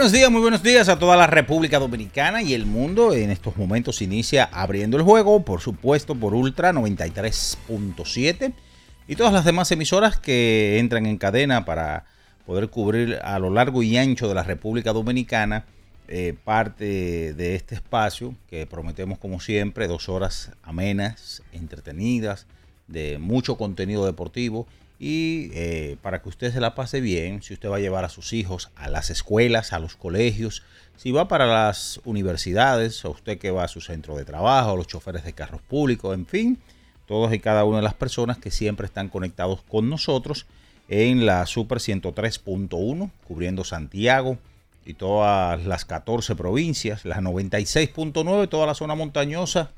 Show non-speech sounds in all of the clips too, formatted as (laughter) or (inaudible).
Buenos días, muy buenos días a toda la República Dominicana y el mundo. En estos momentos inicia abriendo el juego, por supuesto, por Ultra 93.7 y todas las demás emisoras que entran en cadena para poder cubrir a lo largo y ancho de la República Dominicana eh, parte de este espacio que prometemos como siempre, dos horas amenas, entretenidas, de mucho contenido deportivo y eh, para que usted se la pase bien, si usted va a llevar a sus hijos a las escuelas, a los colegios, si va para las universidades, o usted que va a su centro de trabajo, los choferes de carros públicos, en fin, todos y cada una de las personas que siempre están conectados con nosotros en la Super 103.1, cubriendo Santiago y todas las 14 provincias, la 96.9, toda la zona montañosa,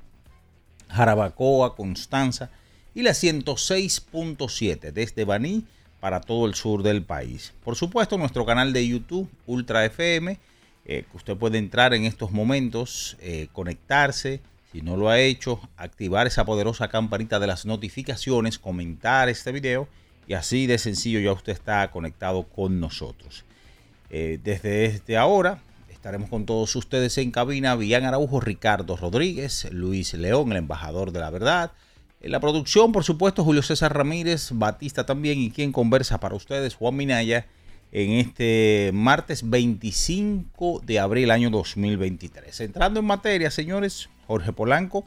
Jarabacoa, Constanza, y la 106.7 desde Baní para todo el sur del país. Por supuesto, nuestro canal de YouTube, Ultra FM, eh, que usted puede entrar en estos momentos, eh, conectarse, si no lo ha hecho, activar esa poderosa campanita de las notificaciones, comentar este video y así de sencillo ya usted está conectado con nosotros. Eh, desde, desde ahora estaremos con todos ustedes en cabina, Villan Araujo, Ricardo Rodríguez, Luis León, el embajador de la verdad, en la producción, por supuesto, Julio César Ramírez, Batista también y quien conversa para ustedes, Juan Minaya, en este martes 25 de abril año 2023. Entrando en materia, señores, Jorge Polanco,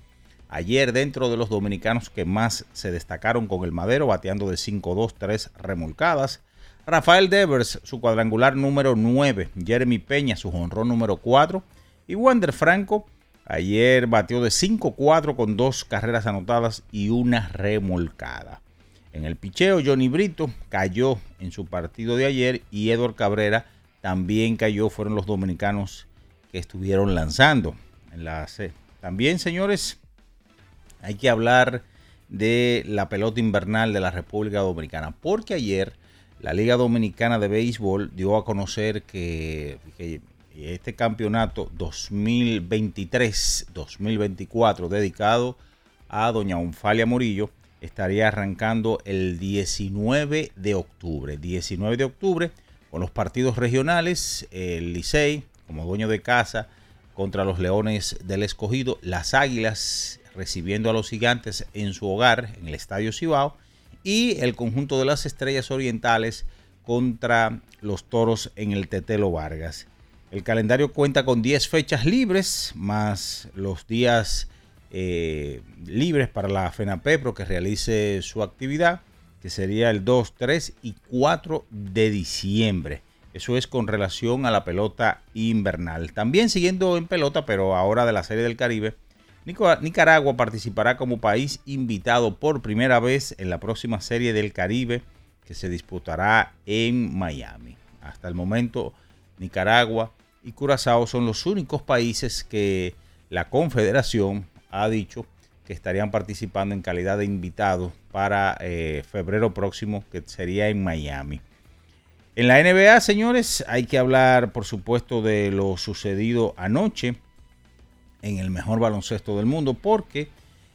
ayer dentro de los dominicanos que más se destacaron con el madero, bateando de 5-2, 3 remolcadas. Rafael Devers, su cuadrangular número 9. Jeremy Peña, su jonrón número 4. Y Wander Franco, Ayer batió de 5-4 con dos carreras anotadas y una remolcada. En el picheo, Johnny Brito cayó en su partido de ayer y Edward Cabrera también cayó. Fueron los dominicanos que estuvieron lanzando en la C. También, señores, hay que hablar de la pelota invernal de la República Dominicana, porque ayer la Liga Dominicana de Béisbol dio a conocer que, que este campeonato 2023-2024 dedicado a doña Onfalia Murillo estaría arrancando el 19 de octubre. 19 de octubre con los partidos regionales, el Licey como dueño de casa contra los Leones del Escogido, las Águilas recibiendo a los Gigantes en su hogar en el Estadio Cibao y el conjunto de las Estrellas Orientales contra los Toros en el Tetelo Vargas. El calendario cuenta con 10 fechas libres, más los días eh, libres para la FENAPEPRO que realice su actividad, que sería el 2, 3 y 4 de diciembre. Eso es con relación a la pelota invernal. También siguiendo en pelota, pero ahora de la Serie del Caribe, Nicaragua participará como país invitado por primera vez en la próxima Serie del Caribe que se disputará en Miami. Hasta el momento, Nicaragua y Curazao son los únicos países que la Confederación ha dicho que estarían participando en calidad de invitados para eh, febrero próximo, que sería en Miami. En la NBA, señores, hay que hablar, por supuesto, de lo sucedido anoche en el mejor baloncesto del mundo, porque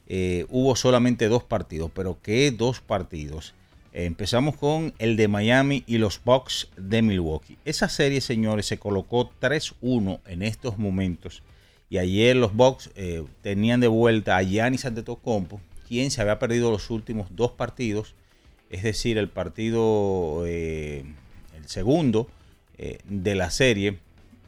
eh, hubo solamente dos partidos, pero ¿qué dos partidos? Empezamos con el de Miami y los Bucks de Milwaukee. Esa serie, señores, se colocó 3-1 en estos momentos. Y ayer los Bucks eh, tenían de vuelta a Giannis Antetokounmpo, quien se había perdido los últimos dos partidos. Es decir, el partido, eh, el segundo eh, de la serie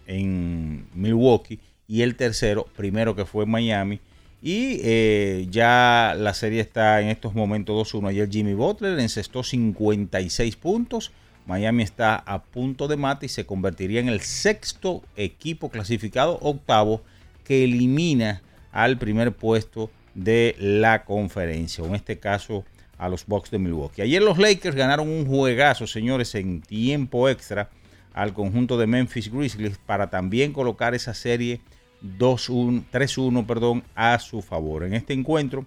en Milwaukee y el tercero, primero que fue en Miami. Y eh, ya la serie está en estos momentos 2-1. Ayer Jimmy Butler encestó 56 puntos. Miami está a punto de mate y se convertiría en el sexto equipo clasificado octavo que elimina al primer puesto de la conferencia. En este caso a los Bucks de Milwaukee. Ayer los Lakers ganaron un juegazo, señores, en tiempo extra al conjunto de Memphis Grizzlies para también colocar esa serie 2-1, 3-1, perdón, a su favor. En este encuentro,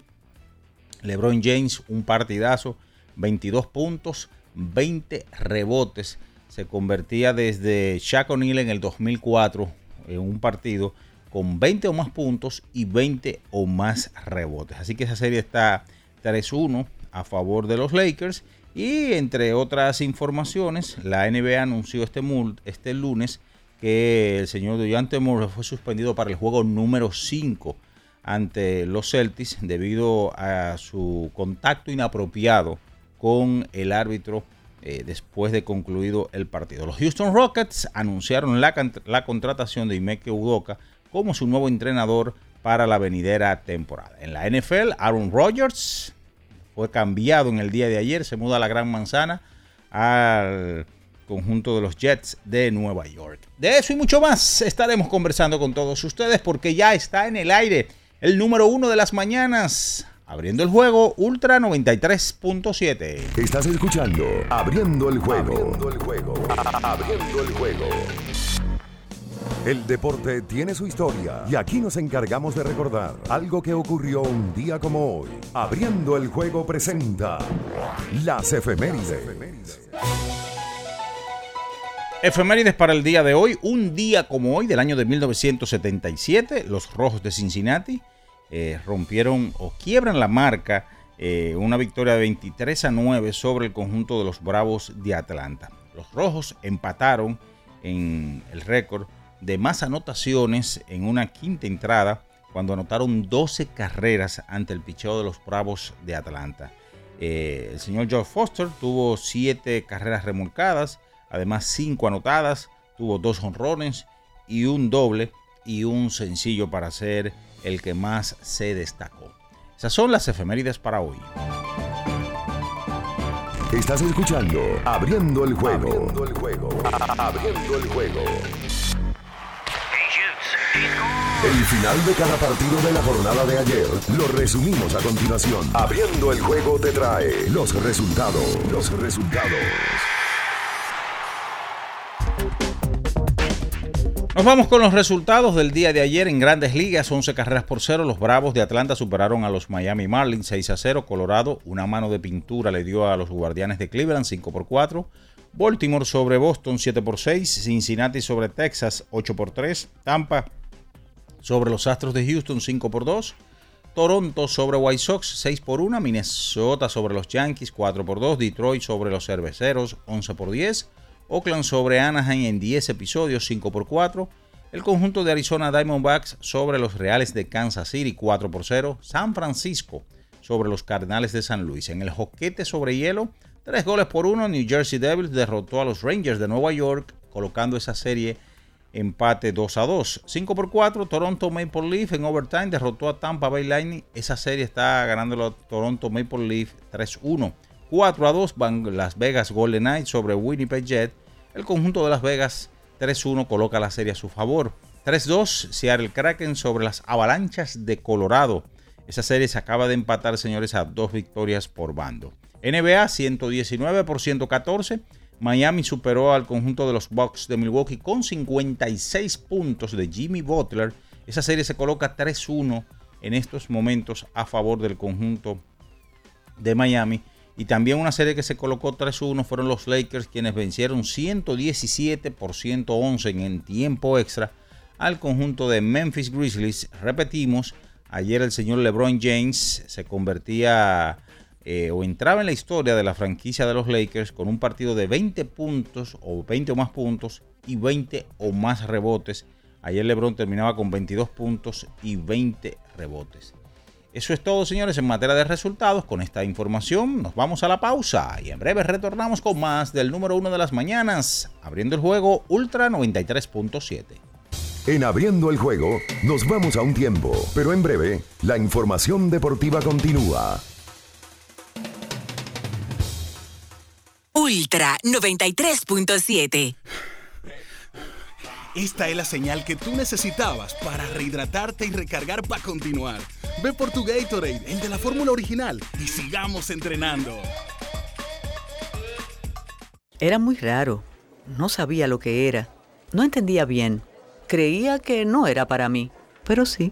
LeBron James un partidazo, 22 puntos, 20 rebotes. Se convertía desde Shaq O'Neal en el 2004 en un partido con 20 o más puntos y 20 o más rebotes. Así que esa serie está 3-1 a favor de los Lakers. Y entre otras informaciones, la NBA anunció este, este lunes que el señor Duyante Moore fue suspendido para el juego número 5 ante los Celtics debido a su contacto inapropiado con el árbitro eh, después de concluido el partido. Los Houston Rockets anunciaron la, contratación de Imeke Udoka como su nuevo entrenador para la venidera temporada. En la NFL, Aaron Rodgers fue cambiado en el día de ayer, se muda a la Gran Manzana al conjunto de los Jets de Nueva York. De eso y mucho más estaremos conversando con todos ustedes porque ya está en el aire el número uno de las mañanas. Abriendo el juego, Ultra 93.7. Estás escuchando Abriendo el juego. Abriendo el juego. Abriendo el juego. El deporte tiene su historia y aquí nos encargamos de recordar algo que ocurrió un día como hoy. Abriendo el juego presenta las efemérides. Efemérides para el día de hoy. Un día como hoy del año de 1977, los Rojos de Cincinnati eh, rompieron o quiebran la marca, eh, una victoria de 23 a 9 sobre el conjunto de los Bravos de Atlanta. Los Rojos empataron en el récord de más anotaciones en una quinta entrada cuando anotaron 12 carreras ante el picheo de los Bravos de Atlanta. Eh, el señor George Foster tuvo 7 carreras remolcadas, además 5 anotadas, tuvo 2 honrones y un doble y un sencillo para ser el que más se destacó. Esas son las efemérides para hoy. Estás escuchando Abriendo el juego. Abriendo el juego. Abriendo el juego. El final de cada partido de la jornada de ayer lo resumimos a continuación. Abriendo el juego te trae los resultados. Los resultados. Nos vamos con los resultados del día de ayer en Grandes Ligas. 11 carreras por cero. Los Bravos de Atlanta superaron a los Miami Marlins 6 a 0. Colorado, una mano de pintura le dio a los Guardianes de Cleveland 5 por 4. Baltimore sobre Boston 7 por 6. Cincinnati sobre Texas 8 por 3. Tampa sobre los Astros de Houston 5 por 2. Toronto sobre White Sox 6 por 1. Minnesota sobre los Yankees 4 por 2. Detroit sobre los Cerveceros 11 por 10. Oakland sobre Anaheim en 10 episodios 5 por 4. El conjunto de Arizona Diamondbacks sobre los Reales de Kansas City 4 por 0. San Francisco sobre los Cardenales de San Luis. En el joquete sobre hielo, 3 goles por 1. New Jersey Devils derrotó a los Rangers de Nueva York, colocando esa serie empate 2 a 2. 5 por 4. Toronto Maple Leaf en overtime derrotó a Tampa Bay Lightning. Esa serie está ganando Toronto Maple Leaf 3-1. 4 a 2 van Las Vegas Golden Knights sobre Winnipeg Jet. El conjunto de Las Vegas 3-1 coloca la serie a su favor. 3-2 Seattle Kraken sobre las Avalanchas de Colorado. Esa serie se acaba de empatar, señores, a dos victorias por bando. NBA 119 por 114. Miami superó al conjunto de los Bucks de Milwaukee con 56 puntos de Jimmy Butler. Esa serie se coloca 3-1 en estos momentos a favor del conjunto de Miami. Y también una serie que se colocó 3-1 fueron los Lakers quienes vencieron 117 por 111 en tiempo extra al conjunto de Memphis Grizzlies. Repetimos, ayer el señor LeBron James se convertía eh, o entraba en la historia de la franquicia de los Lakers con un partido de 20 puntos o 20 o más puntos y 20 o más rebotes. Ayer LeBron terminaba con 22 puntos y 20 rebotes. Eso es todo, señores, en materia de resultados. Con esta información nos vamos a la pausa y en breve retornamos con más del número uno de las mañanas, abriendo el juego Ultra 93.7. En abriendo el juego, nos vamos a un tiempo, pero en breve, la información deportiva continúa. Ultra 93.7. Esta es la señal que tú necesitabas para rehidratarte y recargar para continuar. Ve por tu Gatorade, el de la fórmula original, y sigamos entrenando. Era muy raro. No sabía lo que era. No entendía bien. Creía que no era para mí, pero sí.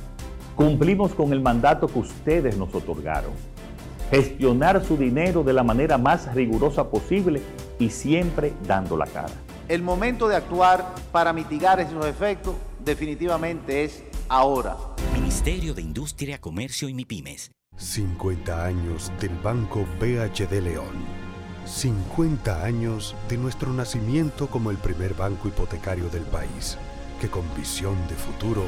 Cumplimos con el mandato que ustedes nos otorgaron. Gestionar su dinero de la manera más rigurosa posible y siempre dando la cara. El momento de actuar para mitigar esos efectos definitivamente es ahora. Ministerio de Industria, Comercio y MIPIMES. 50 años del Banco BHD León. 50 años de nuestro nacimiento como el primer banco hipotecario del país, que con visión de futuro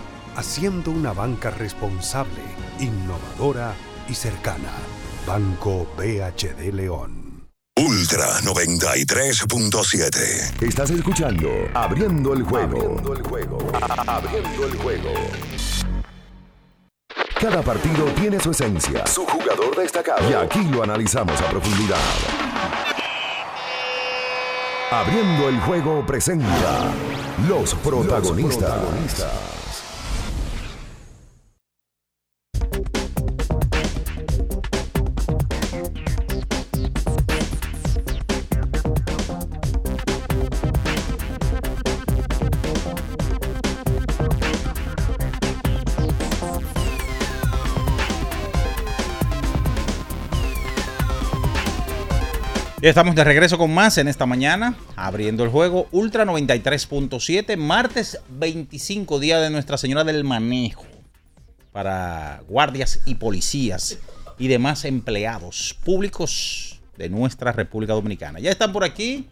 haciendo una banca responsable innovadora y cercana. Banco BHD León. Ultra 93.7. Estás escuchando Abriendo el juego. Abriendo el juego. Abriendo el juego. Cada partido tiene su esencia, su jugador destacado. Y aquí lo analizamos a profundidad. Abriendo el juego presenta los protagonistas. Los protagonistas. Estamos de regreso con más en esta mañana, abriendo el juego Ultra 93.7, martes 25, día de Nuestra Señora del Manejo, para guardias y policías y demás empleados públicos de nuestra República Dominicana. Ya están por aquí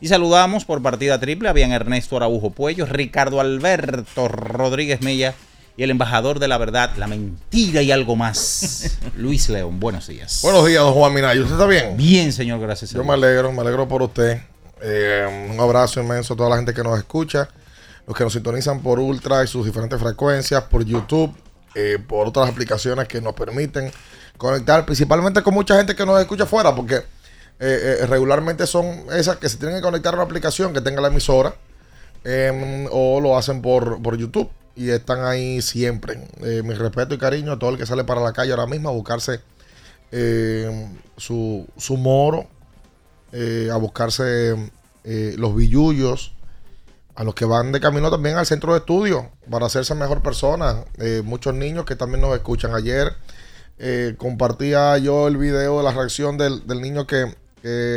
y saludamos por partida triple. Habían Ernesto Araujo Puello, Ricardo Alberto Rodríguez Mella y el embajador de la verdad, la mentira y algo más. (laughs) Luis León, buenos días. Buenos días, don Juan Minayo. ¿Usted está bien? Bien, señor, gracias. Yo me alegro, me alegro por usted. Eh, un abrazo inmenso a toda la gente que nos escucha, los que nos sintonizan por Ultra y sus diferentes frecuencias, por YouTube, eh, por otras aplicaciones que nos permiten conectar, principalmente con mucha gente que nos escucha afuera, porque eh, eh, regularmente son esas que se tienen que conectar a una aplicación que tenga la emisora em, o lo hacen por, por YouTube y están ahí siempre. Eh, mi respeto y cariño a todo el que sale para la calle ahora mismo a buscarse eh, su, su moro, eh, a buscarse eh, los billullos, a los que van de camino también al centro de estudio para hacerse mejor persona. Eh, muchos niños que también nos escuchan. Ayer compartía yo el video de la reacción del, del niño que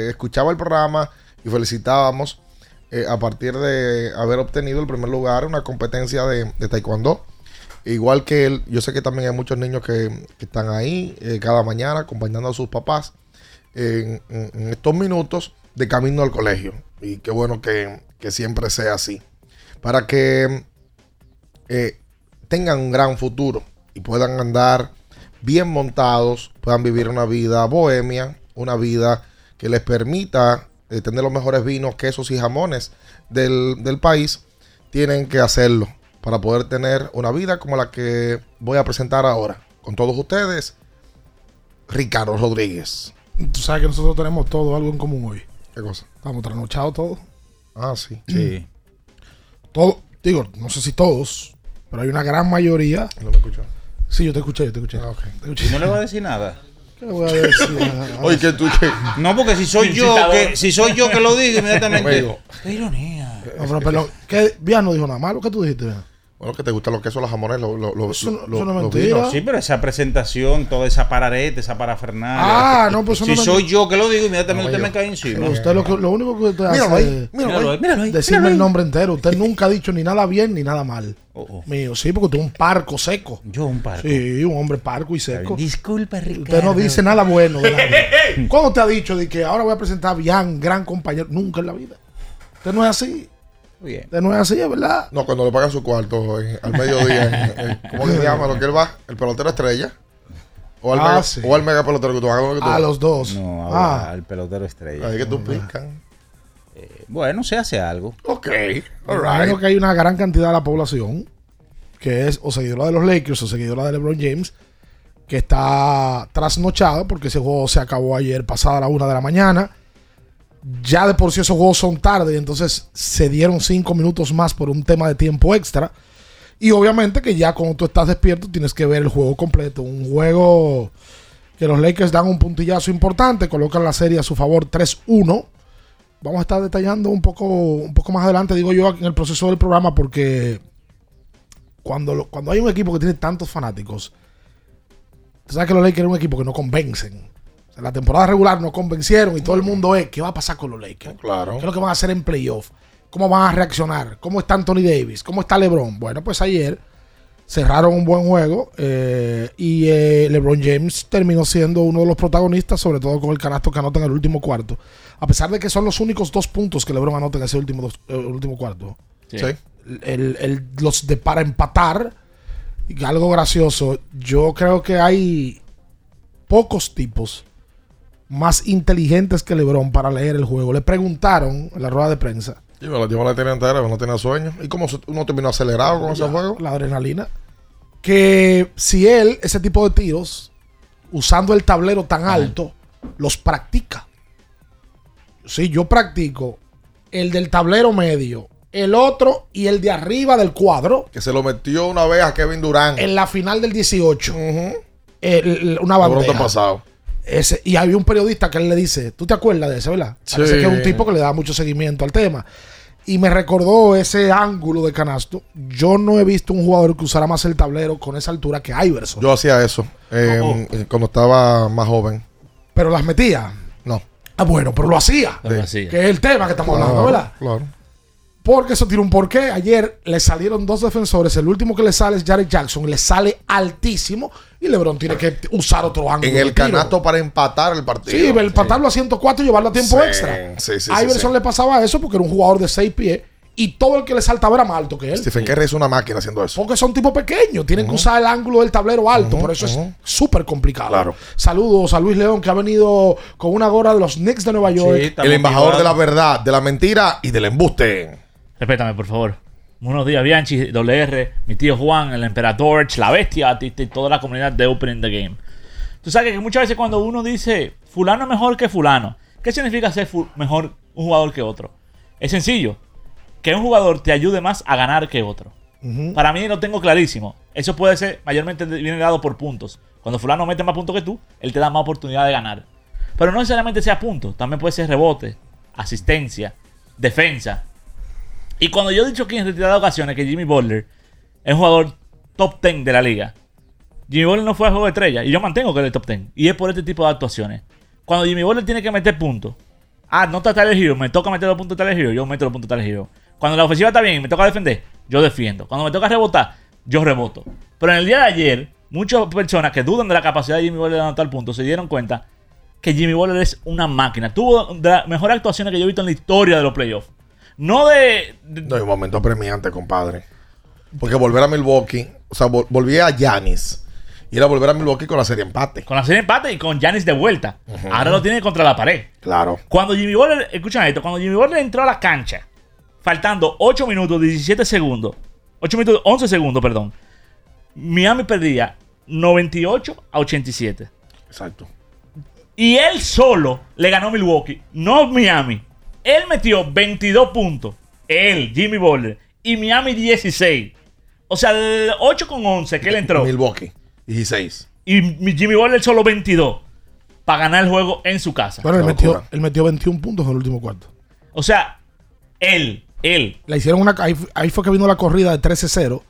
escuchaba el programa y felicitábamos eh, a partir de haber obtenido el primer lugar en una competencia de, taekwondo. Igual que él, yo sé que también hay muchos niños que, están ahí eh, cada mañana acompañando a sus papás en, estos minutos de camino al colegio. Y qué bueno que, que siempre sea así. Para que eh, tengan un gran futuro y puedan andar bien montados, puedan vivir una vida bohemia, una vida que les permita eh, tener los mejores vinos, quesos y jamones del, del país, tienen que hacerlo para poder tener una vida como la que voy a presentar ahora. Con todos ustedes, Ricardo Rodríguez. Tú sabes que nosotros tenemos todo algo en común hoy. ¿Qué cosa? Estamos trasnochados todos. Ah, sí. Sí. Todo, digo, no sé si todos, pero hay una gran mayoría. No me escuchó. Sí, yo te escuché, yo te escuché. Ah, Te escuché. ¿Y no le va a decir nada? ¿Qué le voy a decir? Oye, que tú que. No, porque si soy yo que, si soy yo que lo digo inmediatamente. Qué ironía. No, pero, perdón, ¿qué? Bian no dijo nada malo. ¿Qué tú dijiste? Bian? Bueno, que te gustan los quesos, los jamones, los, los, los, Eso no- los- eso no los mentira. vinos. Sí, pero esa presentación, toda esa pararete, esa parafernalia. Ah, no, pues eso Si no soy yo que lo digo, inmediatamente No, usted yo. me cae encima. Pero usted lo, que- lo único que usted hace Míralo es ahí, míralo Míralo ahí. ahí, míralo ahí. decirme míralo el ahí. nombre entero. Usted nunca ha dicho ni nada bien ni nada mal. Oh, oh. Mío, sí, porque usted es un parco seco. Yo un par. Sí, un hombre parco y seco. Disculpa, Ricardo. Usted no dice nada bueno de. (laughs) ¿Cuándo te ha dicho de que ahora voy a presentar a Bian, gran compañero? Nunca en la vida. Usted no es así. Bien. Es así, es verdad. No, cuando le pagan su cuarto en- al mediodía, en- en- ¿cómo que se llama lo que él va? ¿El pelotero estrella? ¿O al, Ah, mega, sí. o al mega pelotero que tú hagas? que tú A hagas? los dos. No, ahora ah, al pelotero estrella. Ahí que tú pican. Bueno, se hace algo. Ok, all right. que hay una gran cantidad de la población que es o seguidora de los Lakers o seguidora de LeBron James que está trasnochada porque ese juego se acabó ayer pasada la una de la mañana. Ya de por sí esos juegos son tarde, y entonces se dieron cinco minutos más por un tema de tiempo extra. Y obviamente que ya cuando tú estás despierto tienes que ver el juego completo. Un juego que los Lakers dan un puntillazo importante, colocan la serie a su favor 3-1. Vamos a estar detallando un poco, un poco más adelante, digo yo, en el proceso del programa, porque cuando, cuando hay un equipo que tiene tantos fanáticos, tú sabes que los Lakers es un equipo que no convencen. Sea, la temporada regular no convencieron y todo el mundo es, ¿qué va a pasar con los Lakers? Claro. ¿Qué es lo que van a hacer en playoff? ¿Cómo van a reaccionar? ¿Cómo está Anthony Davis? ¿Cómo está LeBron? Bueno, pues ayer cerraron un buen juego eh, y eh, LeBron James terminó siendo uno de los protagonistas, sobre todo con el canasto que anota en el último cuarto. A pesar de que son los únicos dos puntos que LeBron anota en ese último, dos- eh, último cuarto. Sí. El, el- los de para empatar, algo gracioso, yo creo que hay pocos tipos más inteligentes que LeBron para leer el juego. Le preguntaron en la rueda de prensa Yo la la tenía entera, no tenía sueño. ¿Y cómo uno terminó acelerado con ese juego? La adrenalina. Que si él, ese tipo de tiros, usando el tablero tan alto, los practica. Sí, yo practico el del tablero medio, el otro y el de arriba del cuadro Que se lo metió una vez a Kevin Durant. en la final del 18. Ujú. El- el- una bandeja. pasado. Ese, y había un periodista que él le dice, ¿tú te acuerdas de ese, verdad? Sí. Parece que es un tipo que le da mucho seguimiento al tema. Y me recordó ese ángulo de canasto. Yo no he visto un jugador que usara más el tablero con esa altura que Iverson. Yo hacía eso eh, Oh, eh, cuando estaba más joven. pero las metía. No. Ah, bueno, pero lo hacía. Lo hacía. Que es el tema que estamos hablando, ¿verdad? Claro. Porque eso tiene un porqué. Ayer le salieron dos defensores. El último que le sale es Jared Jackson. Le sale altísimo. Y LeBron tiene que usar otro ángulo. En el tiro. canasto para empatar el partido. Sí, el patarlo a 104 y llevarlo a tiempo Sí, extra. sí, sí, a sí, Iverson sí. le pasaba eso porque era un jugador de 6 pies y todo el que le saltaba era más alto que él. Stephen Curry es una máquina haciendo eso. Porque son tipos pequeños, tienen que usar el ángulo del tablero alto, por eso es súper complicado. Claro. Saludos a Luis León que ha venido con una gorra de los Knicks de Nueva York. Sí, El embajador motivado. de la verdad, de la mentira y del embuste. Respétame, por favor. Buenos días, Bianchi, WR, mi tío Juan, el emperador, la bestia y y toda la comunidad de Opening the Game. Tú sabes que muchas veces cuando uno dice fulano es mejor que fulano, ¿Qué significa ser mejor un jugador que otro? Es sencillo. Que un jugador te ayude más a ganar que otro. Para mí lo tengo clarísimo. Eso puede ser, mayormente viene dado por puntos. Cuando fulano mete más puntos que tú, él te da más oportunidad de ganar. Pero no necesariamente sea puntos. También puede ser rebote, asistencia, defensa. Y cuando yo he dicho aquí en retiradas ocasiones que Jimmy Butler es jugador top 10 de la liga, Jimmy Butler no fue a juego de estrella. Y yo mantengo que es top 10. Y es por este tipo de actuaciones. Cuando Jimmy Butler tiene que meter puntos. Ah, no está Tyler Hero. Me toca meter los puntos de Tyler Hero. Yo meto los puntos de Tyler Hero. Cuando la ofensiva está bien y me toca defender, yo defiendo. Cuando me toca rebotar, yo reboto. Pero en el día de ayer, muchas personas que dudan de la capacidad de Jimmy Butler de anotar puntos se dieron cuenta que Jimmy Butler es una máquina. Tuvo de las mejores actuaciones que yo he visto en la historia de los playoffs. No de, No hay un momento premiante, compadre. Porque volver a Milwaukee, o sea, vol- volví a Yanis. Y era volver a Milwaukee con la serie empate. Con la serie empate y con Giannis de vuelta. Ahora lo tiene contra la pared. Claro. Cuando Jimmy Butler, escuchen esto, cuando Jimmy Butler entró a la cancha, faltando 8 minutos 17 segundos, 8 minutos 11 segundos, perdón, Miami perdía 98 a 87. Exacto. Y él solo le ganó Milwaukee, no Miami. Él metió 22 puntos, él, Jimmy Butler, y Miami 16. O sea, de 8 con 11 que él entró. Milwaukee, 16. Y Jimmy Butler solo 22 para ganar el juego en su casa. Bueno, él metió, él metió 21 puntos en el último cuarto. O sea, él, él. Le hicieron una. Ahí, ahí fue que vino la corrida de 13-0.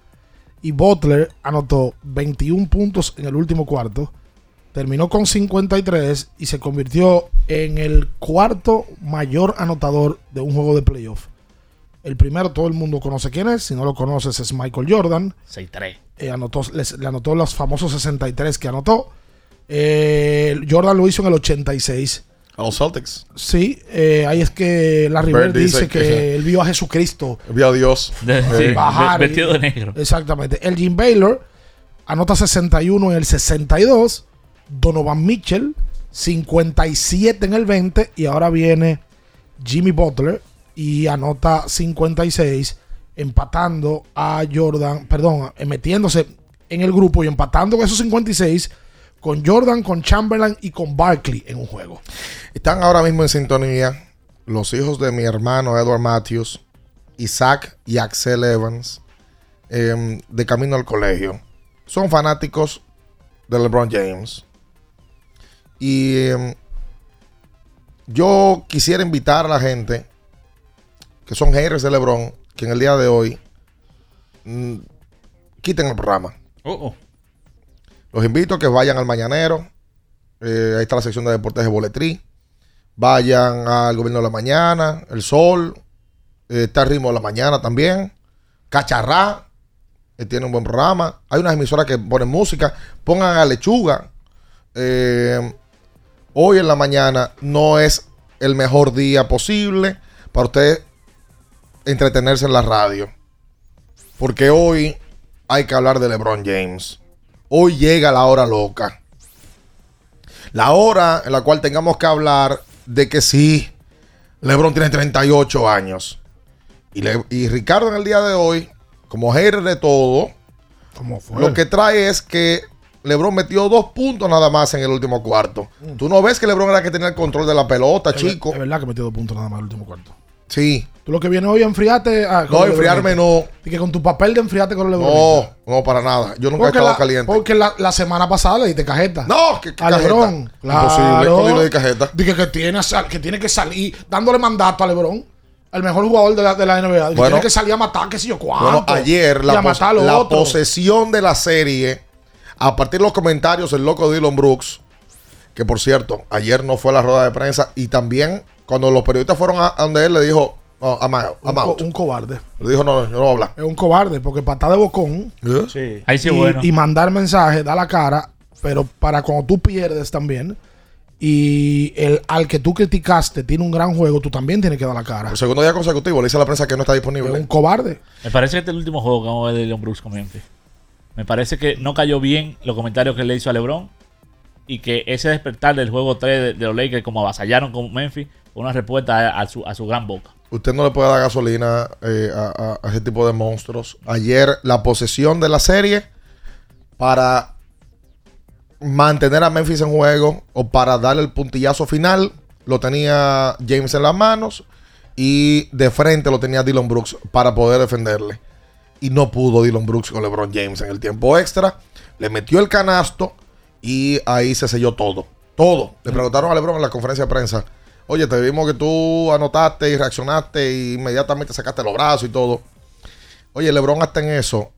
Y Butler anotó 21 puntos en el último cuarto. Terminó con 53 y se convirtió en el cuarto mayor anotador de un juego de playoff. El primero todo el mundo conoce quién es. Si no lo conoces es Michael Jordan. 6-3. Eh, anotó, les- le anotó los famosos 63 que anotó. Eh, Jordan lo hizo en el 86. A los Celtics. Sí, eh, ahí es que Larry Bird dice, dice que, que- él vio a Jesucristo Vio a Dios. (laughs) Sí, bajar. vestido y- de negro. Exactamente. El Jim Baylor anota 61 en el 62. Donovan Mitchell 57 en el 20. Y ahora viene Jimmy Butler y anota 56, empatando a Jordan, perdón, eh, metiéndose en el grupo y empatando esos 56 con Jordan, con Chamberlain y con Barkley en un juego. Están ahora mismo en sintonía los hijos de mi hermano Edward Matthews, Isaac y Axel Evans, em, de camino al colegio. Son fanáticos de LeBron James. Y em, yo quisiera invitar a la gente que son haters de LeBron, que en el día de hoy mm, quiten el programa. Oh, oh. Los invito a que vayan al Mañanero. Eh, ahí está la sección de deportes de Boletrí. Vayan al Gobierno de la Mañana, El Sol. eh, está el Ritmo de la Mañana también. Cacharrá. que tiene un buen programa. Hay unas emisoras que ponen música. Pongan a Lechuga. Eh, hoy en la mañana no es el mejor día posible para usted entretenerse en la radio. Porque hoy hay que hablar de LeBron James. Hoy llega la hora loca. La hora en la cual tengamos que hablar de que sí, LeBron tiene 38 años. Y, Le- y Ricardo en el día de hoy, como hater de todo, lo que trae es que LeBron metió dos puntos nada más en el último cuarto. Tú no ves que LeBron era que tenía el control de la pelota, Es chico. Es verdad que metió dos puntos nada más en el último cuarto. Sí. Tú lo que viene hoy a enfriarte. ah, No, enfriarme no. Y que con tu papel de enfriarte con LeBron. No, no, para nada. Yo nunca he estado la, caliente. Porque la, la semana pasada le diste cajeta. No, que, que a. LeBron. Imposible. ¿Cómo le di cajeta? Dije que tiene, sal- que tiene que salir dándole mandato a LeBron, el mejor jugador de la, de la NBA. Bueno. tiene que salir a matar, qué sé yo, cuánto. Bueno, ayer la, pos- la posesión de la serie, a partir de los comentarios, el loco Dylan Brooks, que por cierto, ayer no fue a la rueda de prensa, y también cuando los periodistas fueron a, a donde él, le dijo, no, I'm out. un, I'm co- out. un cobarde. Le dijo, no, no, yo no voy a hablar. Es un cobarde, porque patada de bocón ¿Eh? Ahí sí y, es bueno. y mandar mensajes, da la cara, pero para cuando tú pierdes también, y el al que tú criticaste tiene un gran juego, tú también tienes que dar la cara. Por segundo día consecutivo, le dice a la prensa que no está Es disponible. un cobarde. Me parece que este es el último juego que vamos a ver de Leon Brooks con Memphis. Me parece que no cayó bien los comentarios que le hizo a LeBron. Y que ese despertar del juego 3 de, los Lakers, como avasallaron con Memphis, fue una respuesta a, su, a su gran boca. Usted no le puede dar gasolina eh, a- a ese tipo de monstruos. Ayer la posesión de la serie para mantener a Memphis en juego o para darle el puntillazo final lo tenía James en las manos y de frente lo tenía Dylan Brooks para poder defenderle. Y no pudo Dylan Brooks con LeBron James en el tiempo extra. Le metió el canasto y ahí se selló todo. Todo. Le preguntaron a LeBron en la conferencia de prensa. Oye, te vimos que tú anotaste y reaccionaste y inmediatamente sacaste los brazos y todo. Oye, LeBron hasta en eso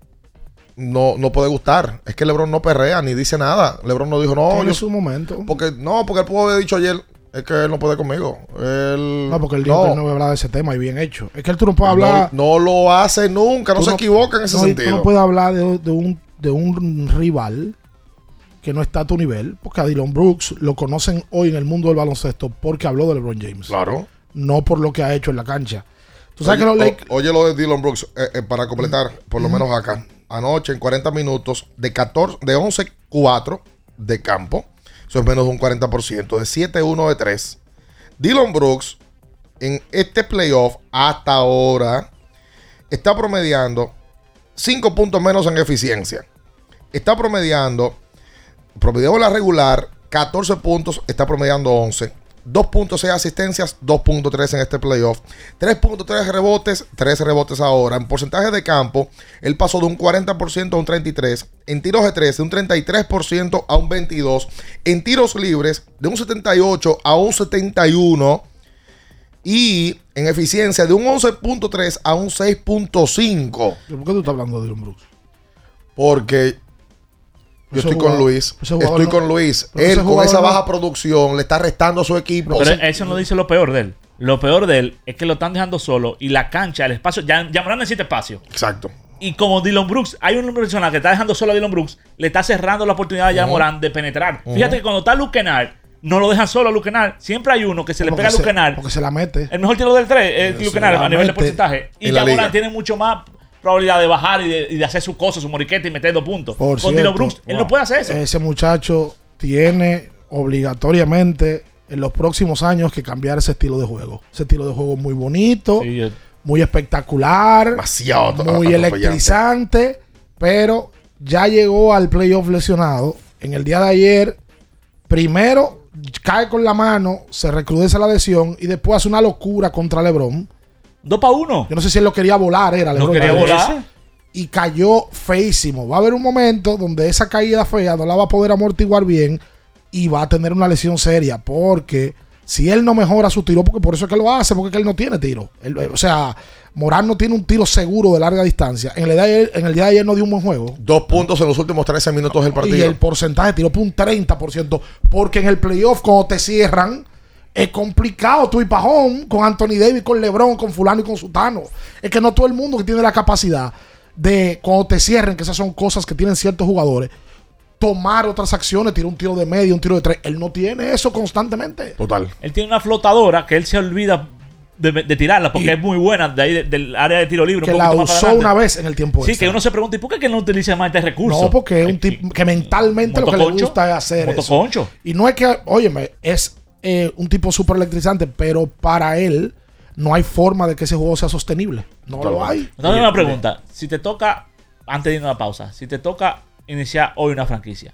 no, no puede gustar. Es que LeBron no perrea ni dice nada. LeBron no dijo, no, yo- su momento. porque no, porque él pudo haber dicho ayer, es que él no puede conmigo. Él, No, porque él dijo que él no va a hablar de ese tema y bien hecho. Es que él tú no puedes no- hablar. no, lo hace nunca, no se equivoca en ese no, sentido. Tú no puedes hablar de, de un, de un rival que no está a tu nivel, porque a Dylan Brooks lo conocen hoy en el mundo del baloncesto porque habló de LeBron James. Claro. No por lo que ha hecho en la cancha. Tú sabes oye, que los o- oye lo de Dylan Brooks, eh, eh, para completar, por lo menos acá. Anoche, en 40 minutos, de 14, de 11-4 de campo, eso es menos de un 40%, de 7-1 de 3. Dylan Brooks, en este playoff, hasta ahora, está promediando 5 puntos menos en eficiencia. Está promediando, promediando la regular, 14 puntos, está promediando 11. 2.6 asistencias, 2.3 en este playoff. 3.3 rebotes, 3 rebotes ahora. En porcentaje de campo, él pasó de un 40% a un 33%. En tiros de 3, de un 33% a un 22%. En tiros libres, de un 78 a un 71%. Y en eficiencia, de un 11.3 a un 6.5%. ¿Por qué tú estás hablando de Dylan Brooks? Porque yo Ese estoy con jugador- Luis. Estoy no- con Luis. Él con esa no- baja producción le está restando a su equipo. Pero eso no dice lo peor de él. Lo peor de él es que lo están dejando solo y la cancha, el espacio, ya, ya Morán necesita espacio. Exacto. Y como Dylan Brooks, hay una persona que está dejando solo a Dylan Brooks, le está cerrando la oportunidad a Jan. Morán de penetrar. Fíjate que cuando está Luke Kennard, no lo dejan solo a Luke Kennard. Siempre hay uno que se le Porque pega a Luke Kennard. Porque se la mete. El mejor tiro del 3 es Luke Kennard a nivel de porcentaje. Y Jan tiene mucho más probabilidad de bajar y de, y de hacer su cosa, su moriquete y meter dos puntos. Por Con cierto, Dylan Brooks, él no puede hacer eso. Ese muchacho tiene obligatoriamente en los próximos años que cambiar ese estilo de juego. Ese estilo de juego muy bonito, Sí, muy espectacular, Demasiado muy electrizante, pero ya llegó al playoff lesionado. En el día de ayer, primero cae con la mano, se recrudece la lesión y después hace una locura contra LeBron. Dos para uno. Yo no sé si él lo quería volar, era No quería volar. Y cayó feísimo. Va a haber un momento donde esa caída fea no la va a poder amortiguar bien y va a tener una lesión seria. Porque si él no mejora su tiro, porque por eso es que lo hace, porque es que él no tiene tiro. Él- o sea, Morán no tiene un tiro seguro de larga distancia. En el, día de ayer, en el día de ayer no dio un buen juego. Dos puntos en los últimos 13 minutos del partido. Y el porcentaje de tiro fue un 30%. Porque en el playoff, cuando te cierran, es complicado tú ir para home con Anthony Davis, con LeBron, con Fulano y con Sutano. Es que no todo el mundo que tiene la capacidad de, cuando te cierren, que esas son cosas que tienen ciertos jugadores, tomar otras acciones, tirar un tiro de medio, un tiro de tres. Él no tiene eso constantemente. Total. Él tiene una flotadora que él se olvida de, de tirarla porque es muy buena de ahí de- del área de tiro libre. Que un la más usó una vez en el tiempo Sí, extra. que uno se pregunta, ¿y por qué que no utiliza más este recurso? No, porque es un tipo que mentalmente lo que le gusta es hacer eso. Y no es que, óyeme, es eh, un tipo súper electrizante, pero para él no hay forma de que ese juego sea sostenible. No lo hay. Dame una pregunta. Si te toca, antes de irnos a la pausa, si te toca iniciar hoy una franquicia,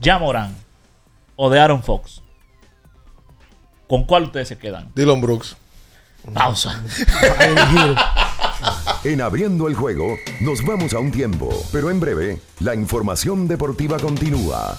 ¿ya Morán o de Aaron Fox? ¿Con cuál ustedes se quedan? Dylan Brooks. Pausa. (laughs) En abriendo el juego, nos vamos a un tiempo, pero en breve, la información deportiva continúa.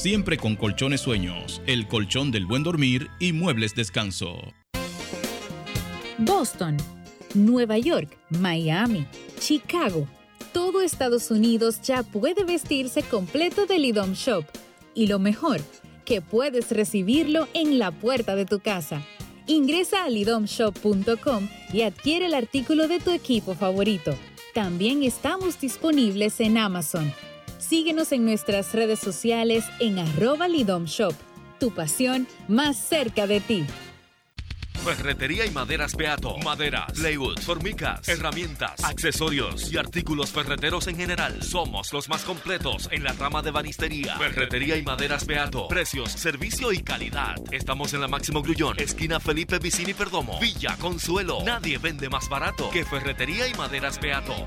siempre con colchones sueños, el colchón del buen dormir y muebles descanso. Boston, Nueva York, Miami, Chicago. Todo Estados Unidos ya puede vestirse completo del IDOM Shop. Y lo mejor, que puedes recibirlo en la puerta de tu casa. Ingresa a lidomshop.com y adquiere el artículo de tu equipo favorito. También estamos disponibles en Amazon. Síguenos en nuestras redes sociales en arroba lidomshop. Tu pasión más cerca de ti. Ferretería y maderas Beato. Maderas, plywood, formicas, herramientas, accesorios y artículos ferreteros en general. Somos los más completos en la rama de banistería. Ferretería y maderas Beato. Precios, servicio y calidad. Estamos en la Máximo Grullón, esquina Felipe Vicini Perdomo, Villa Consuelo. Nadie vende más barato que Ferretería y maderas Beato.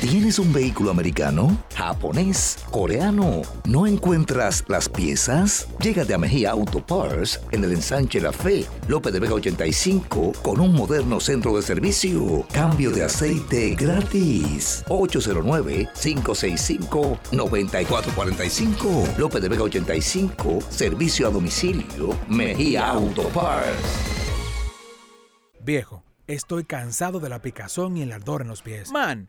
¿Tienes un vehículo americano, japonés, coreano? ¿No encuentras las piezas? Llégate a Mejía Auto Parts en el ensanche La Fe, López de Vega 85, con un moderno centro de servicio. Cambio de aceite gratis. 809-565-9445. López de Vega 85, servicio a domicilio. Mejía Auto Parts. Viejo, estoy cansado de la picazón y el ardor en los pies. Man,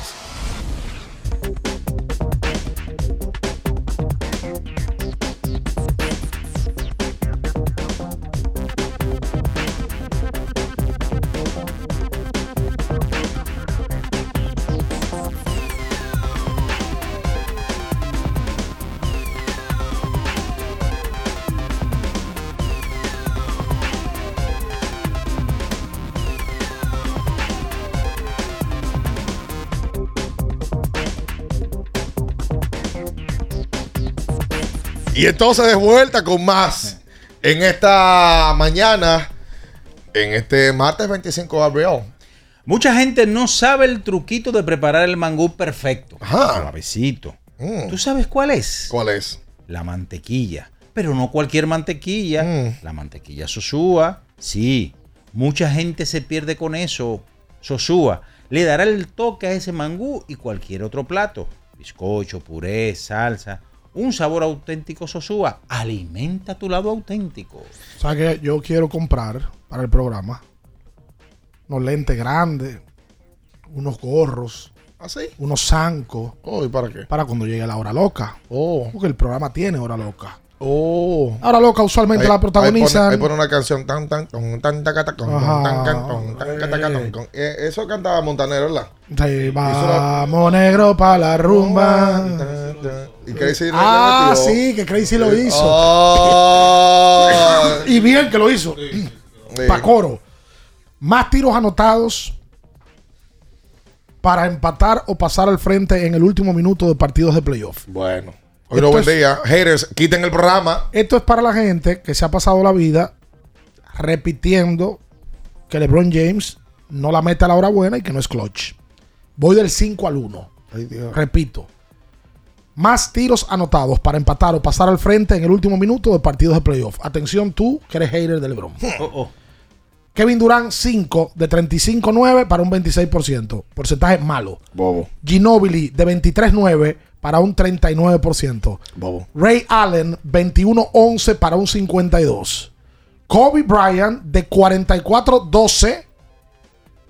Y entonces de vuelta con más en esta mañana, en este martes 25 de abril. Mucha gente no sabe el truquito de preparar el mangú perfecto. Ajá. Suavecito. Mm. ¿Tú sabes cuál es? ¿Cuál es? La mantequilla. Pero no cualquier mantequilla. Mm. La mantequilla Sosúa. Sí. Mucha gente se pierde con eso. Sosúa. Le dará el toque a ese mangú y cualquier otro plato. Bizcocho, puré, salsa. Un sabor auténtico Sosúa. Alimenta tu lado auténtico. O sea que yo quiero comprar para el programa unos lentes grandes, unos gorros, ¿Así? unos zancos. Oh, ¿y para qué? Para cuando llegue la hora loca. Oh. Porque el programa tiene hora loca. Oh. Hora loca usualmente Ahí- la Ahí protagonizan. pone, ahí pone una canción tan tan tan tan tan taca, ton, con. Eh, eso cantaba Montanero, ¿verdad? Sí, vamos negro para la rumba. Y Crazy le Ah, metió. sí, que Crazy lo hizo. Oh. (laughs) y bien que lo hizo. Pa' coro. Más tiros anotados para empatar o pasar al frente en el último minuto de partidos de playoff. Bueno. Hoy no buen día. Haters, quiten el programa. Esto es para la gente que se ha pasado la vida repitiendo que LeBron James no la mete a la hora buena y que no es clutch. Voy del 5 al 1. Ay, Dios. Repito. Más tiros anotados para empatar o pasar al frente en el último minuto de partidos de playoff. Atención tú, que eres hater de LeBron. (laughs) Kevin Durant, 5 de 35-9 para un 26%. Porcentaje malo. Bobo. Ginobili, de 23-9 para un 39%. Bobo. Ray Allen, 21-11 para un 52%. Kobe Bryant, de 44-12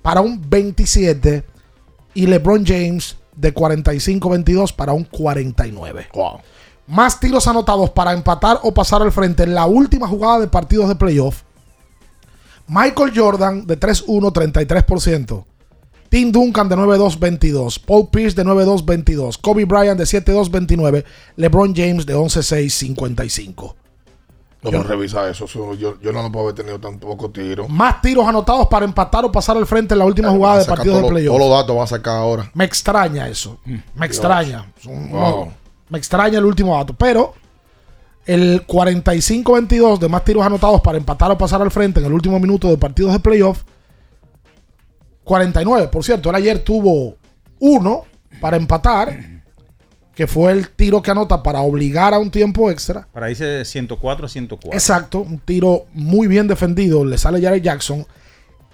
para un 27%. Y LeBron James, de 45-22 para un 49%. más tiros anotados para empatar o pasar al frente en la última jugada de partidos de playoff. Michael Jordan de 3-1, 33%. Tim Duncan de 9-2, 22. Paul Pierce de 9-2, 22. Kobe Bryant de 7-2, 29. LeBron James de 11-6, 55. No, pero revisa eso. eso yo, yo no lo puedo haber tenido tan pocos tiros. Más tiros anotados para empatar o pasar al frente en la última jugada de Saca partidos de playoff. Todos los datos van a sacar ahora. Me extraña eso. Me extraña. Son- Wow. no, me extraña el último dato. Pero el 45-22 de más tiros anotados para empatar o pasar al frente en el último minuto de partidos de playoff. 49, por cierto. Él ayer tuvo uno para empatar, que fue el tiro que anota para obligar a un tiempo extra. Para irse de 104 a 104. Exacto, un tiro muy bien defendido. Le sale Jared Jackson.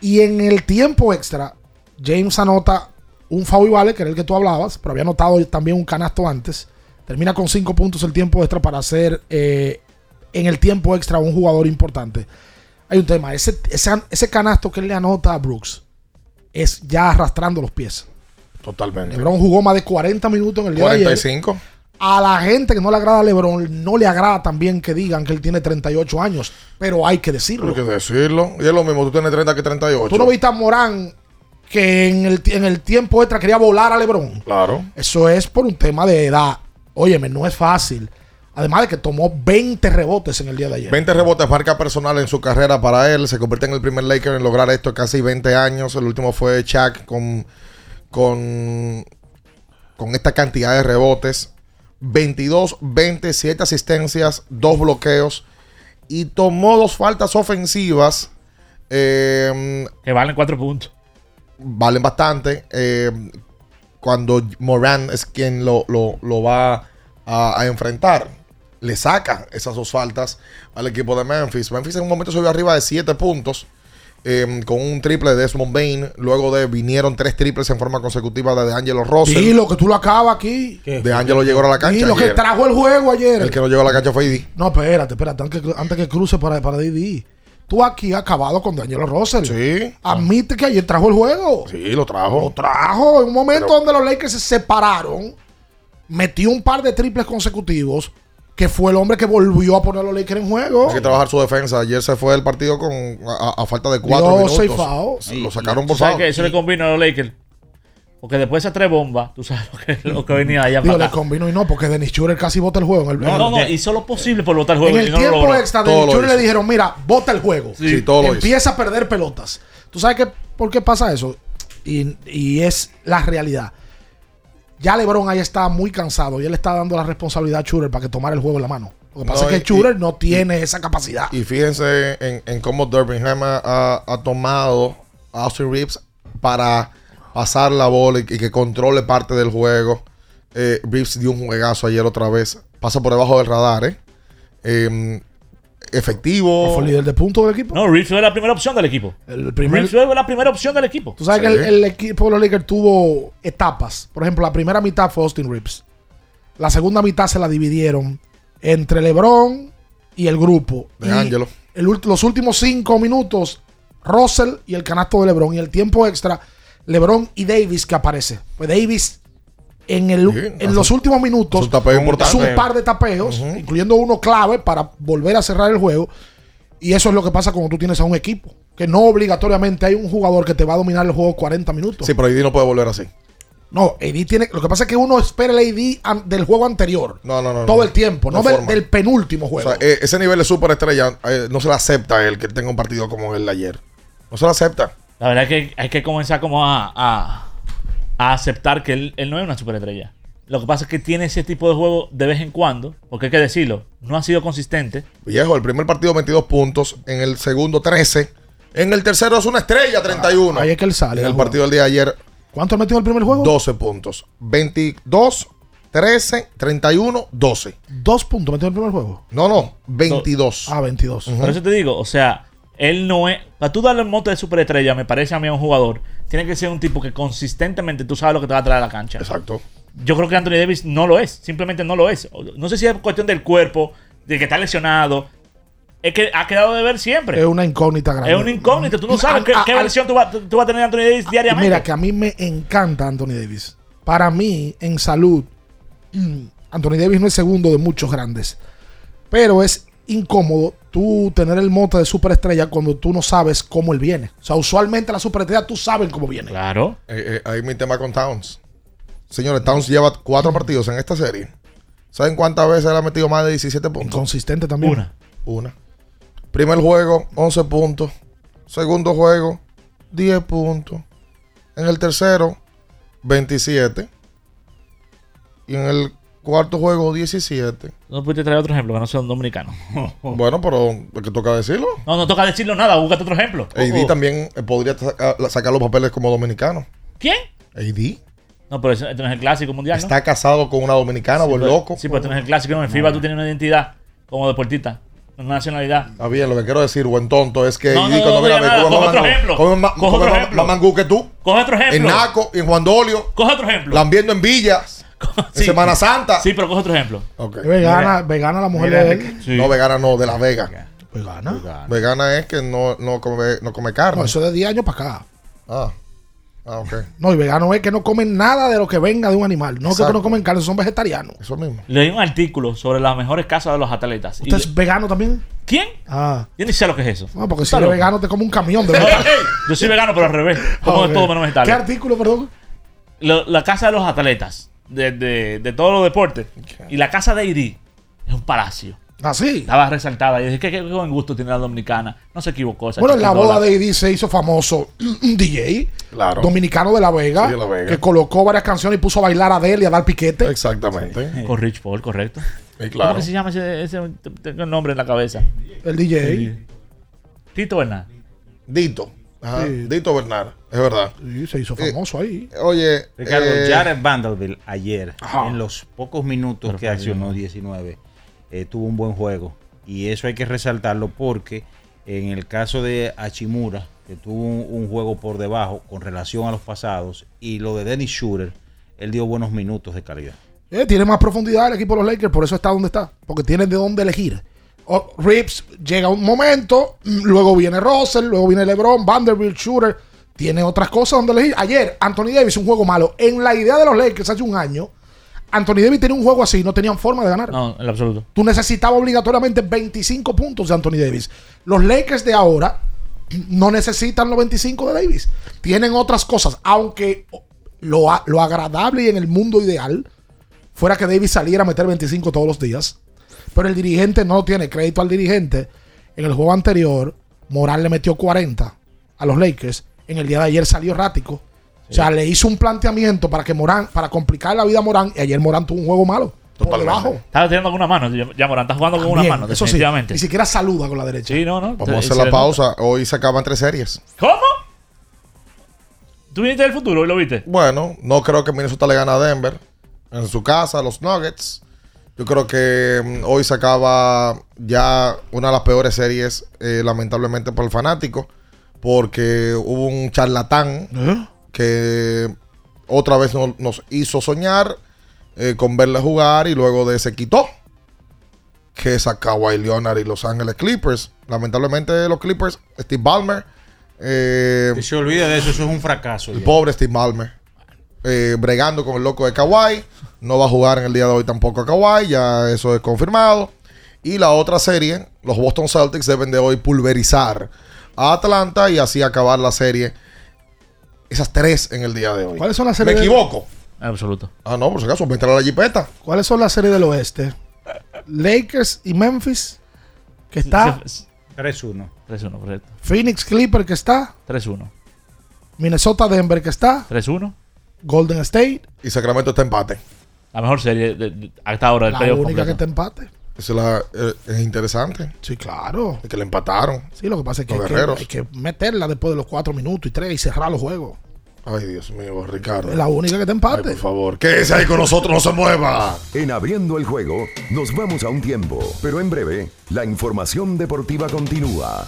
Y en el tiempo extra, James anota un foul y vale, que era el que tú hablabas, pero había anotado también un canasto antes. Termina con cinco puntos el tiempo extra para ser eh, en el tiempo extra un jugador importante. Hay un tema, ese, ese, ese canasto que él le anota a Brooks es ya arrastrando los pies. Totalmente. LeBron jugó más de 40 minutos en el día de ayer. 45. A la gente que no le agrada a LeBron, no le agrada también que digan que él tiene 38 años, pero hay que decirlo. Hay que decirlo. Y es lo mismo, tú tienes 30 que 38. Tú no viste a Morán que en el, en el tiempo extra quería volar a LeBron. Claro. Eso es por un tema de edad. Óyeme, no es fácil. Además de que tomó 20 rebotes en el día de ayer. 20 rebotes, marca personal en su carrera para él. Se convierte en el primer Laker en lograr esto casi 20 años. El último fue Shaq con, con, con esta cantidad de rebotes. 22, 20, 7 asistencias, 2 bloqueos. Y tomó dos faltas ofensivas. eh, Que valen cuatro puntos. valen bastante. eh, cuando Moran es quien lo, lo- lo va a, a enfrentar, le saca esas dos faltas al equipo de Memphis. Memphis en un momento subió arriba de 7 puntos. Eh, con un triple de Desmond Bain. Luego de vinieron tres triples en forma consecutiva de Angelo Russell. Y lo que tú lo acabas aquí. De Angelo llegó a la cancha. Y lo que trajo el juego ayer. El que no llegó a la cancha fue Idi. No, espérate, espérate. Antes que, antes que cruce para, para Didi. Tú aquí has acabado con Daniel Russell. Sí. Admite que ayer trajo el juego. Sí, lo trajo. Lo trajo. En un momento Pero- donde los Lakers se separaron, metió un par de triples consecutivos, que fue el hombre que volvió a poner a los Lakers en juego. Hay que trabajar su defensa. Ayer se fue el partido con a, falta de cuatro Dio minutos. seis fouls. Lo sacaron por ¿Tú sabes foul. que eso le convino a los Lakers? Porque después de esas tres bombas, tú sabes lo que, lo que venía allá Digo, para le acá. convino y no, porque Dennis Schurer casi bota el juego. En el, No, no, no, hizo lo posible por votar el juego. en y el no lo tiempo extra, Dennis Schurer le dijeron, mira, bota el juego. Sí, todo lo hizo. Empieza a perder pelotas. ¿Tú sabes qué, por qué pasa eso? Y, y es la realidad. Ya LeBron ahí está muy cansado y él está dando la responsabilidad a Schurer para que tomara el juego en la mano. Lo que pasa No, es que y- no tiene esa capacidad. Y fíjense en, en cómo Durbingham ha, ha- tomado a Austin Reeves para pasar la bola y, y que controle parte del juego. Eh, Reeves dio un juegazo ayer otra vez. Pasa por debajo del radar, ¿eh? Em, efectivo. ¿Fue el líder de puntos del equipo? No, Reeves fue la primera opción del equipo. El primer- Reeves fue la primera opción del equipo. Tú sabes que el, el equipo de los Lakers tuvo etapas. Por ejemplo, la primera mitad fue Austin Reeves. La segunda mitad se la dividieron entre LeBron y el grupo. De Y Angelo. el ult- los últimos cinco minutos, Russell y el canasto de LeBron. Y el tiempo extra, LeBron y Davis que aparece. Pues Davis en, el, Sí, en los últimos minutos hizo un par de tapeos, incluyendo uno clave para volver a cerrar el juego. Y eso es lo que pasa cuando tú tienes a un equipo. Que no obligatoriamente hay un jugador que te va a dominar el juego 40 minutos. Sí, pero Idi no puede volver así. No, AD tiene. Lo que pasa es que uno espera el AD an- del juego anterior. No, no, no. todo no. el tiempo, no, No del, penúltimo O juego. sea, eh, ese nivel de superestrella eh, no se le acepta él que tenga un partido como el de ayer. No se lo acepta. La verdad es que hay que comenzar como a, a, a aceptar que él, él no es una superestrella. Lo que pasa es que tiene ese tipo de juego de vez en cuando, porque hay que decirlo, no ha sido consistente. Viejo, el primer partido 22 puntos, en el segundo 13, en el tercero es una estrella 31. Ahí es que él sale. En el partido del día de ayer ¿Cuánto metió en el primer juego? 12 puntos. 22, 13, 31, 12. Dos puntos metió en el primer juego. No, no, 22. Ah, 22. Por eso te digo, o sea, él no es. Para tú darle el mote de superestrella, me parece a mí a un jugador, tiene que ser un tipo que consistentemente tú sabes lo que te va a traer a la cancha. Exacto. Yo creo que Anthony Davis no lo es, simplemente no lo es. No sé si es cuestión del cuerpo, de que está lesionado. Es que ha quedado de ver siempre. Es una incógnita grande. Es una incógnita. Tú no sabes A- qué, a- qué a- versión tú vas, tú vas a tener Anthony Davis diariamente. Mira, que a mí me encanta Anthony Davis. Para mí, en salud, (clears throat) Anthony Davis no es segundo de muchos grandes. Pero es incómodo tú tener el mote de superestrella cuando tú no sabes cómo él viene. O sea, usualmente la superestrella tú sabes cómo viene. Claro. Eh, eh, ahí mi tema con Towns. Señores, Towns lleva cuatro partidos en esta serie. ¿Saben cuántas veces él ha metido más de 17 puntos? Consistente también. Una. Una. Primer juego, 11 puntos. Segundo juego, 10 puntos. En el tercero, 27. Y en el cuarto juego, 17. No pudiste traer otro ejemplo, que no sea un dominicano. (laughs) Bueno, pero es que toca decirlo. No, no toca decirlo nada, búscate otro ejemplo. AD también eh, podría sacar, sacar los papeles como dominicano. ¿Quién? AD. No, pero eso, esto no es el clásico mundial, ¿no? Está casado con una dominicana, sí, buen pero- loco. Sí, pero esto no es el clásico. En FIBA tú tienes una identidad como deportista, una nacionalidad. Está bien, lo que quiero decir, buen tonto, es que No, AD no, no, cuando no viene diga a ver, nada, come coge otro mango- ejemplo. come Coge come otro ejemplo. más mangú que tú. Coge otro ejemplo. En Naco, en Juan Dolio, Coge otro ejemplo. lambiendo en villas, (laughs) en Semana Santa. Sí, pero coge otro ejemplo. Ok. Es vegana, vegana la mujer Mira, de él. No, vegana no, de la Vega. Vegana. Vegana es que no, no, come, no come carne. No, eso de 10 años para acá. Ah, ah, ok. No, y vegano es que no comen nada de lo que venga de un animal. No que Exacto. no comen carne, son vegetarianos. Eso mismo. Leí un artículo sobre las mejores casas de los atletas. Y ¿Usted es vegano también? ¿Quién? Ah. Yo ni sé lo que es eso. No, porque si eres vegano te come un camión de (laughs) verdad. Yo soy vegano, pero al revés. Como Ok. de todo menos vegetales. ¿Qué artículo, perdón? Lo- la casa de los atletas, de, de, de todos los deportes. Y la casa de AD es un palacio. Ah, sí. Estaba resaltada. Y dije, ¿qué, qué buen gusto tiene la dominicana. No se equivocó. Bueno, en la boda de AD se hizo famoso (clears throat) un DJ Claro. dominicano de La Vega, Sí, de La Vega. que colocó varias canciones y puso a bailar a Adele y a dar piquete. Exactamente. Con Rich Paul, correcto. Sí, claro. ¿Cómo que se llama ese, ese- Tengo el nombre en la cabeza. El DJ. Sí. Tito Bernal. Dito. Ajá, Sí. Dito Bernard, es verdad. Sí, se hizo famoso ahí. Oye, Ricardo, eh, Jared Vanderbilt ayer, Ajá. en los pocos minutos que accionó 19, eh, tuvo un buen juego. Y eso hay que resaltarlo porque en el caso de Hachimura, que tuvo un, un juego por debajo con relación a los pasados, y lo de Dennis Shooter, él dio buenos minutos de calidad. Eh, tiene más profundidad el equipo de los Lakers, por eso está donde está. Porque tienen de dónde elegir. O- Reeves llega un momento, mm, luego viene Russell, luego viene LeBron, Vanderbilt, Shooter. Tiene otras cosas donde elegir. Ayer, Anthony Davis, un juego malo. En la idea de los Lakers hace un año, Anthony Davis tenía un juego así, no tenían forma de ganar. No, en absoluto. Tú necesitabas obligatoriamente 25 puntos de Anthony Davis. Los Lakers de ahora no necesitan los 25 de Davis. Tienen otras cosas, aunque lo, lo agradable y en el mundo ideal fuera que Davis saliera a meter 25 todos los días. Pero el dirigente no tiene crédito al dirigente. En el juego anterior, Morán le metió 40 a los Lakers. En el día de ayer salió errático. O sea, le hizo un planteamiento para que Morán, para complicar la vida a Morán. Y ayer Morán tuvo un juego malo. Por debajo. Estaba teniendo con una mano. Ya Morán está jugando con una mano, eso sí, definitivamente. ni siquiera saluda con la derecha. Sí, no, no. Vamos a hacer la pausa. Hoy se acaban tres series. ¿Cómo? ¿Tú viniste del futuro y lo viste? Bueno, no creo que Minnesota le gane a Denver en su casa, los Nuggets. Yo creo que mm, hoy se acaba ya una de las peores series, eh, lamentablemente para el fanático, porque hubo un charlatán ¿Eh? que otra vez no- nos hizo soñar eh, con verle jugar y luego de se quitó. Que es a Kawhi Leonard y Los Ángeles Clippers. Lamentablemente los Clippers, Steve Ballmer. eh, se olvide de eso, eso es un fracaso. el ya. pobre Steve Ballmer. eh, bregando con el loco de Kawhi. No va a jugar en el día de hoy tampoco a Kawhi. Ya eso es confirmado. Y la otra serie, los Boston Celtics deben de hoy pulverizar a Atlanta y así acabar la serie. Esas tres en el día de hoy. ¿Cuáles son las ¿Me series? de- equivoco? En absoluto. Ah, no, por si acaso, me entra la jipeta. ¿Cuáles son las series del oeste? Lakers y Memphis, que está. 3-1. 3-1, correcto. Phoenix Clipper, que está. 3-1. Minnesota Denver, que está. 3-1. Golden State. Y Sacramento está empate. La mejor serie de, de- hasta ahora del La única que completo. está empate. Esa es, la- eh, es interesante. Sí, claro. Es que le empataron. Sí, lo que pasa es que hay, que hay que meterla después de los cuatro minutos y tres y cerrar los juegos. Ay, Dios mío, Ricardo. Es la única que Ay, empate. por favor, quédese ahí con nosotros, no se mueva. En abriendo el juego, nos vamos a un tiempo, pero en breve, la información deportiva continúa.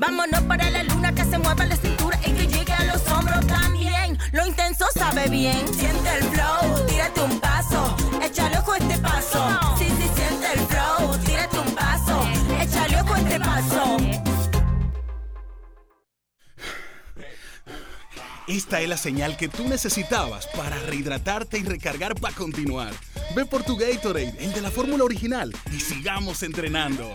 Vámonos para la luna que se mueva la cintura y que llegue a los hombros también. Lo intenso sabe bien. Siente el flow. Tírate un paso. Échale ojo este paso. Sí, sí, siente el flow. Tírate un paso. Échale ojo este paso. Esta es la señal que tú necesitabas para rehidratarte y recargar para continuar. Ve por tu Gatorade, el de la fórmula original, y sigamos entrenando.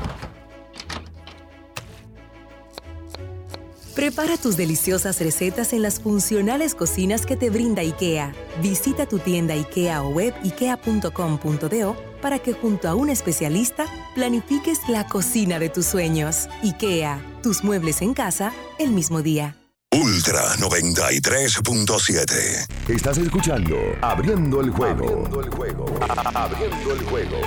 Prepara tus deliciosas recetas en las funcionales cocinas que te brinda IKEA. Visita tu tienda IKEA o web ikea.com.do para que junto a un especialista planifiques la cocina de tus sueños. IKEA, tus muebles en casa el mismo día. Ultra 93.7. Estás escuchando Abriendo el juego. Abriendo el juego. Abriendo el juego.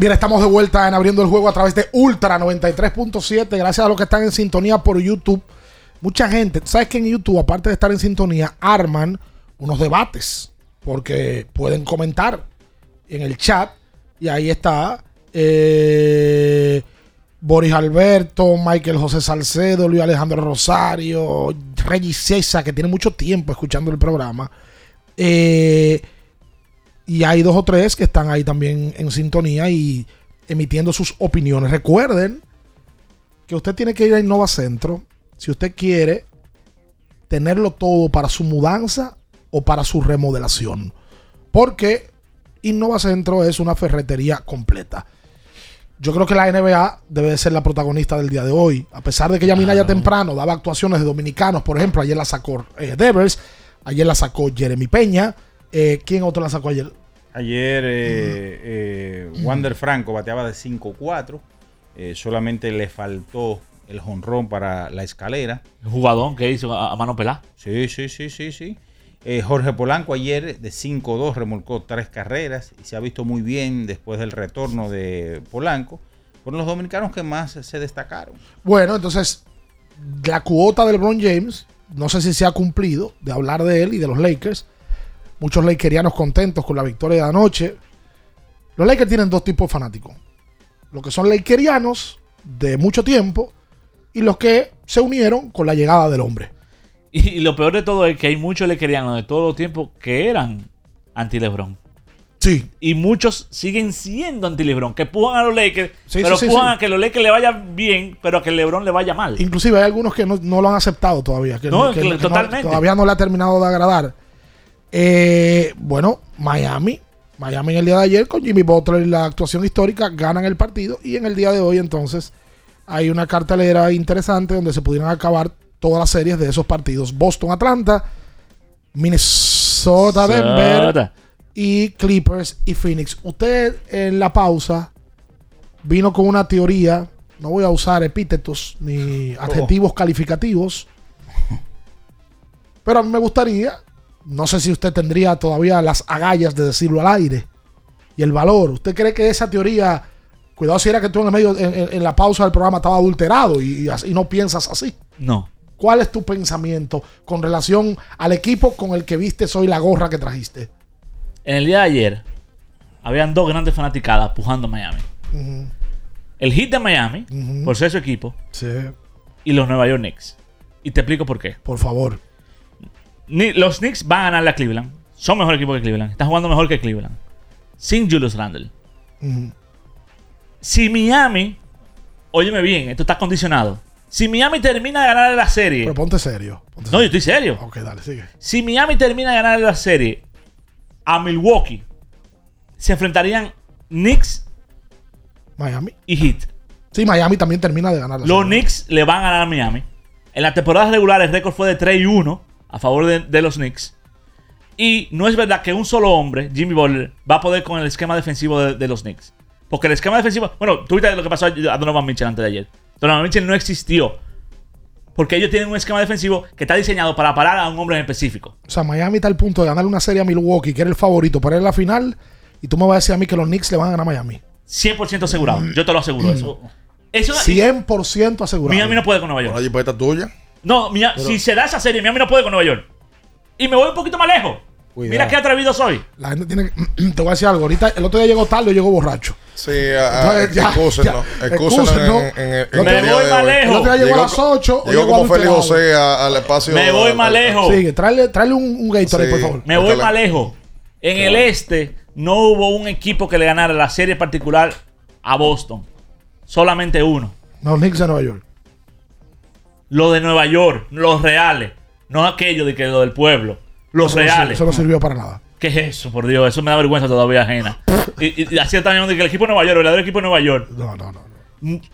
Bien, estamos de vuelta en abriendo el juego a través de Ultra 93.7. Gracias a los que están en sintonía por YouTube. Mucha gente, ¿sabes que en YouTube, aparte de estar en sintonía, arman unos debates? Porque pueden comentar en el chat. Y ahí está eh, Boris Alberto, Michael José Salcedo, Luis Alejandro Rosario, Regis César, que tiene mucho tiempo escuchando el programa. Eh, y hay dos o tres que están ahí también en sintonía y emitiendo sus opiniones. Recuerden que usted tiene que ir a Innova Centro si usted quiere tenerlo todo para su mudanza o para su remodelación. Porque Innova Centro es una ferretería completa. Yo creo que la NBA debe de ser la protagonista del día de hoy. A pesar de que Yamina ya temprano daba actuaciones de dominicanos, por ejemplo, ayer la sacó eh, Devers, ayer la sacó Jeremy Peña. Eh, ¿Quién otro la sacó ayer? Ayer eh, eh, Wander Franco bateaba de 5-4. Eh, solamente le faltó el jonrón para la escalera. El jugadón que hizo a, a mano pelada. Sí, sí, sí, sí, sí. Eh, Jorge Polanco ayer de 5-2 remolcó tres carreras y se ha visto muy bien después del retorno de Polanco. Fueron los dominicanos que más se destacaron. Bueno, entonces, la cuota del LeBron James, no sé si se ha cumplido de hablar de él y de los Lakers. Muchos lakerianos contentos con la victoria de anoche. Los Lakers tienen dos tipos de fanáticos. Los que son lakerianos de mucho tiempo y los que se unieron con la llegada del hombre. Y, lo peor de todo es que hay muchos lekerianos de todos los tiempos que eran anti-Lebron. Sí. Y muchos siguen siendo anti-LeBron, que pujan a los Lakers, Sí, pero sí, sí, pujan sí. a que los Lakers le vaya bien, pero a que LeBron le vaya mal. Inclusive hay algunos que no, no lo han aceptado todavía. Que, No, que- que- que totalmente. todavía no le ha terminado de agradar. Eh, bueno, Miami. Miami en el día de ayer con Jimmy Butler y la actuación histórica ganan el partido. Y en el día de hoy entonces hay una cartelera interesante donde se pudieran acabar todas las series de esos partidos. Boston, Atlanta, Minnesota, Denver y Clippers y Phoenix. Usted en la pausa vino con una teoría, no voy a usar epítetos ni adjetivos calificativos, pero a mí me gustaría, no sé si usted tendría todavía las agallas de decirlo al aire y el valor. ¿Usted cree que esa teoría, cuidado si era que tú en, el medio, en, la pausa del programa estaba adulterado y, y así- y no piensas así? No. ¿Cuál es tu pensamiento con relación al equipo con el que viste hoy la gorra que trajiste? En el día de ayer, habían dos grandes fanaticadas pujando a Miami. El hit de Miami, por ser su equipo, Sí. y los Nueva York Knicks. Y te explico por qué. Por favor. Los Knicks van a ganarle a Cleveland. Son mejor equipo que Cleveland. Están jugando mejor que Cleveland. Sin Julius Randle. Si Miami, óyeme bien, esto está condicionado. Si Miami termina de ganar la serie. Pero ponte serio. no, yo estoy serio. Ok, dale, sigue. Si Miami termina de ganar la serie a Milwaukee, se enfrentarían Knicks Miami. y Heat. Sí, Miami también termina de ganar la Los serie. Knicks le van a ganar a Miami. En la temporada regular el récord fue de 3 y 1 a favor de, de los Knicks. Y no es verdad que un solo hombre, Jimmy Butler, va a poder con el esquema defensivo de, de los Knicks. Porque el esquema defensivo. Bueno, tú viste lo que pasó a Donovan Mitchell antes de ayer. Donovan Mitchell no existió. Porque ellos tienen un esquema defensivo que está diseñado para parar a un hombre en específico. O sea, Miami está al punto de ganarle una serie a Milwaukee, que era el favorito para ir a la final. Y tú me vas a decir a mí que los Knicks le van a ganar a Miami. 100% asegurado. Yo te lo aseguro. Eso, eso 100% asegurado. Miami no puede con Nueva York. Una jipeta tuya. No, Pero- si se da esa serie, Miami no puede con Nueva York. Y me voy un poquito más lejos. Cuidado. Mira qué atrevido soy. La gente tiene que. (clears throat) Te voy a decir algo. Ahorita, el otro día llegó tarde, yo llegó borracho. Sí, ah, Entonces, ya, excúsenos. ya, Excúsenos excúsenos. en, en, en Me día voy de más hoy. lejos. El otro día llegó a las 8, hoy Llegó llegó como Félix. José a- al espacio. Me voy al- más al- lejos. Sigue, tráele, tráele un, un Gatorade, Sí. por favor. Me voy más lejos. En el este no hubo un equipo que le ganara la serie particular a Boston. Solamente uno. No, Knicks de Nueva York. Lo de Nueva York, los reales. No aquello de que lo del pueblo. Los Eso no reales. Eso no sirvió para nada. ¿Qué es eso, por Dios? Eso me da vergüenza todavía ajena. y, y así también de que el equipo de Nueva York, el verdadero equipo de Nueva York. No, no, no.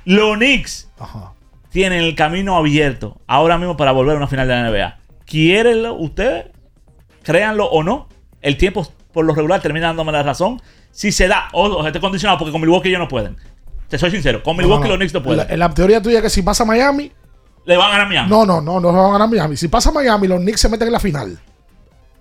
Los Knicks Ajá. tienen el camino abierto ahora mismo para volver a una final de la NBA. ¿Quiérenlo ustedes? Créanlo o no. El tiempo por lo regular termina dándome la razón. Si se da, ojo, esté condicionado porque con Milwaukee ellos no pueden. Te soy sincero, con Milwaukee No, no. los Knicks no pueden. La, la teoría tuya es que si pasa Miami. Le van a ganar a Miami. No, no, no, no van a ganar Miami. Si pasa Miami, los Knicks se meten en la final.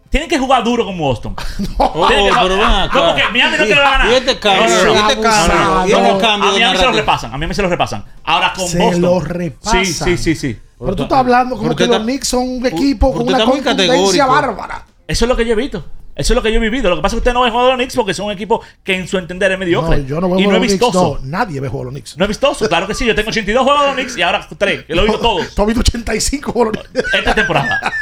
Tienen que jugar duro con Boston. (laughs) Oh, Tienen que- pero no, porque Miami no te lo va a ganar. Y este cambio, No, no, no. y este cambio, No, no, no. este cambio A Miami se lo narrativa. repasan. A Miami se lo repasan. Ahora con Se Boston. lo repasan. Sí, sí, sí, sí. Pero tú estás hablando como que los Knicks son un equipo con una categórico. bárbara. Eso es lo que yo he visto. Eso es lo que yo he vivido. Lo que pasa es que usted no ve jugar a los Knicks porque son un equipo que en su entender es mediocre. No, yo no veo y no es vistoso. No, nadie ve jugar a los Knicks. No es vistoso. Claro que sí. Yo tengo 82 juegos de los Knicks y ahora 3. Que lo he visto todos. Tú has visto 85 juegos a los Knicks. Esta temporada.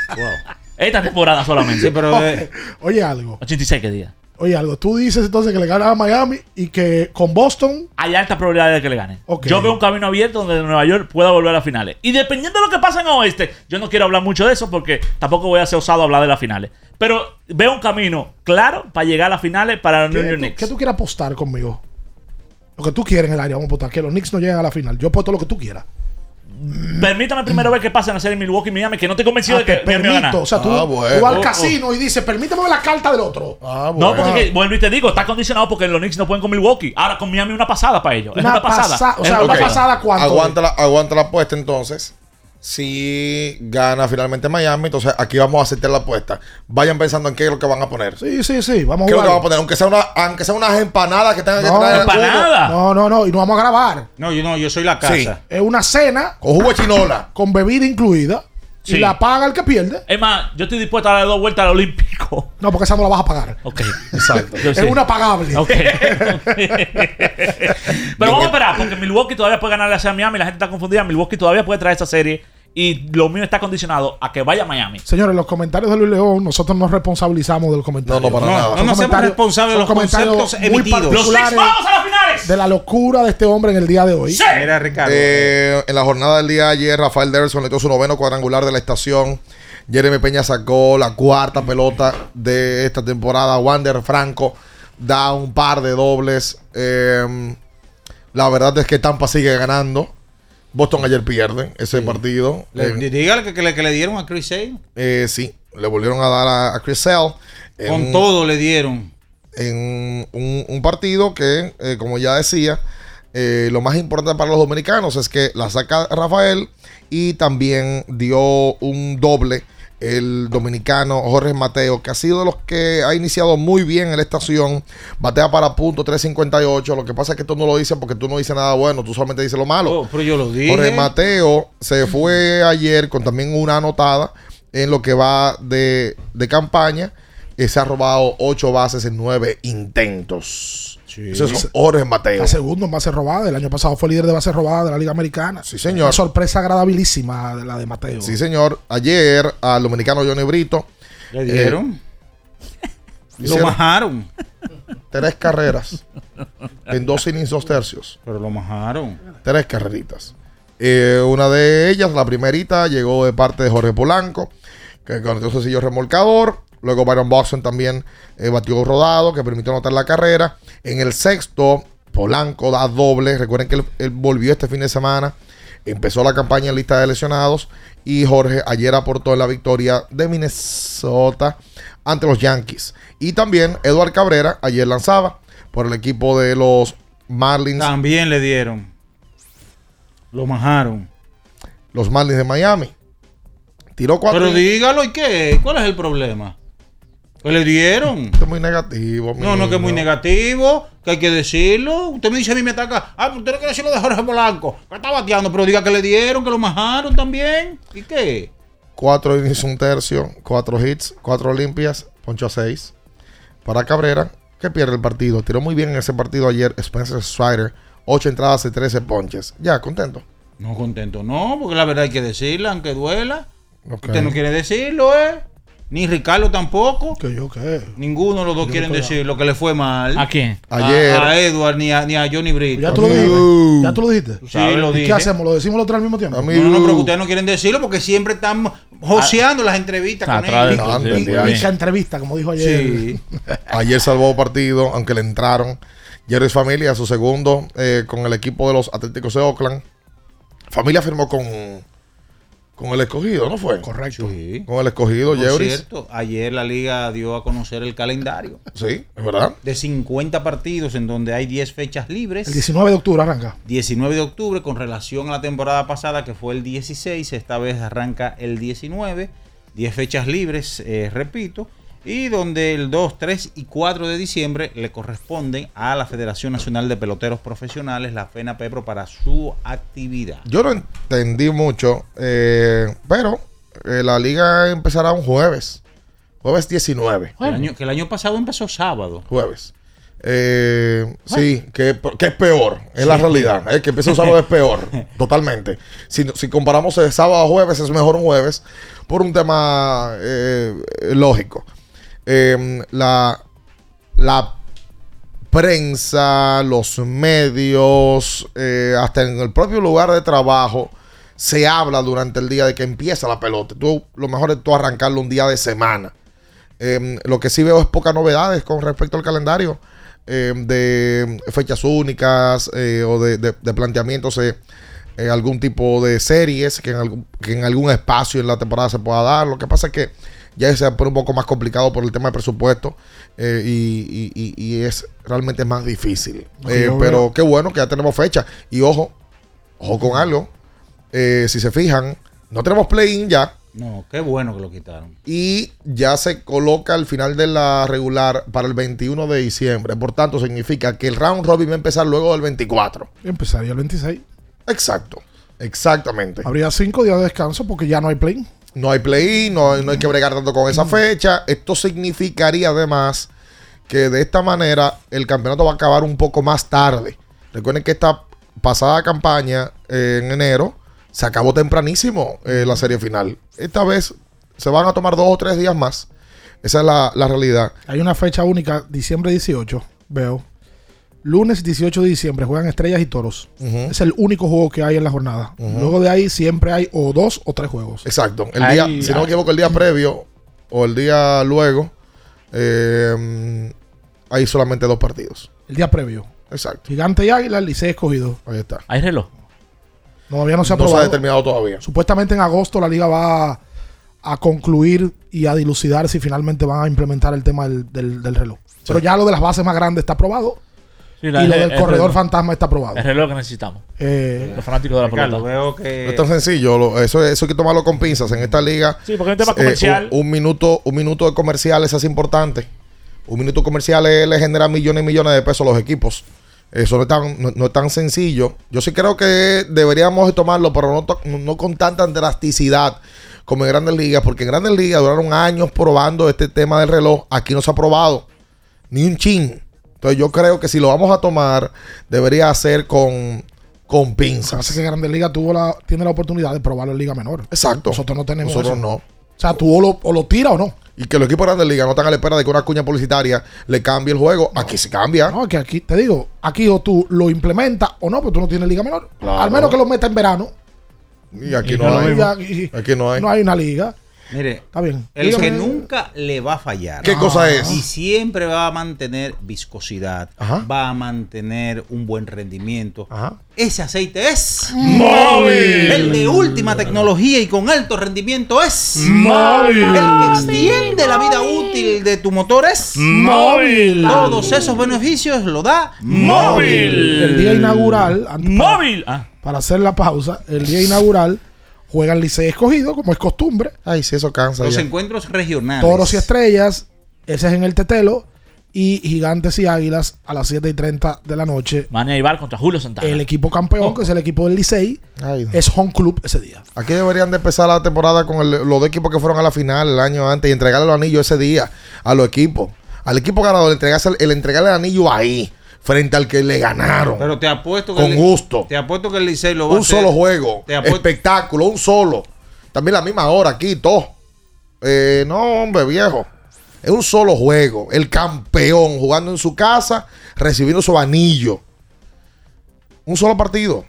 Esta temporada solamente. Sí, pero Oye, oye algo. 86 que día. Oye algo. Tú dices entonces que le ganas a Miami y que con Boston. Hay alta probabilidad de que le gane. Ok. Yo veo un camino abierto donde Nueva York pueda volver a las finales. Y dependiendo de lo que pasa en Oeste, yo no quiero hablar mucho de eso porque tampoco voy a ser osado a hablar de las finales. Pero veo un camino claro para llegar a las finales para los New ¿Qué, York Knicks. qué tú quieres apostar conmigo? Lo que tú quieres en el área, vamos a apostar. Que los Knicks no lleguen a la final. Yo apuesto lo que tú quieras. Permítame primero ver qué pasa en la serie Milwaukee y Miami, que no estoy convencido Ah, de que te Miami va a ganar. permito. O sea, tú, Ah, tú bueno. vas al Oh, oh. casino y dices, permíteme ver la carta del otro. Ah, No, bueno. porque que- vuelvo y te digo, está condicionado porque los Knicks no pueden con Milwaukee. Ahora con Miami una pasada para ellos. Es Una una pasada. pasa- o sea, una pasada, ¿cuánto? Aguanta la, aguanta la apuesta entonces. Si gana finalmente Miami, entonces aquí vamos a aceptar la apuesta. Vayan pensando en qué es lo que van a poner. ¿Qué Sí, sí, sí. Vamos a es lo que van a poner? Aunque sea, una, aunque sea unas empanadas que tengan que No, traer alguno. empanada. No, no, no. Y no vamos a grabar. No, yo no, yo soy la casa. Sí. Es una cena Con jugo de chinola. con bebida incluida. Sí. Y la paga el que pierde. Es más, yo estoy dispuesto a dar dos vueltas al No, porque esa no la vas a pagar. Ok. Exacto. Es una pagable. Ok. (laughs) Pero vamos a esperar, porque Milwaukee todavía puede ganarle a Miami. La gente está confundida. Milwaukee todavía puede traer esa serie Y lo mío está condicionado a que vaya a Miami. Señores, los comentarios de Luis León, nosotros nos responsabilizamos del comentario. No, no, para nada. No nos hacemos responsables de los comentarios emitidos. ¡Los vamos a las finales! de la locura de este hombre en el día de hoy. Mira, Ricardo. Eh, en la jornada del día de ayer, Rafael Devers conectó su noveno cuadrangular de la estación. Jeremy Peña sacó la cuarta pelota de esta temporada. Wander Franco da un par de dobles. Eh, la verdad es que Tampa sigue ganando. Boston ayer pierde ese partido. Le- Eh, dígale que, que le, que le dieron a Chris Sale. eh, sí, le volvieron a dar a, a Chris Sale. Con todo le dieron. en un, un partido que, eh, como ya decía, eh, lo más importante para los dominicanos es que la saca Rafael y también dio un doble el dominicano Jorge Mateo, que ha sido de los que ha iniciado muy bien en la estación, batea para punto 358, lo que pasa es que tú no lo dices porque tú no dices nada bueno, tú solamente dices lo malo. Oh, pero yo lo dije. Jorge Mateo se fue ayer con también una anotada en lo que va de, de campaña. Y se ha robado ocho bases en nueve intentos. Eso es Jorge Mateo. La segunda en base robada. El año pasado fue líder de base robada de la Liga Americana. Sí, señor. Una sorpresa agradabilísima de la de Mateo. Sí, señor. Ayer al dominicano Johnny Brito. Le dieron. eh, lo majaron. Tres carreras en dos innings, dos tercios. Pero lo majaron. Tres carreritas. Eh, una de ellas, la primerita, llegó de parte de Jorge Polanco, que conectó un sencillo remolcador. Luego Byron Boxon también eh, batió rodado, que permitió anotar la carrera. En el sexto, Polanco da doble. Recuerden que él, él volvió este fin de semana. Empezó la campaña en lista de lesionados. Y Jorge ayer aportó en la victoria de Minnesota ante los Yankees. Y también Eduard Cabrera ayer lanzaba por el equipo de los Marlins. También le dieron. Lo majaron. Los Marlins de Miami. Tiró cuatro. Pero dígalo, ¿y qué? ¿Cuál es el problema? Que le dieron. Esto es muy negativo. No, no, que es muy negativo, que hay que decirlo. Usted me dice a mí me ataca. Ah, pero usted no quiere decirlo de Jorge Polanco, que está bateando, pero diga que le dieron, que lo majaron también. ¿Y qué? Cuatro innings, un tercio, cuatro hits, cuatro limpias, poncho a seis. Para Cabrera, que pierde el partido. Tiró muy bien en ese partido ayer Spencer Strider. Ocho entradas y 13 ponches. Ya, contento. No contento, no, porque la verdad hay que decirla, aunque duela. Ok. Usted no quiere decirlo, ¿eh? Ni Ricardo tampoco. ¿Que yo qué? Ninguno de los dos Yo quieren decir lo que le fue mal. ¿A quién? A- Ayer. A, Edward ni a, ni a Johnny Brito. ¿Ya tú lo dijiste? ¿Ya tú lo dijiste? Sí, lo ¿Y dije. qué hacemos? ¿Lo decimos los tres al mismo tiempo? A No, no, no, pero ustedes no quieren decirlo porque siempre están joseando las entrevistas con muy ahí. bien. Pica entrevista, como dijo ayer. Sí. (laughs) Ayer salvó partido, aunque le entraron. Jerry Familia, su segundo eh, con el equipo de los Atléticos de Oakland. Familia firmó con, con el escogido, ¿no fue? Correcto. Sí. Con el escogido, Por Jerry. cierto, ayer la liga dio a conocer el calendario Sí, es verdad. de 50 partidos en donde hay 10 fechas libres. El 19 de octubre arranca. 19 de octubre con relación a la temporada pasada que fue el 16, esta vez arranca el 19, 10 fechas libres, eh, repito, y donde el 2, 3 y 4 de diciembre le corresponden a la Federación Nacional de Peloteros Profesionales, la FENAPEPRO, para su actividad. Yo no entendí mucho, eh, pero eh, la liga empezará un jueves. Jueves 19. El año, que el año pasado empezó sábado. Jueves. Eh, sí, que, que es peor, es la realidad. eh, que empieza un sábado es peor, (laughs) totalmente. Si, si comparamos de sábado a jueves, es mejor un jueves por un tema eh, lógico. Eh, la, la prensa, los medios, eh, hasta en el propio lugar de trabajo, se habla durante el día de que empieza la pelota. Tú, lo mejor es tú arrancarlo un día de semana. Eh, lo que sí veo es pocas novedades con respecto al calendario eh, de fechas únicas eh, o de, de- de planteamientos eh, algún tipo de series que en, algún, que en algún espacio en la temporada se pueda dar. Lo que pasa es que ya se pone un poco más complicado por el tema de presupuesto eh, y, y- y- es realmente más difícil. Eh, pero qué bueno que ya tenemos fecha. Y ojo, ojo con algo. Eh, si se fijan, no tenemos play-in ya. No, qué bueno que lo quitaron. Y ya se coloca al final de la regular para el 21 de diciembre. Por tanto, significa que el round robin va a empezar luego del 24. Y empezaría el 26. Exacto. Exactamente. Habría cinco días de descanso porque ya no hay play. No hay play, no, no hay que bregar tanto con esa fecha. Esto significaría además que de esta manera el campeonato va a acabar un poco más tarde. Recuerden que esta pasada campaña eh, en enero se acabó tempranísimo eh, la serie final. Esta vez se van a tomar dos o tres días más. Esa es la, la realidad. Hay una fecha única, diciembre 18, veo. Lunes 18 de diciembre juegan Estrellas y Toros. Es el único juego que hay en la jornada. Luego de ahí siempre hay o dos o tres juegos. Exacto. El Ahí- día, si no me equivoco, el día previo o el día luego, eh, hay solamente dos partidos. El día previo. Exacto. Gigante y Águila, el Licey escogido. Ahí está. ¿Hay reloj? Todavía no se ha No se ha aprobado. determinado todavía. Supuestamente en agosto la liga va a, a concluir y a dilucidar si finalmente van a implementar el tema del, del- del reloj. Pero ya lo de las bases más grandes está aprobado. Sí, la- y lo el- del el corredor reloj. fantasma está aprobado. El reloj que necesitamos. Eh, Los fanáticos de la Ricardo, pelota. veo No es tan sencillo. lo- eso, eso hay que tomarlo con pinzas. En esta liga, Sí, porque es un tema eh, comercial. un, un minuto, un minuto de comerciales es importante. Un minuto comercial le, le genera millones y millones de pesos a los equipos. Eso no es, tan, no, no es tan sencillo. Yo sí creo que deberíamos de tomarlo, pero no, to- no con tanta drasticidad como en Grandes Ligas, porque en Grandes Ligas duraron años probando este tema del reloj. Aquí no se ha probado ni un chin. Entonces yo creo que si lo vamos a tomar, debería ser con, con Así pinzas. que Grandes Ligas tuvo la, tiene la oportunidad de probarlo en Liga Menor. Exacto. Nosotros no tenemos Nosotros eso. no. O sea, tú o lo, o lo tiras o no. Y que los equipos de Grandes Ligas no están a la espera de que una cuña publicitaria le cambie el juego. Aquí se cambia. No, que aquí, te digo, aquí o tú lo implementas o no, pero tú no tienes Liga Menor. Claro. Al menos que lo metas en verano. Y aquí Y no, no hay. Aquí no hay. No hay una liga. Mire, Está bien. el Dígame. que nunca le va a fallar. ¿Qué cosa es? Y siempre va a mantener viscosidad, Ajá. va a mantener un buen rendimiento. Ajá. Ese aceite es Móvil. El de última tecnología y con alto rendimiento es Móvil. El que extiende la vida útil de tu motor es Móvil. Todos esos beneficios lo da El día inaugural, para- Móvil. Ah, para hacer la pausa, el día inaugural juegan Licey escogido, como es costumbre. Ay, si eso cansa. Los ya. encuentros regionales. Toros y estrellas, ese es en el Tetelo. Y Gigantes y Águilas a las 7 y 30 de la noche. Mania Ibar contra Julio Santana. El equipo campeón, que es el equipo del Licey, Ay, es home club ese día. Aquí deberían de empezar la temporada con el- los dos equipos que fueron a la final el año antes y entregarle los anillos ese día a los equipos. Al equipo ganador, entregarse el, el entregarle el anillo ahí, frente al que le ganaron. Pero te apuesto que Con el- gusto. Te apuesto que el Licey lo va a un solo juego, Te espectáculo, un solo. También la misma hora aquí, todo. Eh, no, hombre, viejo. Es un solo juego. El campeón jugando en su casa, recibiendo su anillo. Un solo partido.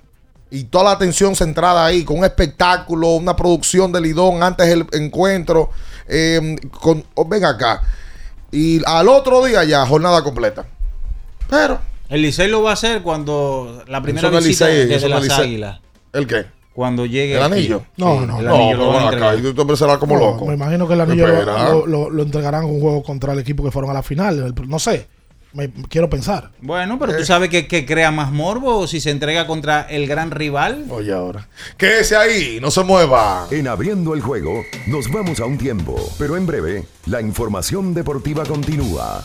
Y toda la atención centrada ahí, con un espectáculo, una producción de Lidón antes del encuentro. eh, con, oh, ven acá. Y al otro día ya, jornada completa. Pero, El Licey lo va a hacer cuando la primera visita Licey, desde las Licey. Águilas. ¿el qué? Cuando llegue ¿El aquí. anillo? No, Sí, no, el no, anillo pero acá. tú empezarás como No, loco. Me imagino que el anillo lo, lo- lo- entregarán un juego contra el equipo que fueron a la final. No sé. Me, quiero pensar. Bueno, pero Eh. tú sabes que, que crea más morbo si se entrega contra el gran rival. Oye, ahora. Quédese ahí, no se mueva. En abriendo el juego, nos vamos a un tiempo, pero en breve, la información deportiva continúa.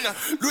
mañana. Lo.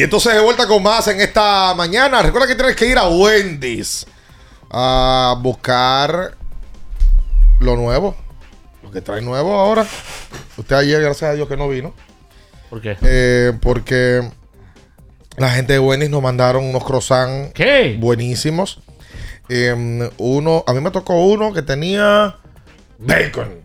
Y entonces de vuelta con más en esta mañana. Recuerda que tienes que ir a Wendy's a buscar lo nuevo. Lo que trae nuevo ahora. Usted ayer, gracias a Dios que no vino. ¿Por qué? Eh, porque la gente de Wendy's nos mandaron unos croissants buenísimos. Eh, uno, a mí me tocó uno que tenía bacon.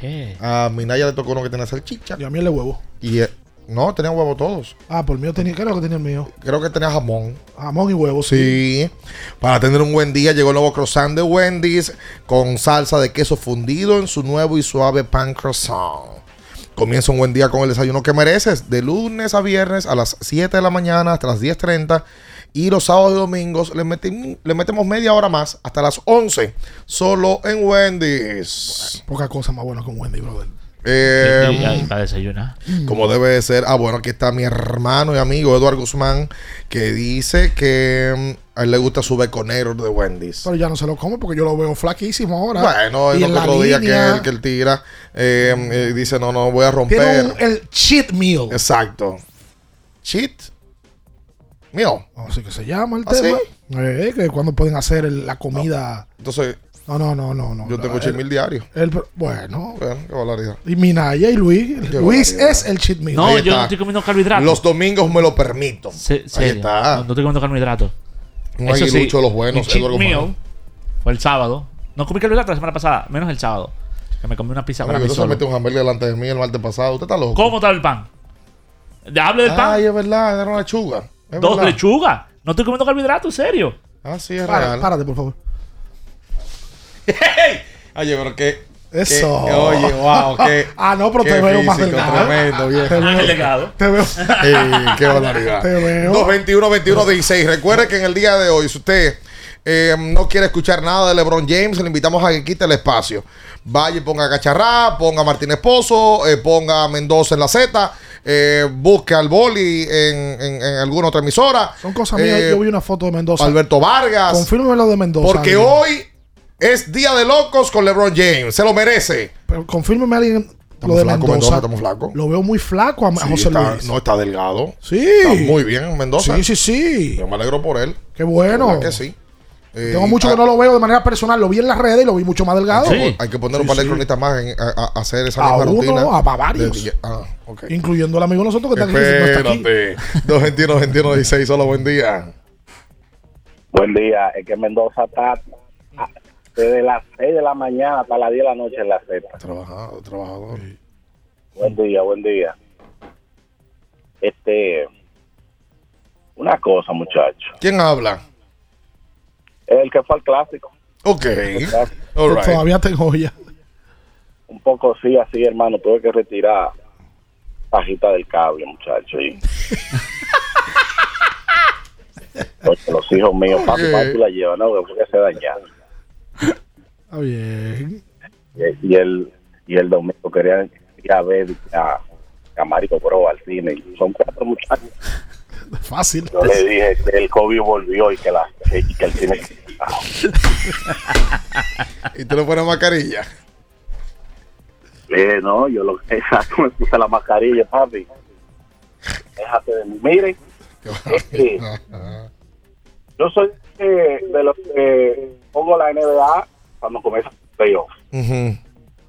¿Qué? A Minaya le tocó uno que tenía salchicha. Y a mí el de huevo. Y eh, no, tenía huevo todos. Ah, por el mío tenía. ¿Qué era lo que tenía el mío? Creo que tenía jamón. Jamón y huevo, Sí. Para tener un buen día llegó el nuevo croissant de Wendy's con salsa de queso fundido en su nuevo y suave pan croissant. Comienza un buen día con el desayuno que mereces. De lunes a viernes a las 7 de la mañana hasta las 10.30. Y los sábados y domingos le, le metemos media hora más hasta las 11. Solo en Wendy's. Poca cosa más buena con Wendy, brother. Eh, Y- y- y para desayunar. como debe de ser. Ah, bueno, aquí está mi hermano y amigo Eduardo Guzmán, que dice que mm, a él le gusta su beconero de Wendy's. Pero ya no se lo come porque yo lo veo flaquísimo ahora. Bueno, es Y lo en que la otro día que él, que él tira. eh, eh, dice, no, no, voy a romper. Tiene un- el cheat meal. Exacto. Cheat meal. Así que se llama el ¿Ah, sí? tema. Eh, que cuando pueden hacer el- la comida. Entonces, No, no, no, no. no yo tengo El- cheat meal diario. el- bueno. Bueno, qué barbaridad. Y Minaya y Luis. Qué Luis es el cheat meal. No, Ahí yo está. no estoy comiendo carbohidratos. Los domingos me lo permito. Se- Ahí serio, está. No, no estoy comiendo carbohidratos. Un aguilucho de los buenos, mi cheat meal fue el sábado. No comí carbohidratos la semana pasada, menos el sábado. Que me comí una pizza para mí solo. mete un hamburger delante de mí el martes pasado. Usted está loco. ¿Cómo está el pan? Hable del pan. Ay, es verdad, era una lechuga. Es Dos verdad. lechugas. No estoy comiendo carbohidratos, serio. Ah, sí, es Para- real. párate, por favor. Oye, pero que. Eso. oye, wow, que. (laughs) Ah, no, pero qué te veo más delgado. Tremendo, viejo. Te veo- Delgado. Te veo. (laughs) Ey, qué barbaridad. Te veo. 221 21 16. Recuerde que en el día de hoy, si usted eh, no quiere escuchar nada de LeBron James, le invitamos a que quite el espacio. Vaya y ponga a Cacharrá, ponga a Martínez Pozo, eh, ponga a Mendoza en la Z, eh, busque al Boli en, en- en alguna otra emisora. Son cosas mías. Yo vi una foto de Mendoza. Alberto Vargas. Confírmeme lo de Mendoza. Porque alguien. hoy es día de locos con LeBron James. Se lo merece. Pero confírmeme a alguien Estamos lo de flacos, Mendoza. Mendoza, estamos flacos. Lo veo muy flaco a, a Sí, José está- Luis. no está delgado. Sí. Está muy bien Mendoza. Sí, sí, sí. Yo me alegro por él. Qué bueno. Que sí. Eh, Tengo mucho ah, que no lo veo de manera personal. Lo vi en las redes y lo vi mucho más delgado. Sí. Hay que poner un Sí, par de sí. cronistas más en, a, hacer esa A misma uno, rutina. a- varios. De- ah, ok. Incluyendo el amigo de nosotros que está aquí. no está aquí. Espérate. 221 21 16 Hola, buen día. Buen día, es que Mendoza está ah, desde las 6 de la mañana hasta las 10 de la noche en la Z. Trabajador, trabajador. Buen día, buen día. Este, una cosa, muchacho. ¿Quién habla? El que fue al clásico. Ok. All right. Todavía tengo ya. Un poco sí, así, hermano. Tuve que retirar pajita del cable, muchacho. Y... (laughs) Los hijos míos, papi, Ok. papi la llevan, ¿no? Porque se dañaron. Está bien. Y, y el, y el domingo querían ir a ver a, a Mario Bro al cine. y Son cuatro muchachos. (laughs) Fácil. Yo le dije que el COVID volvió y que, la, y que el cine... (laughs) y tú le pones mascarilla. Eh, no, yo lo (laughs) exacto, me puse la mascarilla, papi. Déjate de mí. Miren, es que yo soy eh, de los que pongo la NBA cuando comienza el playoff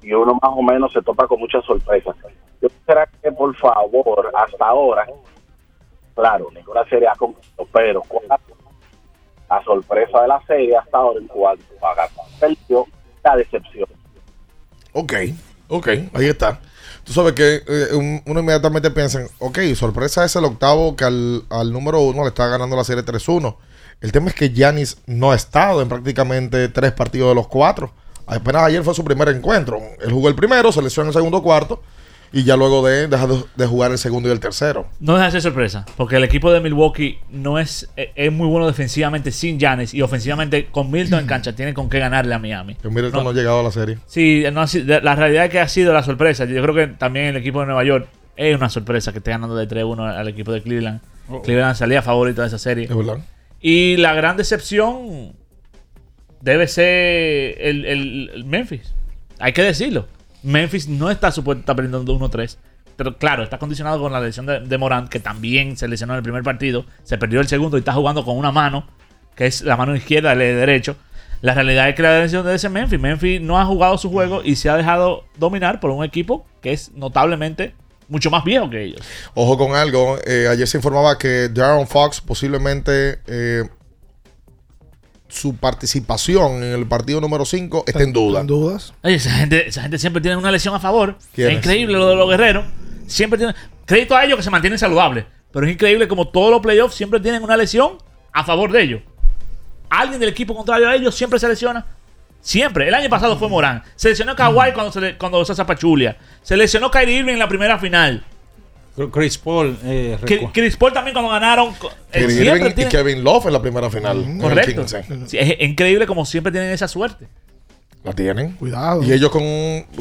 y uno más o menos se topa con muchas sorpresas. Yo quisiera que, por favor, hasta ahora, claro, ninguna serie ha concluido, pero ¿cuál es la sorpresa de la serie hasta ahora en cuanto a perdió la decepción. Ok, ok, ahí está. Tú sabes que eh, un- uno inmediatamente piensa, en, ok, sorpresa es el octavo que al, al número uno le está ganando la serie 3-1. El tema es que Giannis no ha estado en prácticamente tres partidos de los cuatro. Apenas ayer fue su primer encuentro. Él jugó el primero, se lesionó en el segundo cuarto y ya luego de dejar de, jugar el segundo y el tercero. No deja de ser sorpresa, porque el equipo de Milwaukee no es, eh, es muy bueno defensivamente sin Giannis y ofensivamente con Milton en cancha tiene con qué ganarle a Miami. Que Middleton no ha llegado a la serie. Sí, no ha sido- la realidad es que ha sido la sorpresa. Yo creo que también el equipo de Nueva York es una sorpresa que esté ganando de 3-1 al equipo de Cleveland. Oh. Cleveland salía favorito de esa serie. Es verdad. Y la gran decepción debe ser el, Memphis. Hay que decirlo. Memphis no está supuesto estar perdiendo 1-3. Pero claro, está condicionado con la lesión de, de Morant, que también se lesionó en el primer partido. Se perdió el segundo y está jugando con una mano, que es la mano izquierda, el de derecho. La realidad es que la lesión de ese Memphis. Memphis no ha jugado su juego y se ha dejado dominar por un equipo que es notablemente mucho más viejo que ellos. Ojo con algo, eh, ayer se informaba que Darren Fox posiblemente eh, su participación en el partido número 5 está en duda. dudas. Oye, esa gente, esa gente siempre tiene una lesión a favor. Es increíble lo de los guerreros. Siempre tienen. Crédito a ellos que se mantienen saludables. Pero es increíble como todos los playoffs siempre tienen una lesión a favor de ellos. Alguien del equipo contrario a ellos siempre se lesiona. Siempre. El año pasado fue Morán. Se lesionó Kawhi cuando se, le- cuando se Pachulia. Se lesionó Kyrie Irving en la primera final. Chris Paul. eh, Chris Paul también cuando ganaron. eh, Irving y Kevin Love en la primera final. Correcto. 15. Sí, es, increíble como siempre tienen esa suerte. La tienen. Cuidado. Y ellos con,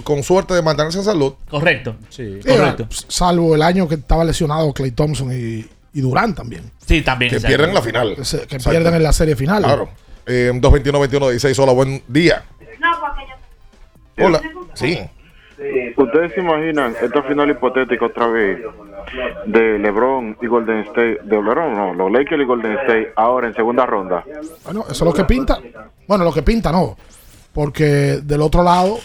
con suerte de mantenerse en salud. Correcto. Sí. Sí, Salvo el año que estaba lesionado Clay Thompson y, y Durant también. Sí, también. Que exacto. pierden la final. Que, se- que Exacto. pierden en la serie final. Claro. Eh, 221-21-16. Hola, buen día. Hola. Sí. ¿Ustedes se imaginan esta final hipotética otra vez de LeBron y Golden State? De LeBron, no, los Lakers y Golden State ahora en segunda ronda. Bueno, eso es lo que pinta. Bueno, lo que pinta no. Porque del otro lado,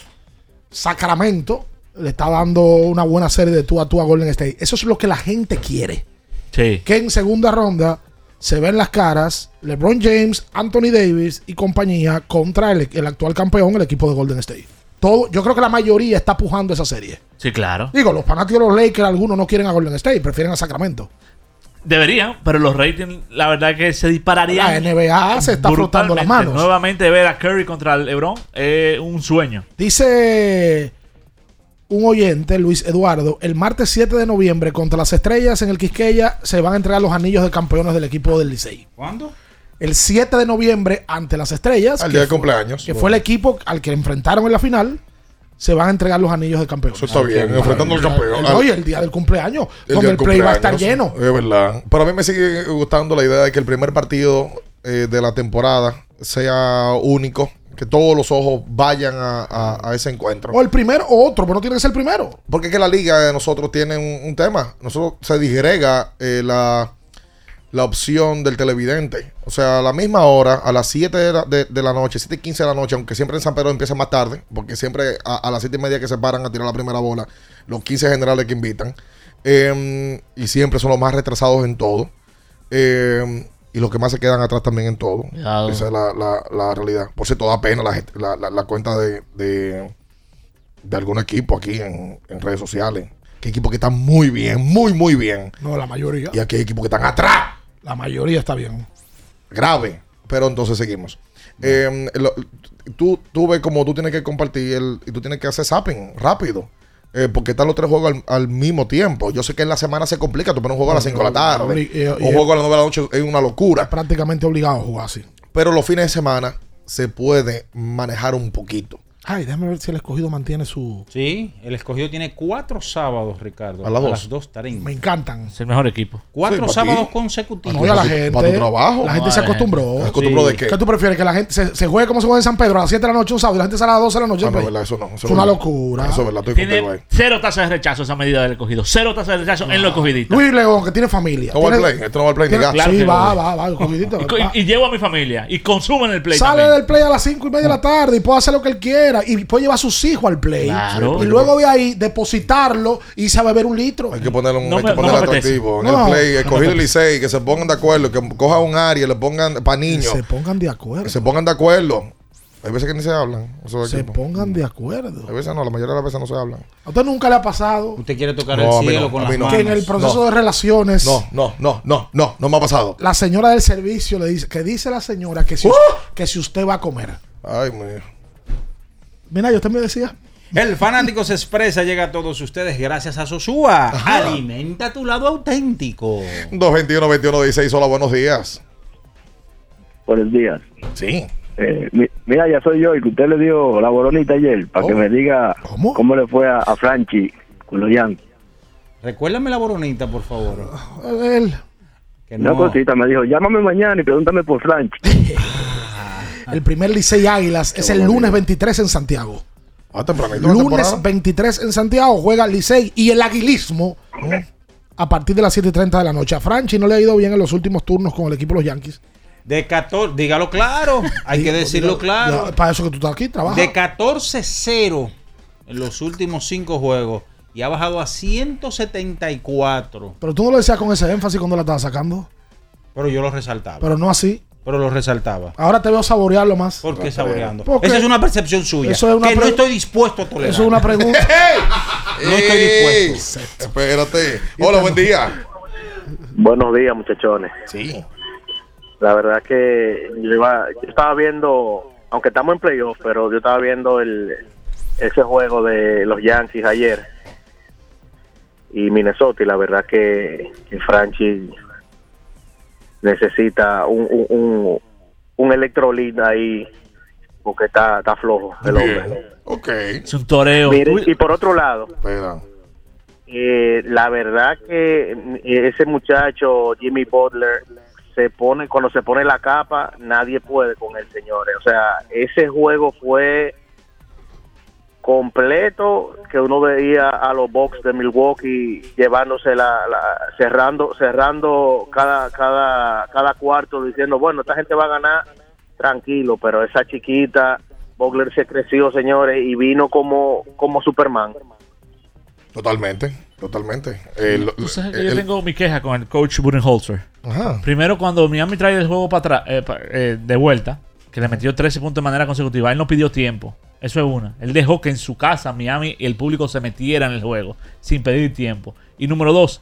Sacramento le está dando una buena serie de tú a tú a Golden State. Eso es lo que la gente quiere. Sí. Que en segunda ronda se ven las caras LeBron James, Anthony Davis y compañía contra el, el actual campeón, el equipo de Golden State. Todo, yo creo que la mayoría está pujando esa serie. Sí, claro. Digo, los fanáticos de los Lakers, algunos no quieren a Golden State, prefieren a Sacramento. Deberían, pero los ratings, la verdad es que se dispararían. La NBA se está frotando las manos. Nuevamente ver a Curry contra el LeBron es un sueño. Dice un oyente, Luis Eduardo, el martes 7 de noviembre contra las estrellas en el Quisqueya se van a entregar los anillos de campeones del equipo del Licey. ¿Cuándo? El 7 de noviembre ante las estrellas, Al día de fue- cumpleaños. que fue el equipo al que enfrentaron en la final, se van a entregar los anillos de campeones. Eso está bien, enfrentando al campeón. Oye, el día del cumpleaños, El donde día el play va a estar lleno. Es verdad. Pero a mí me sigue gustando la idea de que el primer partido eh, de la temporada sea único. Que todos los ojos vayan a, a- a ese encuentro. O el primero o otro, pero no tiene que ser el primero. Porque es que la liga de nosotros tiene un, un tema. Nosotros se digrega eh, la, la opción del televidente. O sea, a la misma hora, a las 7 de la, de- de la noche, 7 y 15 de la noche, aunque siempre en San Pedro empieza más tarde, porque siempre a, a las 7 y media que se paran a tirar la primera bola, los 15 generales que invitan. eh, y siempre son los más retrasados en todo. eh, y los que más se quedan atrás también en todo. Esa es la, la- la realidad. Por cierto, da pena la, gente- la, la- la cuenta de, de, de algún equipo aquí en, en redes sociales. Que equipos que están muy bien, muy, muy bien. No, la mayoría. Y aquí hay equipos que están atrás. La mayoría está bien. Grave. Pero entonces seguimos. Eh, lo- tú, tú ves como tú tienes que compartir el- y tú tienes que hacer zapping rápido. Eh, porque están los tres juegos al, al mismo tiempo. Yo sé que en la semana se complica. Tú pones un juego a las 5 de la tarde. Eh, un y- juego a las 9 de la noche es una locura. Prácticamente obligado a jugar así. Pero los fines de semana se puede manejar un poquito. Ay, déjame ver si el escogido mantiene su. Sí, el escogido tiene cuatro sábados, Ricardo. A las dos. las 2.30. Me encantan. Es el mejor equipo. Cuatro Sí, sábados ti. consecutivos. No, a la gente. para tu trabajo. La gente se Ah, acostumbró. ¿Se acostumbró de qué? ¿Qué tú prefieres? Que la gente se, se juegue como se juega en San Pedro a las 7 de la noche un sábado y la gente sale a las 12 de la noche. Ah, no, pues. verdad, eso no. Eso es una locura. Eso es verdad, estoy contigo Tiene ahí. cero tasas de rechazo esa medida del escogido. Cero tasas de rechazo en los escogidistas. Luis León, que tiene familia. No va al play. Esto no va al play ni. Claro sí, va, va, va, el escogidito. Y, llevo a mi familia. Y consumen el play Sale del play a las 5 y media de la tarde y puede hacer lo que él quiera. Y puede llevar a sus hijos al play. Claro. Y luego de ahí depositarlo y se va a beber un litro. Hay que un No hay me- que no me apetece. atractivo. En No, el play, no escogido el Licey, que se pongan de acuerdo, que coja un área, le pongan para Que niños, se pongan de acuerdo. que se pongan de acuerdo. Hay veces que ni se hablan. Se equipos. pongan de acuerdo. Hay veces no, la mayoría de las veces no se hablan. ¿A usted nunca le ha pasado Usted quiere tocar No, el cielo no, con las no. manos. que en el proceso No. de relaciones No, no, no, no, no, no me ha pasado. la señora del servicio le dice que dice la señora que si, ¡Uh! que si usted va a comer? Ay, mío. Mira, yo usted me decía. El Fanáticos Expresa llega a todos ustedes gracias a Sosúa. Alimenta tu lado auténtico. 221 21 16 hola, buenos días. Buenos días. Sí. Eh, mi- mira, ya soy yo y que usted le dio la boronita ayer para que me diga ¿Cómo? le fue a, a Franchi con los Yankees. Recuérdame la boronita, por favor. Que Una no- cosita, me dijo, llámame mañana y pregúntame por Franchi. (laughs) el primer Licey Águilas es el lunes 23 en Santiago. Ah, tempranito la Lunes temporada. 23 en Santiago juega Licey y el aguilismo a partir de las 7.30 de la noche. A Franchi no le ha ido bien en los últimos turnos con el equipo de los Yankees. De 14, dígalo claro, hay que decirlo claro. ya, para eso que tú estás aquí, trabaja. De 14-0 en los últimos cinco juegos y ha bajado a 174. Pero tú no lo decías con ese énfasis cuando la estabas sacando. Pero yo lo resaltaba. Pero no así. Pero lo resaltaba. Ahora te veo saborearlo más. ¿Por qué saboreando? Porque Esa es una percepción suya. eso es una que no estoy dispuesto a tolerar. Eso es una pregunta. (laughs) No estoy dispuesto. Espérate. Hola, buen día. Buenos días, muchachones. Sí. La verdad que yo, iba- yo estaba viendo, aunque estamos en playoff, pero yo estaba viendo el ese juego de los Yankees ayer y Minnesota y la verdad que, que Franchi necesita un, un, un, un electrolit ahí porque está, está flojo el hombre. Ok. Es un toreo. Mire, y por otro lado, eh, la verdad que eh, ese muchacho Jimmy Butler se pone cuando se pone la capa nadie puede con él señores o sea ese juego fue completo que uno veía a los Bucks de Milwaukee llevándose la, la- cerrando cerrando cada cada cada cuarto diciendo bueno esta gente va a ganar tranquilo pero esa chiquita Butler se creció señores y vino como como Superman Totalmente, totalmente. El- Tú sabes que el- yo tengo mi queja con el coach Budenholzer. Ajá. Primero, cuando Miami trae el juego para atrás, eh, pa- eh, de vuelta, que le metió 13 puntos de manera consecutiva, él no pidió tiempo. Eso es una. Él dejó que en su casa Miami el público se metiera en el juego sin pedir tiempo. Y número dos,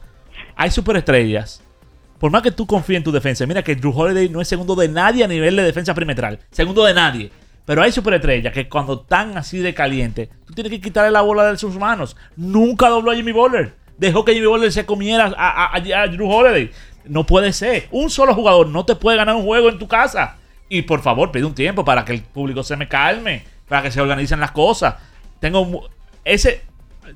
hay superestrellas. Por más que tú confíes en tu defensa, mira que Drew Holiday no es segundo de nadie a nivel de defensa perimetral. Segundo de nadie. Pero hay superestrellas que cuando están así de caliente, tú tienes que quitarle la bola de sus manos. Nunca dobló a Jimmy Butler. Dejó que Jimmy Butler se comiera a Drew Holiday. No puede ser. Un solo jugador no te puede ganar un juego en tu casa. Y por favor, pide un tiempo para que el público se me calme, para que se organicen las cosas. Tengo ese,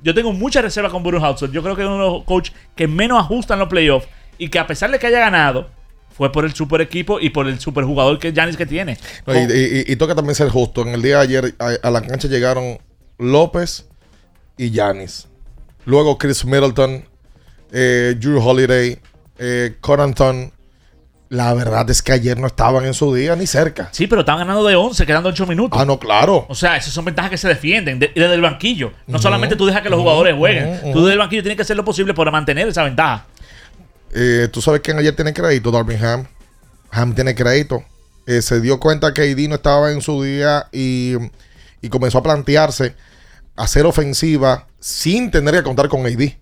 yo tengo mucha reserva con Budenholzer. Yo creo que es uno de los coaches que menos ajustan los playoffs y que a pesar de que haya ganado, fue por el super equipo y por el super jugador que Giannis que tiene. Y, toca también ser justo. En el día de ayer a, la cancha llegaron López y Yanis. Luego Chris Middleton, eh, Drew Holiday, eh. La verdad es que ayer no estaban en su día ni cerca. Sí, pero estaban ganando de 11, quedando 8 minutos. Ah, no, claro. O sea, esas son ventajas que se defienden de- desde el banquillo. No solamente tú dejas que los jugadores jueguen. Tú desde el banquillo tienes que hacer lo posible para mantener esa ventaja. Eh, Tú sabes quién ayer tiene crédito, Darvin Ham. Ham tiene crédito. Eh, se dio cuenta que AD no estaba en su día y, y comenzó a plantearse hacer ofensiva sin tener que contar con AD.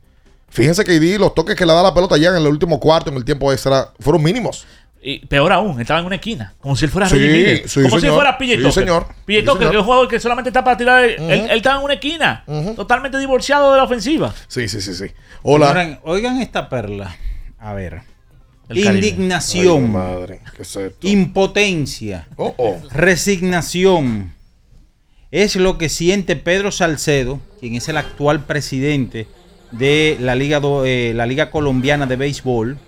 Fíjense que AD, los toques que le da la pelota ya en el último cuarto, en el tiempo extra, fueron mínimos. Y peor aún, estaba en una esquina. Como si él fuera Sí, Reggie Miller. sí, como si señor. fuera PJ Sí, Tucker. señor. PJ Sí, Tucker, señor. que es un jugador que solamente está para tirar. él, estaba en una esquina. Totalmente divorciado de la ofensiva. Sí, sí, sí, sí. Hola. Oigan, oigan esta perla. A ver. El. Indignación. Ay, madre, ¿qué es esto? Impotencia. Oh, oh. Resignación. es lo que siente Pedro Salcedo, quien es el actual presidente de la Liga, do- eh, la Liga Colombiana de Béisbol,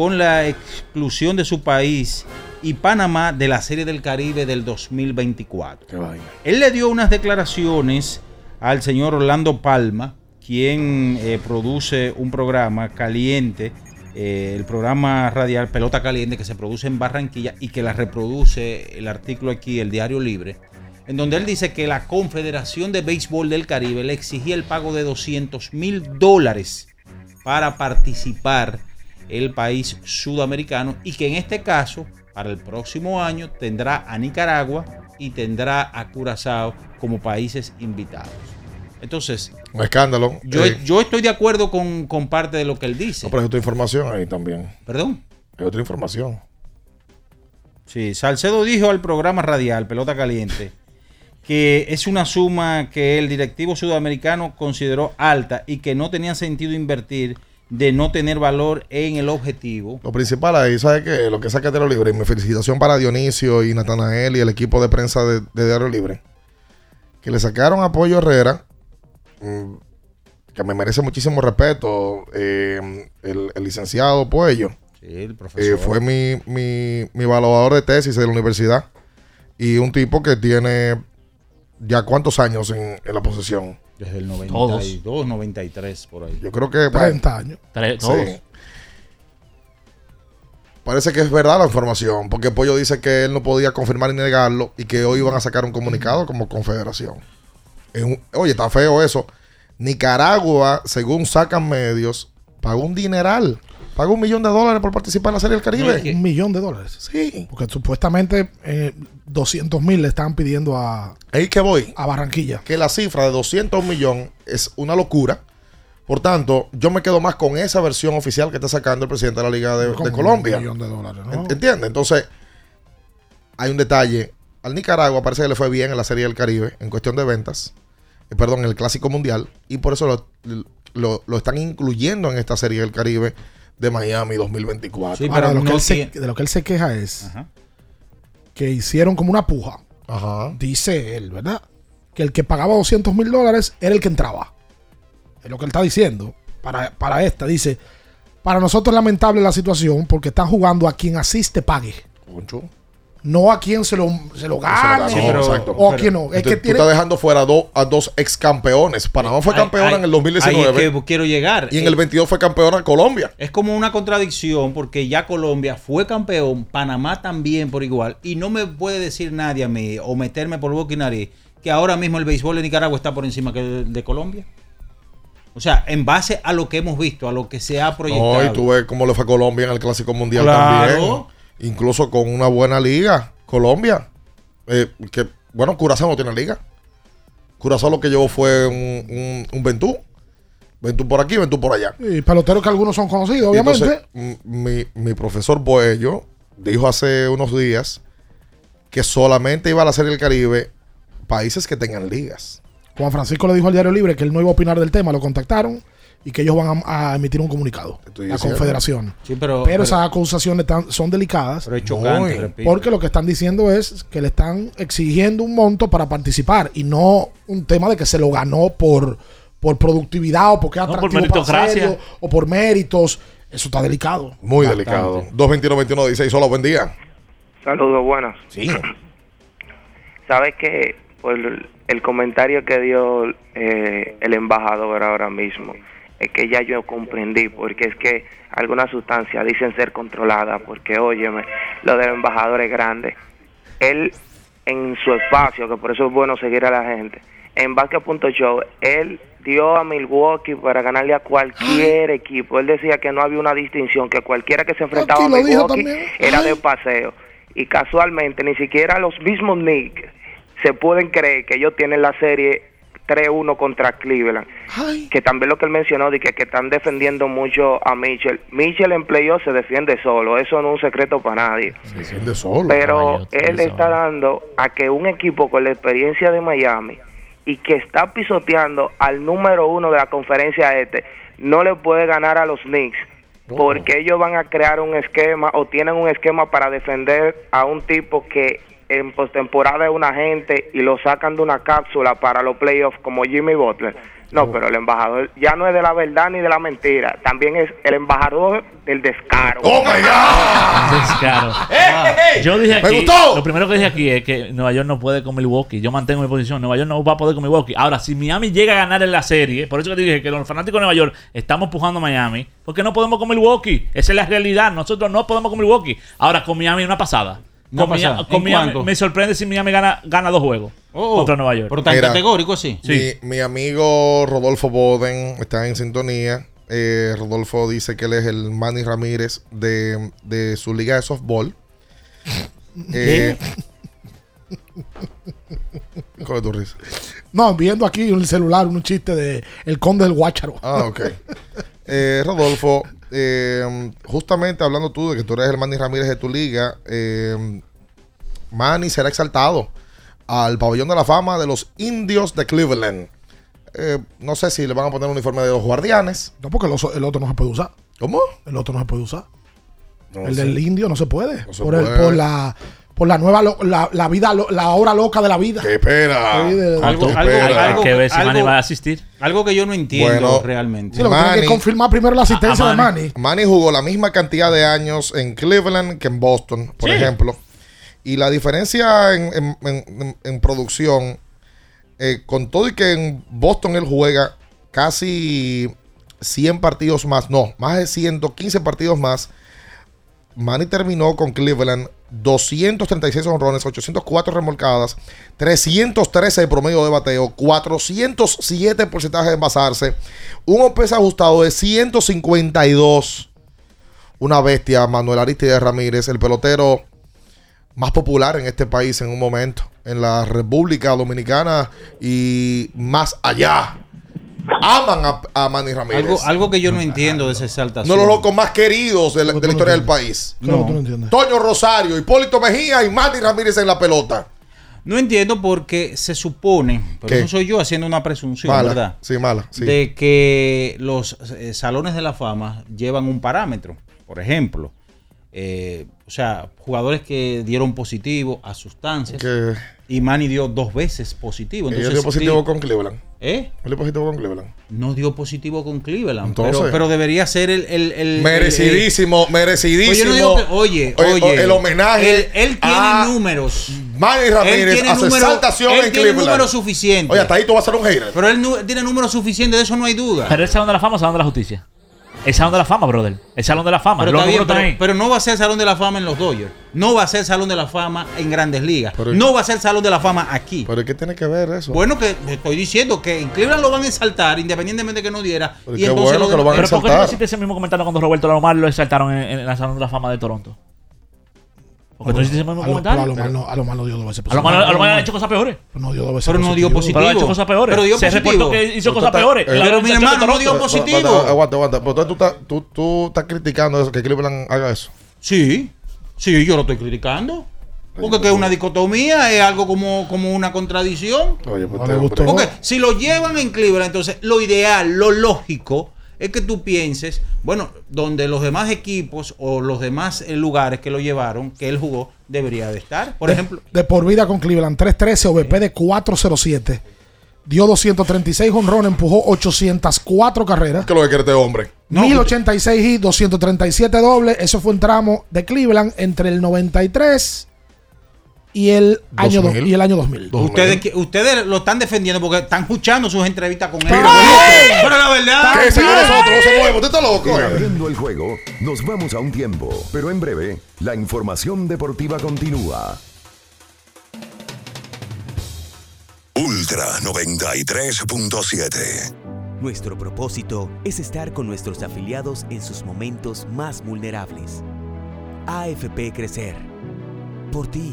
con la exclusión de su país y Panamá de la Serie del Caribe del 2024. Él le dio unas declaraciones al señor Orlando Palma, quien eh, produce un programa caliente, eh, el programa radial Pelota Caliente que se produce en Barranquilla y que la reproduce el artículo aquí, el Diario Libre, en donde él dice que la Confederación de Béisbol del Caribe le exigía el pago de 200 mil dólares para participar el país sudamericano y que en este caso, para el próximo año, tendrá a Nicaragua y tendrá a Curazao como países invitados. Entonces, Un escándalo. yo, Eh, yo estoy de acuerdo con, con parte de lo que él dice. no, pero hay otra información ahí también. ¿Perdón? Hay otra información. Sí, Salcedo dijo al programa radial Pelota Caliente que es una suma que el directivo sudamericano consideró alta y que no tenía sentido invertir de no tener valor en el objetivo. Lo principal ahí, ¿sabes qué? Lo que saca Diario Libre. Y mi felicitación para Dionisio y Natanael y el equipo de prensa de, de Diario Libre. Que le sacaron a Pollo Herrera, mm, que me merece muchísimo respeto, eh, el, el licenciado Puello. Sí, el Eh, profesor. fue mi, mi, mi evaluador de tesis de la universidad. Y un tipo que tiene ya cuántos años en, en la posesión. Desde el Todos. 92, 93, por ahí. Yo creo que... 30 años. Sí. todos. Parece que es verdad la información, porque Pollo dice que él no podía confirmar ni negarlo y que hoy iban a sacar un comunicado como confederación. Es un- oye, está feo eso. Nicaragua, según sacan medios, pagó un dineral. Pagó un millón de dólares por participar en la Serie del Caribe. Un millón de dólares. Sí. Porque supuestamente eh, 200 mil le están pidiendo a, Ahí que voy. a Barranquilla. Que la cifra de 200 millones es una locura. Por tanto, yo me quedo más con esa versión oficial que está sacando el presidente de la Liga de, Colombia. Un millón de dólares, ¿no? ¿En- ¿Entiendes? Entonces, hay un detalle. Al Nicaragua parece que le fue bien en la Serie del Caribe en cuestión de ventas. eh, perdón, en el Clásico Mundial. Y por eso lo, lo- lo están incluyendo en esta Serie del Caribe de Miami 2024. Sí, Ahora, pero de, lo que él se, de lo que él se queja es Ajá. que hicieron como una puja. Ajá. Dice él, ¿verdad? Que el que pagaba 200 mil dólares era el que entraba. Es lo que él está diciendo. Para, para esta, dice, para nosotros es lamentable la situación porque están jugando a quien asiste pague. Concho. No a quien se lo, se lo gane. Sí, pero- exacto. o a quien no. Es que tú tiene, estás dejando fuera a dos- a dos ex campeones. Panamá fue campeona ay, en el 2019. ahí es que quiero llegar. Y en el 22 fue campeona Colombia. Es como una contradicción porque ya Colombia fue campeón, Panamá también por igual, y no me puede decir nadie a mí o meterme por boca y nariz que ahora mismo el béisbol de Nicaragua está por encima que el de Colombia. O sea, en base a lo que hemos visto, a lo que se ha proyectado. No, y tú ves cómo le fue a Colombia en el Clásico Mundial Claro. también. Incluso con una buena liga. Colombia. Eh, que, bueno, Curazao no tiene liga. Curazao lo que llevó fue un, un, un Ventú. Ventú por aquí, Ventú por allá. y peloteros que algunos son conocidos, obviamente. entonces, mi, mi profesor Boello dijo hace unos días que solamente iba a la Serie del Caribe países que tengan ligas. Juan Francisco le dijo al Diario Libre que él no iba a opinar del tema, lo contactaron y que ellos van a, a emitir un comunicado. La. Confederación. Sí, pero, Pero, pero- esas acusaciones tan- son delicadas. pero es chocante, Muy. repito. Porque lo que están diciendo es que le están exigiendo un monto para participar y no un tema de que se lo ganó por, por productividad o porque es No, por atractivo para o por méritos. Eso está delicado. Muy Bastante. delicado. 221 16 Hola, buen día. Saludos, buenas. Sí. (clears throat) Sabes que por el comentario que dio eh, el embajador ahora mismo, es que ya yo comprendí, porque es que algunas sustancias dicen ser controladas, porque óyeme, lo del embajador es grande. Él, en su espacio, que por eso es bueno seguir a la gente, en Basket.show, él dio a Milwaukee para ganarle a cualquier equipo. Él decía que no había una distinción, que cualquiera que se enfrentaba a Aquí Milwaukee era de paseo. Y casualmente ni siquiera los mismos Knicks se pueden creer que ellos tienen la serie 3-1 contra Cleveland. Ay. Que también lo que él mencionó, de que, que están defendiendo mucho a Mitchell. Mitchell en playoff se defiende solo, eso no es un secreto para nadie. Se defiende solo. Pero él está dando a que un equipo con la experiencia de Miami y que está pisoteando al número uno de la conferencia este, no le puede ganar a los Knicks. Porque ellos van a crear un esquema o tienen un esquema para defender a un tipo que en postemporada de una gente y lo sacan de una cápsula para los playoffs como Jimmy Butler. No, pero el embajador ya no es de la verdad ni de la mentira, también es el embajador del descaro. ¡Oh, my God! Descaro. (laughs) Yo dije aquí, lo primero que dije aquí es que Nueva York no puede con Milwaukee. Yo mantengo mi posición. Nueva York no va a poder con Milwaukee. Ahora, si Miami llega a ganar en la serie, por eso que te dije que los fanáticos de Nueva York estamos empujando a Miami, porque no podemos con Milwaukee. Esa es la realidad. Nosotros no podemos con Milwaukee. Ahora, con Miami una pasada. Una Con. Miami- me sorprende si Miami gana, gana dos juegos contra Nueva York. Pero tan Mira, categórico así. Mi, mi amigo Rodolfo Boden está en sintonía. Eh, Rodolfo dice que él es el Manny Ramírez de, de su liga de softball. (laughs) Eh, ¿Cuál es (laughs) tu risa? No, viendo aquí en el celular un chiste de El Conde del Guácharo. Ah, ok. Eh, Rodolfo, (laughs) eh, justamente hablando tú de que tú eres el Manny Ramírez de tu liga, eh, Manny será exaltado al pabellón de la fama de los indios de Cleveland. Eh, no sé si le van a poner un uniforme de los guardianes. No, porque el, oso- el otro no se puede usar. ¿Cómo? El otro no se puede usar. No el sé. del indio no se puede. No se por, el- puede. por la por la nueva lo- la, la vida lo- la hora loca de la vida. ¿Qué espera? Sí, de- Algo, Tú algo, espera. algo- Hay que ver si Manny va a asistir. algo que yo no entiendo Bueno, realmente. Sí, lo que que confirmar primero la asistencia de Manny. Manny jugó la misma cantidad de años en Cleveland que en Boston, por Sí. ejemplo. Y la diferencia en, en- en- en- en producción, eh, con todo y que en Boston él juega casi 100 partidos más, no, más de 115 partidos más, Manny terminó con Cleveland 236 honrones, 804 remolcadas, 313 de promedio de bateo, 407 porcentaje de envasarse, un OPS ajustado de 152. Una bestia, Manuel Aristide Ramírez, el pelotero más popular en este país en un momento, en la República Dominicana y más allá. Aman a, a Manny Ramírez. Algo, algo que yo no entiendo de esa Uno exaltación. de los locos más queridos de la, de la historia del país. No. Toño Rosario, Hipólito Mejía y Manny Ramírez en la pelota. No entiendo porque se supone, pero ¿Qué? no soy yo haciendo una presunción, Mala. ¿verdad? Sí, mala. sí. De que los eh, salones de la fama llevan un parámetro. Por ejemplo, eh, o sea, jugadores que dieron positivo a sustancias. Que- Y Manny dio dos veces positivo. Entonces, dio positivo con Cleveland. ¿Eh? Él dio positivo con Cleveland. No dio positivo con Cleveland. Entonces- pero, pero debería ser el. el- el- Merecidísimo, el- merecidísimo. Oye, no que- oye, Oye, oye, el homenaje Él, él tiene a números. Manny Él Ramírez su número- exaltación él en tiene Cleveland. números suficientes. Oye, hasta ahí tú vas a ser un hater. Pero él tiene números suficientes, de eso no hay duda. Pero el Salón de la Fama o Salón de la Justicia. El Salón de la Fama, brother. El Salón de la Fama. Pero, bien, no va a ser Salón de la Fama en los Dodgers. No va a ser Salón de la Fama en Grandes Ligas. Pero- no va a ser Salón de la Fama aquí. ¿Pero qué tiene que ver eso? Bueno, que estoy diciendo que en Cleveland lo van a exaltar independientemente de que no diera. Pero y qué entonces bueno lo que lo van a Pero ¿por qué no exaltar. hiciste ese mismo comentario cuando Roberto Alomar lo exaltaron en, en la Salón de la Fama de Toronto? Porque tú hiciste ese mismo A lo, pero a lo mal no, a lo mal no dio dos veces. A lo mal- a lo mal ha hecho cosas peores. Pero no dio dos veces. Pero no dio positivo. Pero ha hecho cosas peores. Pero dio Se reportó que hizo Pero cosas peores. eh, Pero mi hermano no dio positivo. Aguanta, aguanta. Pero tú, estás- tú, tú estás criticando eso, que Cleveland haga eso. Sí, sí, yo lo estoy criticando. Porque que es una dicotomía, es algo como, como una contradicción. Oye, pues No le gustó. hombre- Porque si lo llevan en Cleveland, entonces lo ideal, lo lógico, es que tú pienses, bueno, donde los demás equipos o los demás eh, lugares que lo llevaron, que él jugó, debería de estar. Por de, ejemplo, De por vida con Cleveland. 313, OVP de 407. Dio 236 honrones, empujó 804 carreras. ¿Qué es lo que quiere este hombre? No, 1086 y 237 dobles. Eso fue un tramo de Cleveland entre el 93 y el año, do- 2000. y el año 2000. ustedes, que- ustedes lo están defendiendo porque están escuchando sus entrevistas con él. Pero- Pero la verdad. ¿Qué se con nosotros? No se mueve. Usted está loco. Abriendo el juego, nos vamos a un tiempo, pero en breve, la información deportiva continúa. Ultra 93.7. Nuestro propósito es estar con nuestros afiliados en sus momentos más vulnerables. AFP Crecer. Por ti,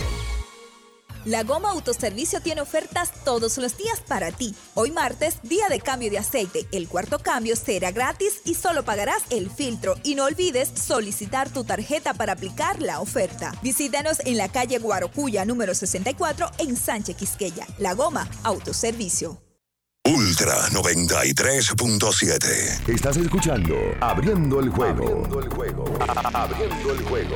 La Goma Autoservicio tiene ofertas todos los días para ti. Hoy martes, día de cambio de aceite. El cuarto cambio será gratis y solo pagarás el filtro. Y no olvides solicitar tu tarjeta para aplicar la oferta. Visítanos en la calle Guarocuya número 64 en Sánchez Quisqueya. La Goma Autoservicio. Ultra 93.7. Estás escuchando Abriendo el juego. Abriendo el juego. Abriendo el juego.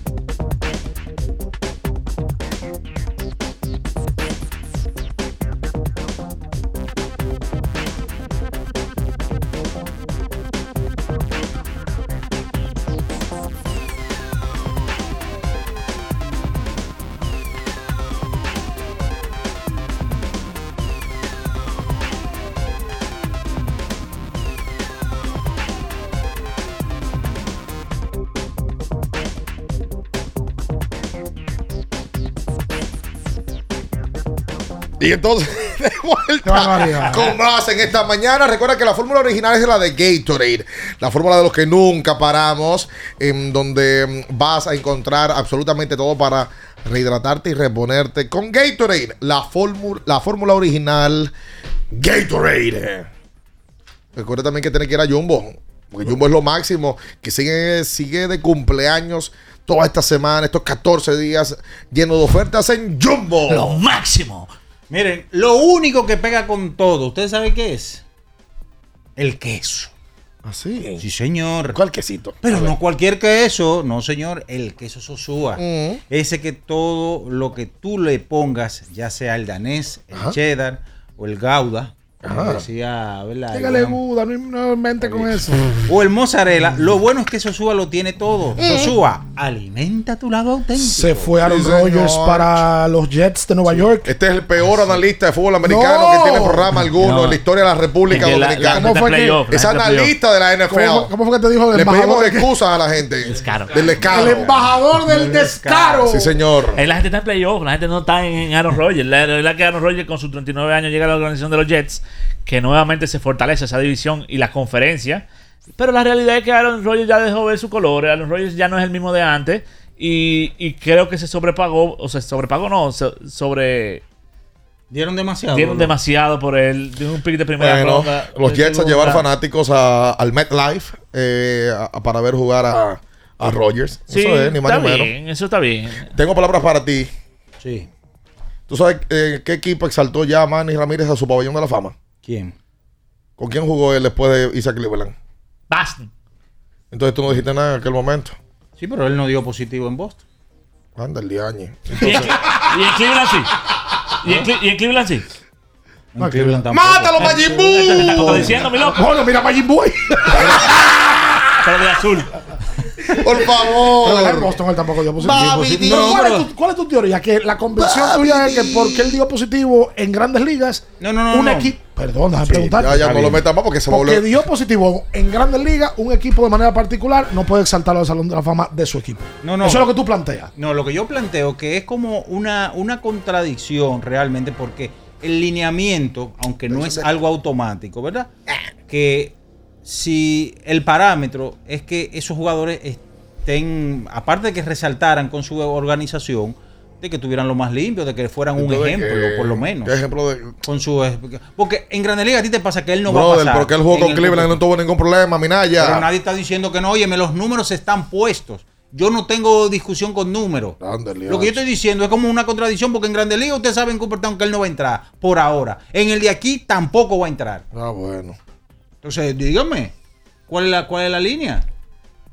Y entonces, (laughs) de vuelta con más en esta mañana. Recuerda que la fórmula original es la de Gatorade, la fórmula de los que nunca paramos, en donde mm, vas a encontrar absolutamente todo para rehidratarte y reponerte con Gatorade, la fórmula, la fórmula original Gatorade. Recuerda también que tiene que ir a Jumbo, porque Jumbo es lo máximo, que sigue, sigue de cumpleaños toda esta semana, estos 14 días llenos de ofertas en Jumbo. Lo máximo. Miren, lo único que pega con todo, ¿ustedes saben qué es? El queso. ¿Así? Sí, señor. ¿Cuál quesito? Pero no cualquier queso, no, señor, el queso Sosúa. Ese que todo lo que tú le pongas, ya sea el danés, el Ajá. cheddar o el gouda, Ajá. decía, ¿verdad? Dígale? Buda, no, no mente con eso. O el mozzarella, lo bueno es que Sosúa lo tiene todo. Sosúa, alimenta tu lado auténtico. Se fue Aaron Sí, Rodgers señor. para los Jets de Nueva York. Este es el peor analista de fútbol americano No. que tiene programa alguno No. en la historia de la República Es que Dominicana. la playoff, la es analista de la NFL. ¿Cómo, cómo fue que te dijo el Le pedimos embajador? excusas a la gente. Del descaro. El embajador del descaro. Sí, señor. Eh, La gente está en playoff, la gente no está en, en Aaron Rodgers. La la verdad que Aaron Rodgers con sus 39 años llega a la organización de los Jets, que nuevamente se fortalece esa división y la conferencia. Pero la realidad es que Aaron Rodgers ya dejó ver su color. Aaron Rodgers ya no es el mismo de antes. Y, y creo que se sobrepagó, o sea, sobrepagó no, so- sobre... Dieron demasiado. Dieron ¿no? demasiado por él. De un pick de primera Bueno, ronda. los Jets a llevar fanáticos a- al MetLife eh, a- a- para ver jugar a, a Rodgers. Sí, eso es, ni más está ni menos. bien, eso está bien. Tengo palabras para ti. Sí. ¿Tú sabes eh, qué equipo exaltó ya a Manny Ramírez a su pabellón de la fama? ¿Quién? ¿Con quién jugó él después de Isaac Cleveland? Boston. Entonces tú no dijiste nada en aquel momento. Sí, pero él no dio positivo en Boston. Anda el diañe. Y en, y en Cleveland sí. Y en, Cle- y en Cleveland sí. En Cleveland tampoco. ¡Mátalo, Majin Buu! estoy diciendo, mi loco. Bueno, mira Majin Buu. (laughs) Pero de azul. Por Pero favor. en Boston él tampoco dio positivo. Pero Dios. ¿cuál, es tu, cuál es tu teoría? Que la convicción tuya es que porque él dio positivo en grandes ligas, No, no, no, un no. equipo. Perdón, déjame Sí, preguntar. ya, ya no lo metas más porque se va a Porque dio positivo en grandes ligas, un equipo de manera particular no puede exaltarlo al Salón de la Fama de su equipo. No, no. Eso es lo que tú planteas. No, lo que yo planteo que es como una, una contradicción realmente porque el lineamiento, aunque no es algo automático, ¿verdad? Que si el parámetro es que esos jugadores estén, aparte de que resaltaran con su organización, de que tuvieran lo más limpio, de que fueran un Entonces, ejemplo, ¿qué- por lo menos. qué ejemplo de- Con su, porque en Grande Liga a ti te pasa que él no va a pasar. porque él jugó con el Cleveland y no tuvo ningún problema, Minaya. Pero nadie está diciendo que no, óyeme, los números están puestos. Yo no tengo discusión con números. Lo que yo estoy diciendo es como una contradicción porque en Grande Liga ustedes saben Cooperstown que él no va a entrar por ahora. En el de aquí tampoco va a entrar. Ah, bueno. Entonces, dígame, ¿cuál es la, cuál es la línea?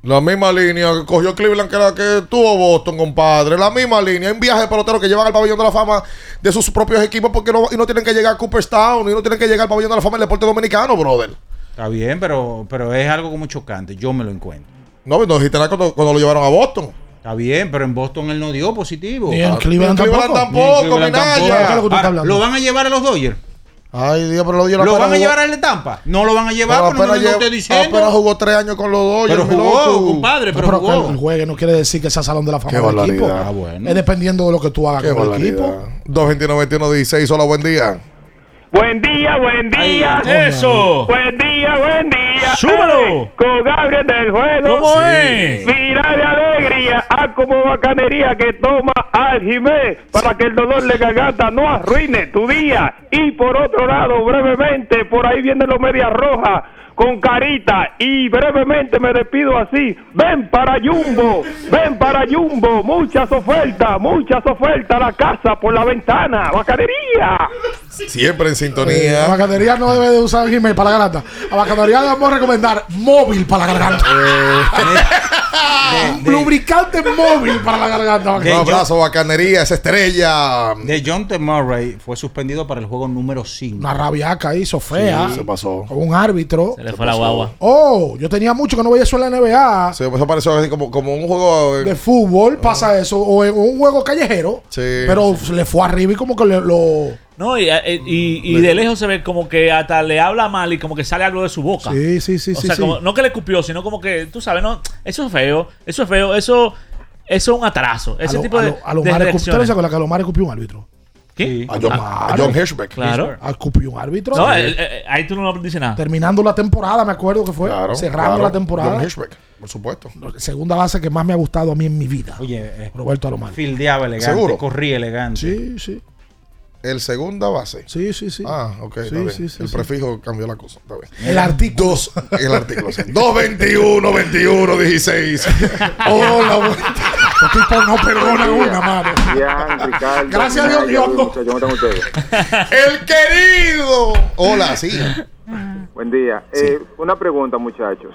La misma línea que cogió Cleveland que la que tuvo Boston, compadre. La misma línea. Un viaje de peloteros que llevan al pabellón de la fama de sus propios equipos porque no, y no tienen que llegar a Cooperstown y no tienen que llegar al pabellón de la fama del deporte dominicano, brother. Está bien, pero, pero es algo como chocante. Yo me lo encuentro. No, no dijiste nada cuando, cuando lo llevaron a Boston. Está bien, pero en Boston él no dio positivo. Ni en Ah, Cleveland en tampoco. Ni en. ¿Lo van a llevar a los Dodgers? Ay, Dios, pero lo dio la ¿Lo van a jugó- llevar al de Tampa? No lo van a llevar, Pero pero no lleva- estoy diciendo. Apenas jugó tres años con los Dodgers. Pero jugó, loco. compadre, pero pero jugó. que el juegue no quiere decir que sea salón de la fama Qué del equipo. Ah, bueno. Es dependiendo de lo que tú hagas Qué con el equipo. 221 16 hola, buen día. Buen día, buen día. eso. Buen día, buen día. Súbelo. Ey, Con Gabriel del juego. ¿Cómo Sí. es? Mira de alegría. A como bacanería que toma Algimé para que el dolor de garganta no arruine tu día. Y por otro lado, brevemente, por ahí vienen los medias rojas con carita y brevemente me despido así. Ven para Jumbo, ven para Jumbo, muchas ofertas, muchas ofertas, la casa por la ventana, bacanería. Siempre en Eh, sintonía. la bacanería no debe de usar Gmail para la garganta. A la bacanería le vamos a recomendar móvil para la garganta. (laughs) Lubricante móvil para la garganta. Un abrazo, bacanería, esa estrella. De John T. Murray fue suspendido para el juego número 5. Una rabiaca hizo fea. Sí, se pasó. Con un árbitro. Se le fue la guagua. Oh, yo tenía mucho que no veía eso en la NBA. Sí, eso pareció así como, como un juego. De fútbol pasa eso. O en un juego callejero. Sí. Pero le fue arriba y como que le- lo. No, y, eh, y- y de lejos se ve como que hasta le habla mal y como que sale algo de su boca. Sí, sí, sí, O sí. sea, sí. como- no que le escupió, sino como que, tú sabes, no, eso es feo, eso es feo, eso, eso es un atraso. Ese a lo- tipo a de, lo- a lo de Mare- ¿Usted no reacciones. se acuerda que a Lomar escupió un árbitro? ¿Qué? A John, a John Hirschbeck. Claro. A escupió un árbitro. No, ahí tú no dices nada. Terminando la temporada, me acuerdo que fue. Claro, cerrando claro. la temporada. John Hirschbeck, por supuesto. Segunda base que más me ha gustado a mí en mi vida. Oye, eh, Roberto Alomar. fildeaba elegante, ¿Seguro? corría elegante. Sí, sí. El segunda base. Sí, sí, sí. Ah, ok. Sí, está bien. sí, sí, el sí. prefijo cambió la cosa. Está bien. El artículo. Dos, el artículo. sí. 221, 21, 16. Hola, buen- Los tipos no perdonan una, mano. Ricardo, Gracias a Dios, Dios. ¡El querido! Hola, sí. Buen día. Eh, una pregunta, muchachos.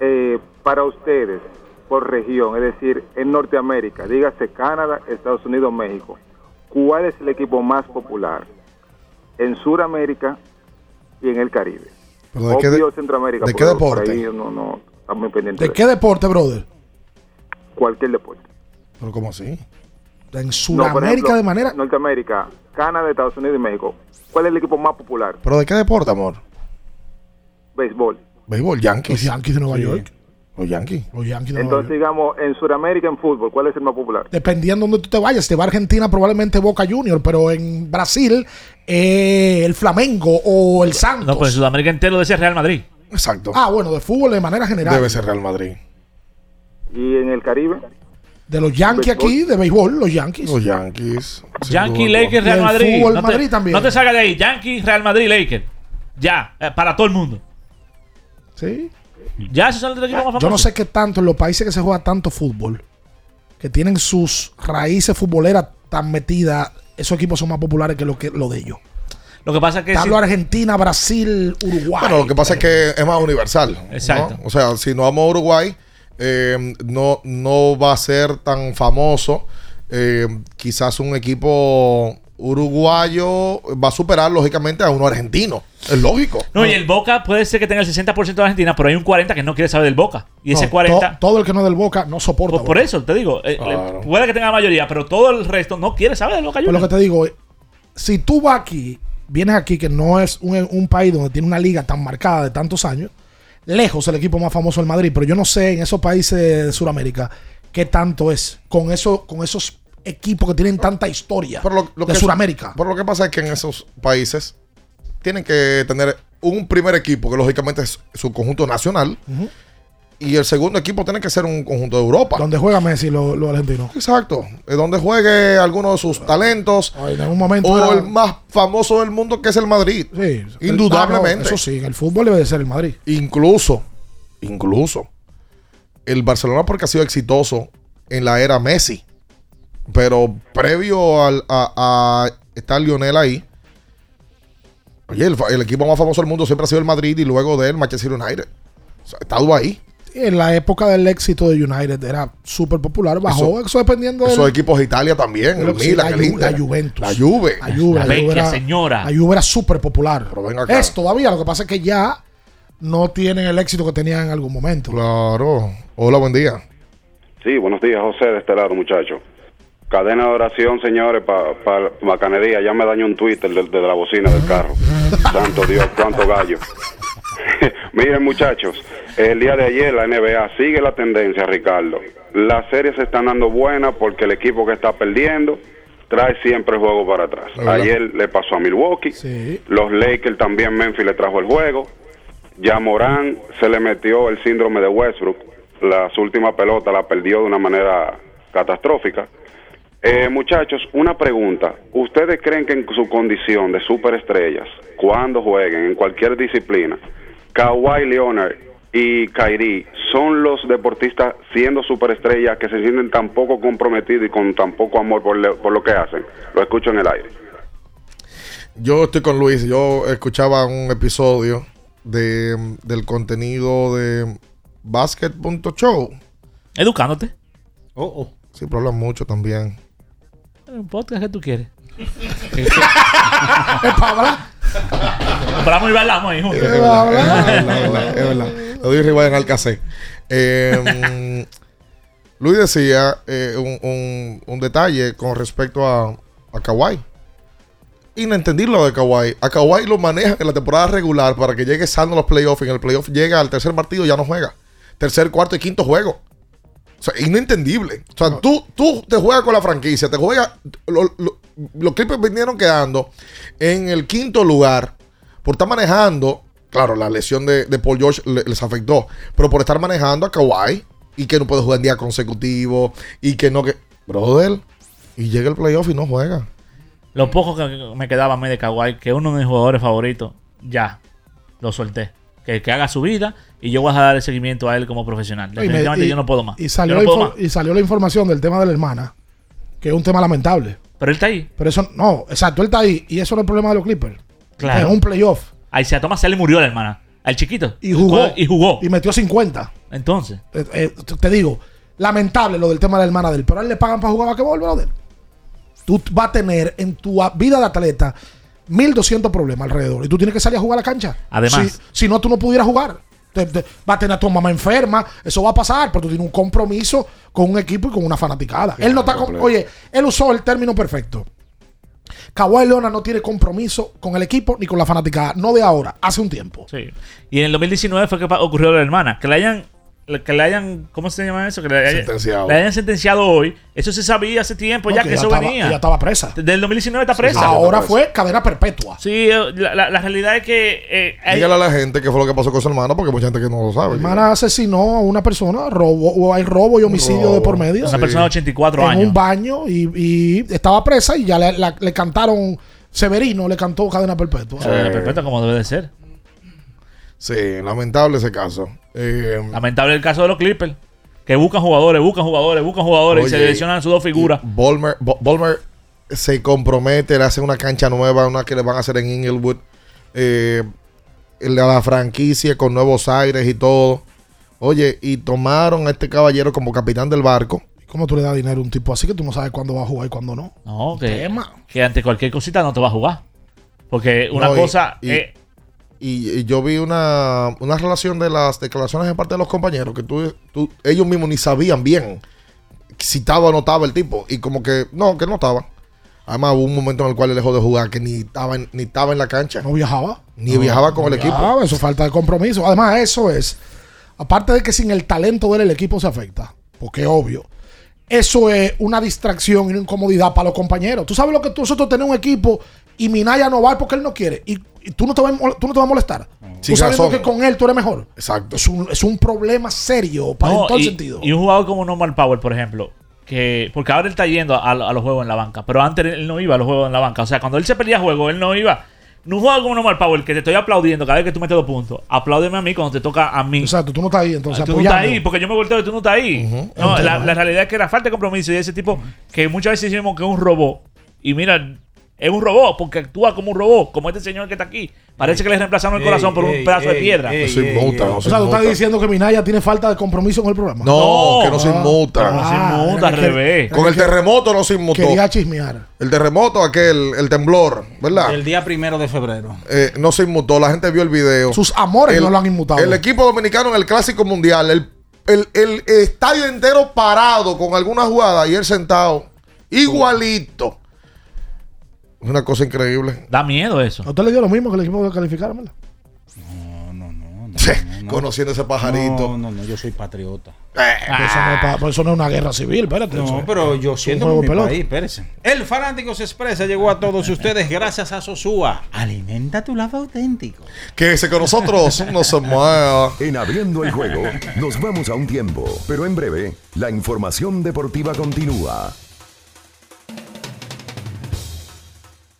Eh, para ustedes, por región, es decir, en Norteamérica, dígase Canadá, Estados Unidos, México, ¿cuál es el equipo más popular? En Sudamérica y en el Caribe. ¿Pero de qué de- Obvio Centroamérica. de qué deporte? ahí no, no, estamos muy pendientes ¿De de qué deporte, brother? Cualquier deporte. ¿Pero cómo así? En Sudamérica de manera. Norteamérica, Canadá, Estados Unidos y México. ¿Cuál es el equipo más popular? ¿Pero de qué deporte, amor? Béisbol. Béisbol, Yankees. Los Yankees de Nueva Sí. York. Los Yankees. Los Yankees de Nueva Entonces, York. digamos, en Sudamérica, en fútbol, ¿cuál es el más popular? Dependiendo de donde tú te vayas. Si te va a Argentina, probablemente Boca Junior. Pero en Brasil, eh, el Flamengo o el Santos. No, pues en Sudamérica entero decía Real Madrid. Exacto. Ah, bueno, de fútbol de manera general. Debe ser Real Madrid. ¿Y en el Caribe? De los Yankees aquí, de béisbol, los Yankees. Los Yankees. sin Yankee, duda. Lakers, Real Madrid. fútbol no, te, Madrid también. no te salgas de ahí. Yankee, Real Madrid, Lakers. Ya, eh, para todo el mundo. Sí. Ya, esos son los tres equipos más famosos. Yo no sé qué tanto, en los países que se juega tanto fútbol, que tienen sus raíces futboleras tan metidas, esos equipos son más populares que lo, que, lo de ellos. Lo que pasa es que. Te si- Argentina, Brasil, Uruguay. Bueno, lo que pasa es que es más universal. ¿no? Exacto. O sea, si no vamos a Uruguay, eh, no, no va a ser tan famoso. Eh, quizás un equipo uruguayo va a superar lógicamente a uno argentino. Es lógico. No, y el Boca puede ser que tenga el 60% de Argentina, pero hay un 40% que no quiere saber del Boca. Y ese No, 40%. to- todo el que no es del Boca no soporta. Por, eso te digo, eh, Claro. puede que tenga la mayoría, pero todo el resto no quiere saber del Boca Pues lo Juniors. que te digo, si tú vas aquí, vienes aquí, que no es un, un país donde tiene una liga tan marcada de tantos años, lejos el equipo más famoso del Madrid, pero yo no sé en esos países de Sudamérica qué tanto es con, eso, con esos equipos que tienen tanta historia Lo de Sudamérica. Pero lo que pasa es que en esos países tienen que tener un primer equipo que lógicamente es su conjunto nacional. Y el segundo equipo tiene que ser un conjunto de Europa. Donde juega Messi los los argentinos. Exacto. Donde juegue alguno de sus talentos. en algún momento O era- el más famoso del mundo que es el Madrid. Indudablemente. Ah, no, eso sí, en el fútbol debe de ser el Madrid. Incluso, incluso, el Barcelona porque ha sido exitoso en la era Messi. Pero previo al- a, a estar Lionel ahí, oye, el, el equipo más famoso del mundo siempre ha sido el Madrid y luego de él Manchester United. O sea, ha estado ahí. En la época del éxito de United era súper popular. Bajó, eso, dependiendo de. Esos equipos de Italia también, el Milan, el la, Ju- la Juventus. La Juve. La Juve, La Juve era- señora. La Juve era súper popular. acá. Es todavía, lo que pasa es que ya no tienen el éxito que tenían en algún momento. Claro. Hola, buen día. Sí, buenos días, José, de este lado, muchachos. Cadena de oración, señores, para pa, Macanería. Ya me dañó un Twitter de, de la bocina del carro. (laughs) Santo Dios, cuánto gallo. (laughs) Miren, muchachos, el día de ayer la NBA sigue la tendencia, Ricardo. Las series se están dando buenas porque el equipo que está perdiendo trae siempre el juego para atrás. Ayer le pasó a Milwaukee. Los Lakers también Memphis le trajo el juego. Ya Morán se le metió el síndrome de Westbrook. Las últimas pelotas la perdió de una manera catastrófica. Eh, muchachos, una pregunta. ¿Ustedes creen que en su condición de superestrellas, cuando jueguen en cualquier disciplina, Kawhi Leonard y Kyrie son los deportistas siendo superestrellas que se sienten tan poco comprometidos y con tan poco amor por, le- por lo que hacen? Lo escucho en el aire. Yo estoy con Luis. Yo escuchaba un episodio de, del contenido de basket.show. Educándote. Oh, oh. Sí, pero hablan mucho también. Un podcast que tú quieres. (laughs) Es para hablar. Hablamos y. Es verdad, es verdad, es verdad. Le doy rival en Alcacé. Eh, Luis decía eh, un, un- un detalle con respecto a, a Kawhi. Inentendible lo de Kawhi. A Kawhi lo manejan en la temporada regular para que llegue sano a los playoffs. En el playoff llega al tercer partido y ya no juega. Tercer, cuarto y quinto juego. O sea, inentendible. O sea, tú, tú te juegas con la franquicia, te juegas. lo- lo- los Clippers vinieron quedando en el quinto lugar por estar manejando. Claro, la lesión de, de Paul George le- les afectó, pero por estar manejando a Kawhi y que no puede jugar en día consecutivo y que no que. Brother, y llega el playoff y no juega. Lo poco que me quedaba a mí de Kawhi, que uno de mis jugadores favoritos, ya, lo solté. Que, que haga su vida y yo voy a dar el seguimiento a él como profesional. Y me- Definitivamente y- yo no puedo más. Y salió, Yo la no puedo más. y salió la información del tema de la hermana, que es un tema lamentable. Pero él está ahí. Pero eso, no, exacto, él está ahí. Y eso no es el problema de los Clippers. Claro. Es un playoff. Ahí se toma se le murió la hermana. Al chiquito. Y jugó. Y jugó. Y metió 50. Entonces. Eh, eh, te digo, lamentable lo del tema de la hermana de él. Pero a él le pagan para jugar basquetbol, brother. Tú vas a tener en tu a- vida de atleta 1200 problemas alrededor. Y tú tienes que salir a jugar a la cancha. Además. Si, si no, tú no pudieras jugar. Te- te- va a tener a tu mamá enferma. Eso va a pasar. Pero tú tienes un compromiso con un equipo y con una fanaticada. él no está. con- oye, él usó el término perfecto. Kawhi Leonard no tiene compromiso con el equipo ni con la fanaticada. No de ahora, hace un tiempo. Sí. Y en el 2019 fue que ocurrió la hermana. Que le hayan. Que le hayan. ¿Cómo se llama eso? Que le hayan Sentenciado. Le hayan sentenciado hoy. Eso se sabía hace tiempo No, ya que eso estaba- venía. ella estaba presa. Desde el 2019 está presa. Ahora fue cadena perpetua. Sí, eh, la, la- la realidad es que. eh, hay- Dígale a la gente qué fue lo que pasó con su hermana, porque mucha gente que no lo sabe. Mi hermana asesinó a una persona, robo, o hay robo y homicidio Robo. de por medio. Una persona de 84 en años. un baño y, y estaba presa y ya le, la- le cantaron, Severino le cantó cadena perpetua. Cadena perpetua como debe de ser. Sí, lamentable ese caso. Eh, Lamentable el caso de los Clippers. Que buscan jugadores, buscan jugadores, buscan jugadores y se lesionan sus dos figuras. Bolmer, Bo- Bolmer se compromete, le hace una cancha nueva, una que le van a hacer en Inglewood. Eh, la, la franquicia con nuevos aires y todo. Oye, y tomaron a este caballero como capitán del barco. ¿Cómo tú le das dinero a un tipo así que tú no sabes cuándo va a jugar y cuándo no? No, que, Tema. que ante cualquier cosita no te va a jugar. Porque una No, y- cosa. y- eh, Y, y yo vi una, una relación de las declaraciones de parte de los compañeros que tú, tú- ellos mismos ni sabían bien si estaba o no estaba el tipo. Y como que, no, que no estaba. Además, hubo un momento en el cual él dejó de jugar que ni estaba en, ni estaba en la cancha. No viajaba. Ni No, viajaba con no el equipo. viajaba, Eso falta de compromiso. Además, eso es. Aparte de que sin el talento de él el equipo se afecta. Porque es obvio. eso es una distracción y una incomodidad para los compañeros. Tú sabes lo que tú- nosotros tenemos un equipo y Minaya no va porque él no quiere. Y, y tú, no te vas, tú no te vas a molestar. Sin tú sabiendo razón. que con él tú eres mejor. Exacto. Es un, es un problema serio para No, en todo y, sentido. y un jugador como Normal Power, por ejemplo, que porque ahora él está yendo a, a los juegos en la banca, pero antes él no iba a los juegos en la banca. O sea, cuando él se perdía juegos, él no iba. Un jugador como Normal Power, que te estoy aplaudiendo cada vez que tú metes dos puntos, apláudeme a mí cuando te toca a mí. Exacto, tú no estás ahí, entonces tú no estás ahí, porque yo me volteo y tú no estás ahí. No, la realidad es que era falta de compromiso y ese tipo que muchas veces decimos que es un robot. Y mira, es un robot porque actúa como un robot, como este señor que está aquí. Parece que le reemplazaron el Ey, corazón por un ey, pedazo de piedra. ey, Eso inmuta, no o se sea, tú estás inmuta. diciendo que Minaya tiene falta de compromiso con el programa. No, que no se Ah, inmuta. No se inmuta, era al que- revés. Con el terremoto no se inmutó. Quería chismear. El terremoto, aquel, el temblor, ¿verdad? El día primero de febrero. Eh, no se inmutó, la gente vio el video. Sus amores El- no lo han inmutado. El equipo dominicano en el Clásico Mundial, el, el- el estadio entero parado con alguna jugada y él sentado, igualito. Es una cosa increíble. Da miedo eso. ¿A usted le dio lo mismo que el equipo que calificaron, verdad? Conociendo ese pajarito. No, no, no, yo soy patriota. Eso, no es pa- pues eso no es una guerra civil, espérate. No, pero yo siento mi pelota. país, espérese. El Fanáticos Expresa llegó a todos ustedes gracias a Sosúa. Alimenta tu lado auténtico. Que con nosotros no se mueva. En abriendo el juego, nos vamos a un tiempo, pero en breve, la información deportiva continúa.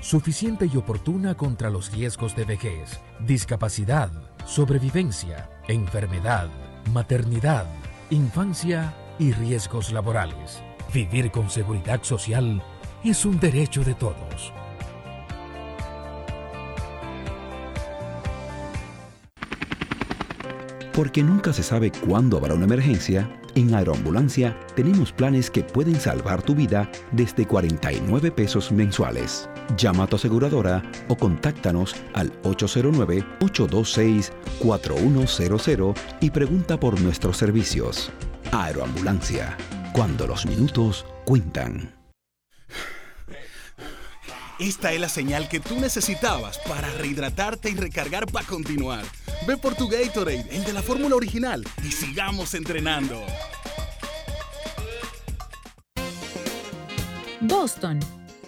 suficiente y oportuna contra los riesgos de vejez, discapacidad, sobrevivencia, enfermedad, maternidad, infancia y riesgos laborales. Vivir con seguridad social es un derecho de todos. Porque nunca se sabe cuándo habrá una emergencia, en Aeroambulancia tenemos planes que pueden salvar tu vida desde 49 pesos mensuales. Llama a tu aseguradora o contáctanos al 809-826-4100 y pregunta por nuestros servicios. Aeroambulancia, cuando los minutos cuentan. Esta es la señal que tú necesitabas para rehidratarte y recargar para continuar. Ve por tu Gatorade, el de la fórmula original, y sigamos entrenando. Boston,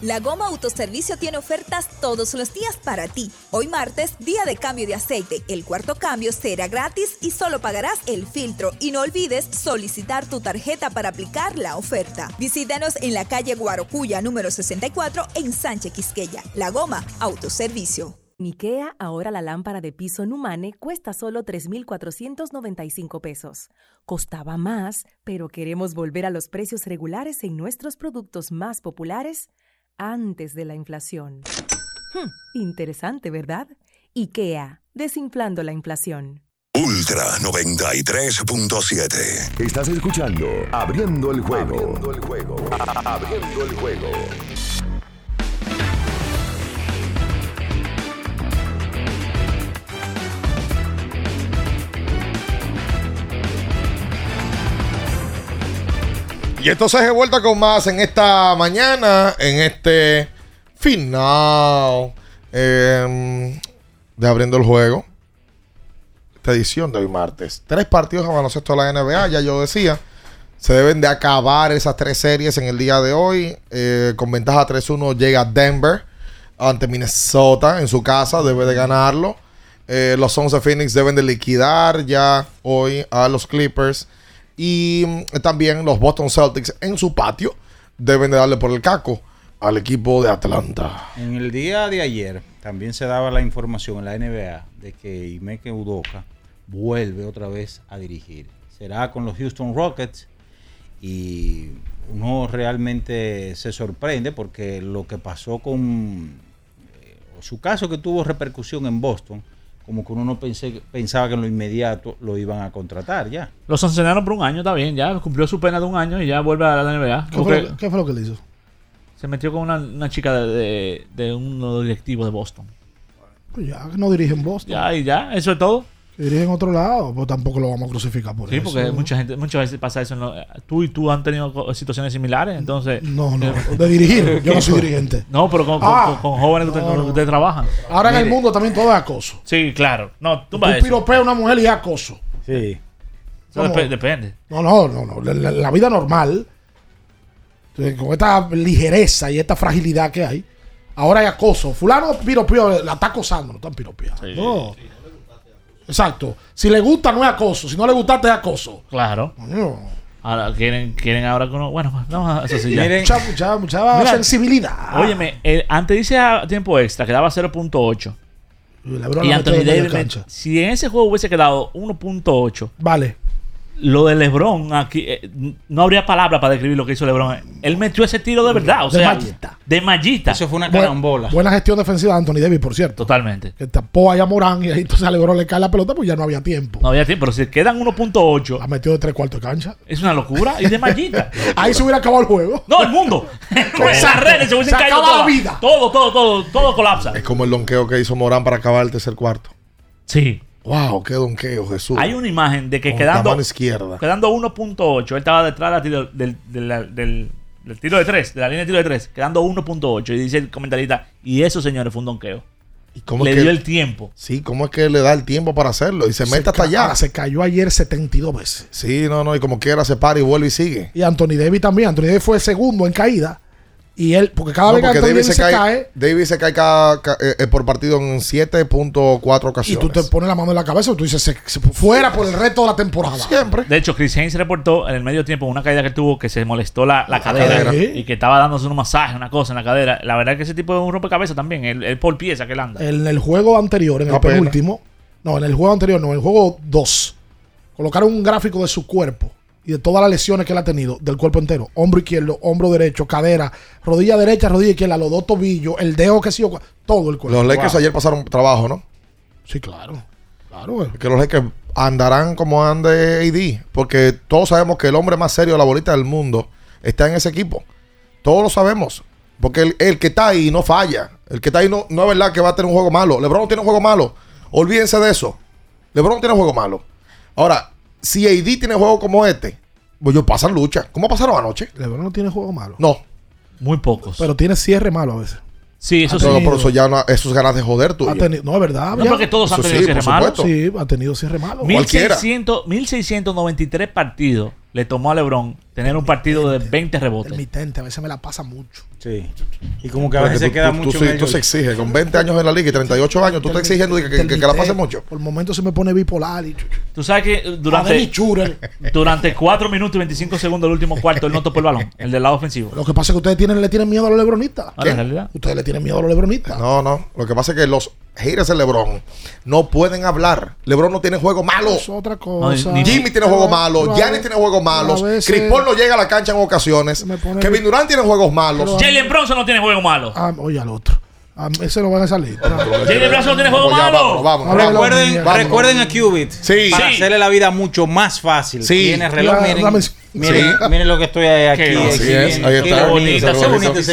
La Goma Autoservicio tiene ofertas todos los días para ti. Hoy martes, día de cambio de aceite. El cuarto cambio será gratis y solo pagarás el filtro. Y no olvides solicitar tu tarjeta para aplicar la oferta. Visítanos en la calle Guarocuya número 64 en Sánchez Quisqueya. La Goma Autoservicio. En IKEA, ahora la lámpara de piso Numane cuesta solo 3,495 pesos. Costaba más, pero queremos volver a los precios regulares en nuestros productos más populares antes de la inflación. Hmm, interesante, ¿verdad? IKEA, desinflando la inflación. Ultra 93.7. Estás escuchando Abriendo el juego. Abriendo el juego. Abriendo el juego. Y entonces he vuelto con más en esta mañana, en este final eh, de Abriendo el Juego. Esta edición de hoy martes. Tres partidos de baloncesto de la NBA, ya yo decía. Se deben de acabar esas tres series en el día de hoy. Eh, con ventaja 3-1 llega Denver ante Minnesota en su casa. Debe de ganarlo. Eh, los Sons de Phoenix deben de liquidar ya hoy a los Clippers. Y mm, también los Boston Celtics en su patio deben de darle por el caco al equipo de Atlanta. En el día de ayer también se daba la información en la NBA de que Imeke Udoka vuelve otra vez a dirigir. Será con los Houston Rockets y uno realmente se sorprende porque lo que pasó con eh, su caso que tuvo repercusión en Boston, como que uno no pensé, pensaba que en lo inmediato lo iban a contratar ya. Lo sancionaron por un año, está bien, ya cumplió su pena de un año y ya vuelve a la NBA. ¿Qué fue, lo- qué fue lo que le hizo? Se metió con una, una chica de, de, de uno de los directivos de Boston. Pues ya, que no dirigen Boston. Ya, y ya, eso es todo. Dirigen otro lado, pues tampoco lo vamos a crucificar por Sí, eso. porque mucha gente, muchas veces pasa eso. en lo- tú y tú han tenido situaciones similares, entonces. No, no, de dirigir. Yo no (laughs) soy dirigente. No, pero con, Ah. con- con jóvenes que ustedes- No, no. trabajan. Ahora en el mundo también todo es acoso. Sí, claro. No, tú Tú vas a decir. piropeas a una mujer y es acoso. Sí. Eso depende. No, no, no, no. La, la- la vida normal, eh, con esta ligereza y esta fragilidad que hay, ahora hay acoso. Fulano piropeó, la está acosando, no están piropeando. No. Exacto. Si le gusta, no es acoso. Si no le gustaste, es acoso. Claro. Ahora quieren, quieren ahora que uno. Bueno, (laughs) vamos a eso sí ya. Mucha, mucha, mucha Mira, sensibilidad. Óyeme, el- antes dice a tiempo extra, quedaba 0.8. LeBron Y la Anthony Davis, si en ese juego hubiese quedado 1.8, Vale. Lo de LeBron aquí, eh, no habría palabra para describir lo que hizo LeBron. Él metió ese tiro de verdad, o De sea, mallita. de mallita. Eso fue una carambola. Buena gestión defensiva de Anthony Davis, por cierto. Totalmente. Que tapó allá a Morán y ahí entonces a LeBron le cae la pelota, pues ya no había tiempo. No había tiempo, pero si quedan 1.8, La metió de tres cuartos de cancha. es una locura. Y de mallita. (laughs) Ahí se hubiera acabado el juego. No, el mundo. (laughs) (laughs) Esas redes se hubiesen Se caído acaba la vida. Todo, todo, todo, todo colapsa. Es como el donqueo que hizo Morán para acabar el tercer cuarto. Sí. Wow, qué donqueo, Jesús. Hay una imagen de que Con quedando, la mano izquierda. quedando 1.8, él estaba detrás del, del- del- del tiro de 3, de la línea de tiro de 3, quedando 1.8. Y dice el comentarista, y eso, señores, fue un donqueo. ¿Y cómo Le es que- dio el tiempo. Sí, ¿cómo es que le da el tiempo para hacerlo? Y se, mete hasta allá. Se cayó ayer 72 veces. Sí, no, no, y como quiera se para y vuelve y sigue. Y Anthony Davis también. Anthony Davis fue el segundo en caída. Y él, porque cada No, vez que porque Davis se se cae, cae, Davis se cae cada- ca- eh, eh, por partido en 7.4 y ocasiones. tú te pones la mano en la cabeza y tú dices, se, se- fuera por el resto de la temporada. Siempre. De hecho, Chris Haynes reportó en el medio tiempo una caída que tuvo que se molestó la, la cadera cadera. y que estaba dándose un masaje, una cosa en la cadera. La verdad es que ese tipo es un rompecabezas también. Él, él por pieza que él anda. En el juego anterior, en el pena. penúltimo, no, en el juego anterior, no, en el juego 2, colocaron un gráfico de su cuerpo y de todas las lesiones que él ha tenido, del cuerpo entero: hombro izquierdo, hombro derecho, cadera, rodilla derecha, rodilla izquierda, los dos tobillos, el dedo que sí, todo el cuerpo. Los Lakers Wow. ayer pasaron trabajo, ¿no? Sí, claro. Claro, güey. Que los Lakers andarán como ande AD. Porque todos sabemos que el hombre más serio de la bolita del mundo está en ese equipo. Todos lo sabemos. Porque el, el que está ahí no falla. El que está ahí no, no es verdad que va a tener un juego malo. LeBron tiene un juego malo. Olvídense de eso. LeBron tiene un juego malo. Ahora, si AD tiene juego como este, pues ellos pasan lucha. ¿Cómo pasaron anoche? LeBron no tiene juego malo. No. Muy pocos. Pero tiene cierre malo a veces. sí, eso ha sí. Por eso ya no, eso es ganas de joder tenido, no, es verdad. No, ya. porque todos han tenido sí, cierre malo. Sí, ha tenido cierre malo. Cualquiera. 1600, 1693 partidos le tomó a LeBron tener un partido de 20 rebotes. Intermitente, a veces me la pasa mucho. Sí. Y como que a veces se tú- queda tú- mucho tú, tú ello. se exige. Con 20 años en la liga y 38 años, tú estás exigiendo que, que- que- que la pase mucho. Por momentos se me pone bipolar y Tú sabes que eh, durante, durante 4 minutos y 25 segundos del último cuarto él no topó el balón, el del lado ofensivo. Lo que pasa es que ustedes tienen, le tienen miedo a los lebronistas. Ah, en realidad. Ustedes le tienen miedo a los lebronistas. No, no. Lo que pasa es que los haters de LeBron no pueden hablar. LeBron no tiene juego malo. Es otra cosa. ni- Jimmy tiene. Pero a Giannis tiene juegos malos. a veces- Chris Paul no llega a la cancha en ocasiones. Kevin Durant tiene juegos malos. Jalen Bronson no tiene juego malo. Ah, oye, al otro. Ah, ese no va a salir. Jalen Bronson no tiene juego Vamos ya, malo. vámonos, Recuerden, recuerden a Cubit. Sí. Para Sí. hacerle la vida mucho más fácil. Sí. Tiene reloj. Miren, dame- miren, Sí. miren lo que estoy aquí. Qué aquí, Así es, ahí qué está. Qué qué bonito bonito, se. Se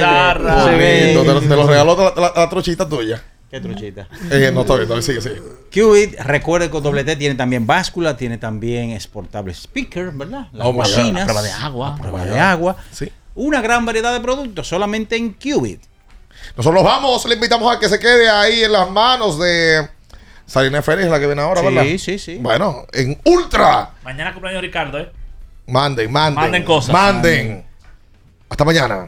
ve. Te, lo- te lo regaló la, la- la trochita tuya. Qué truchita. Eh, no, todavía, todavía sigue, sigue. Qubit, recuerde que con doble T tiene también báscula, tiene también exportable speaker, ¿verdad? Las Oh A prueba de agua. a prueba de agua. Sí. Una gran variedad de productos solamente en Qubit. Nosotros vamos, le invitamos a que se quede ahí en las manos de Salina Félix, la que viene ahora, Sí, ¿verdad? sí, sí. Bueno, en Ultra. Mañana cumpleaños Ricardo, ¿eh? Manden, manden. Manden cosas. Manden. Hasta mañana.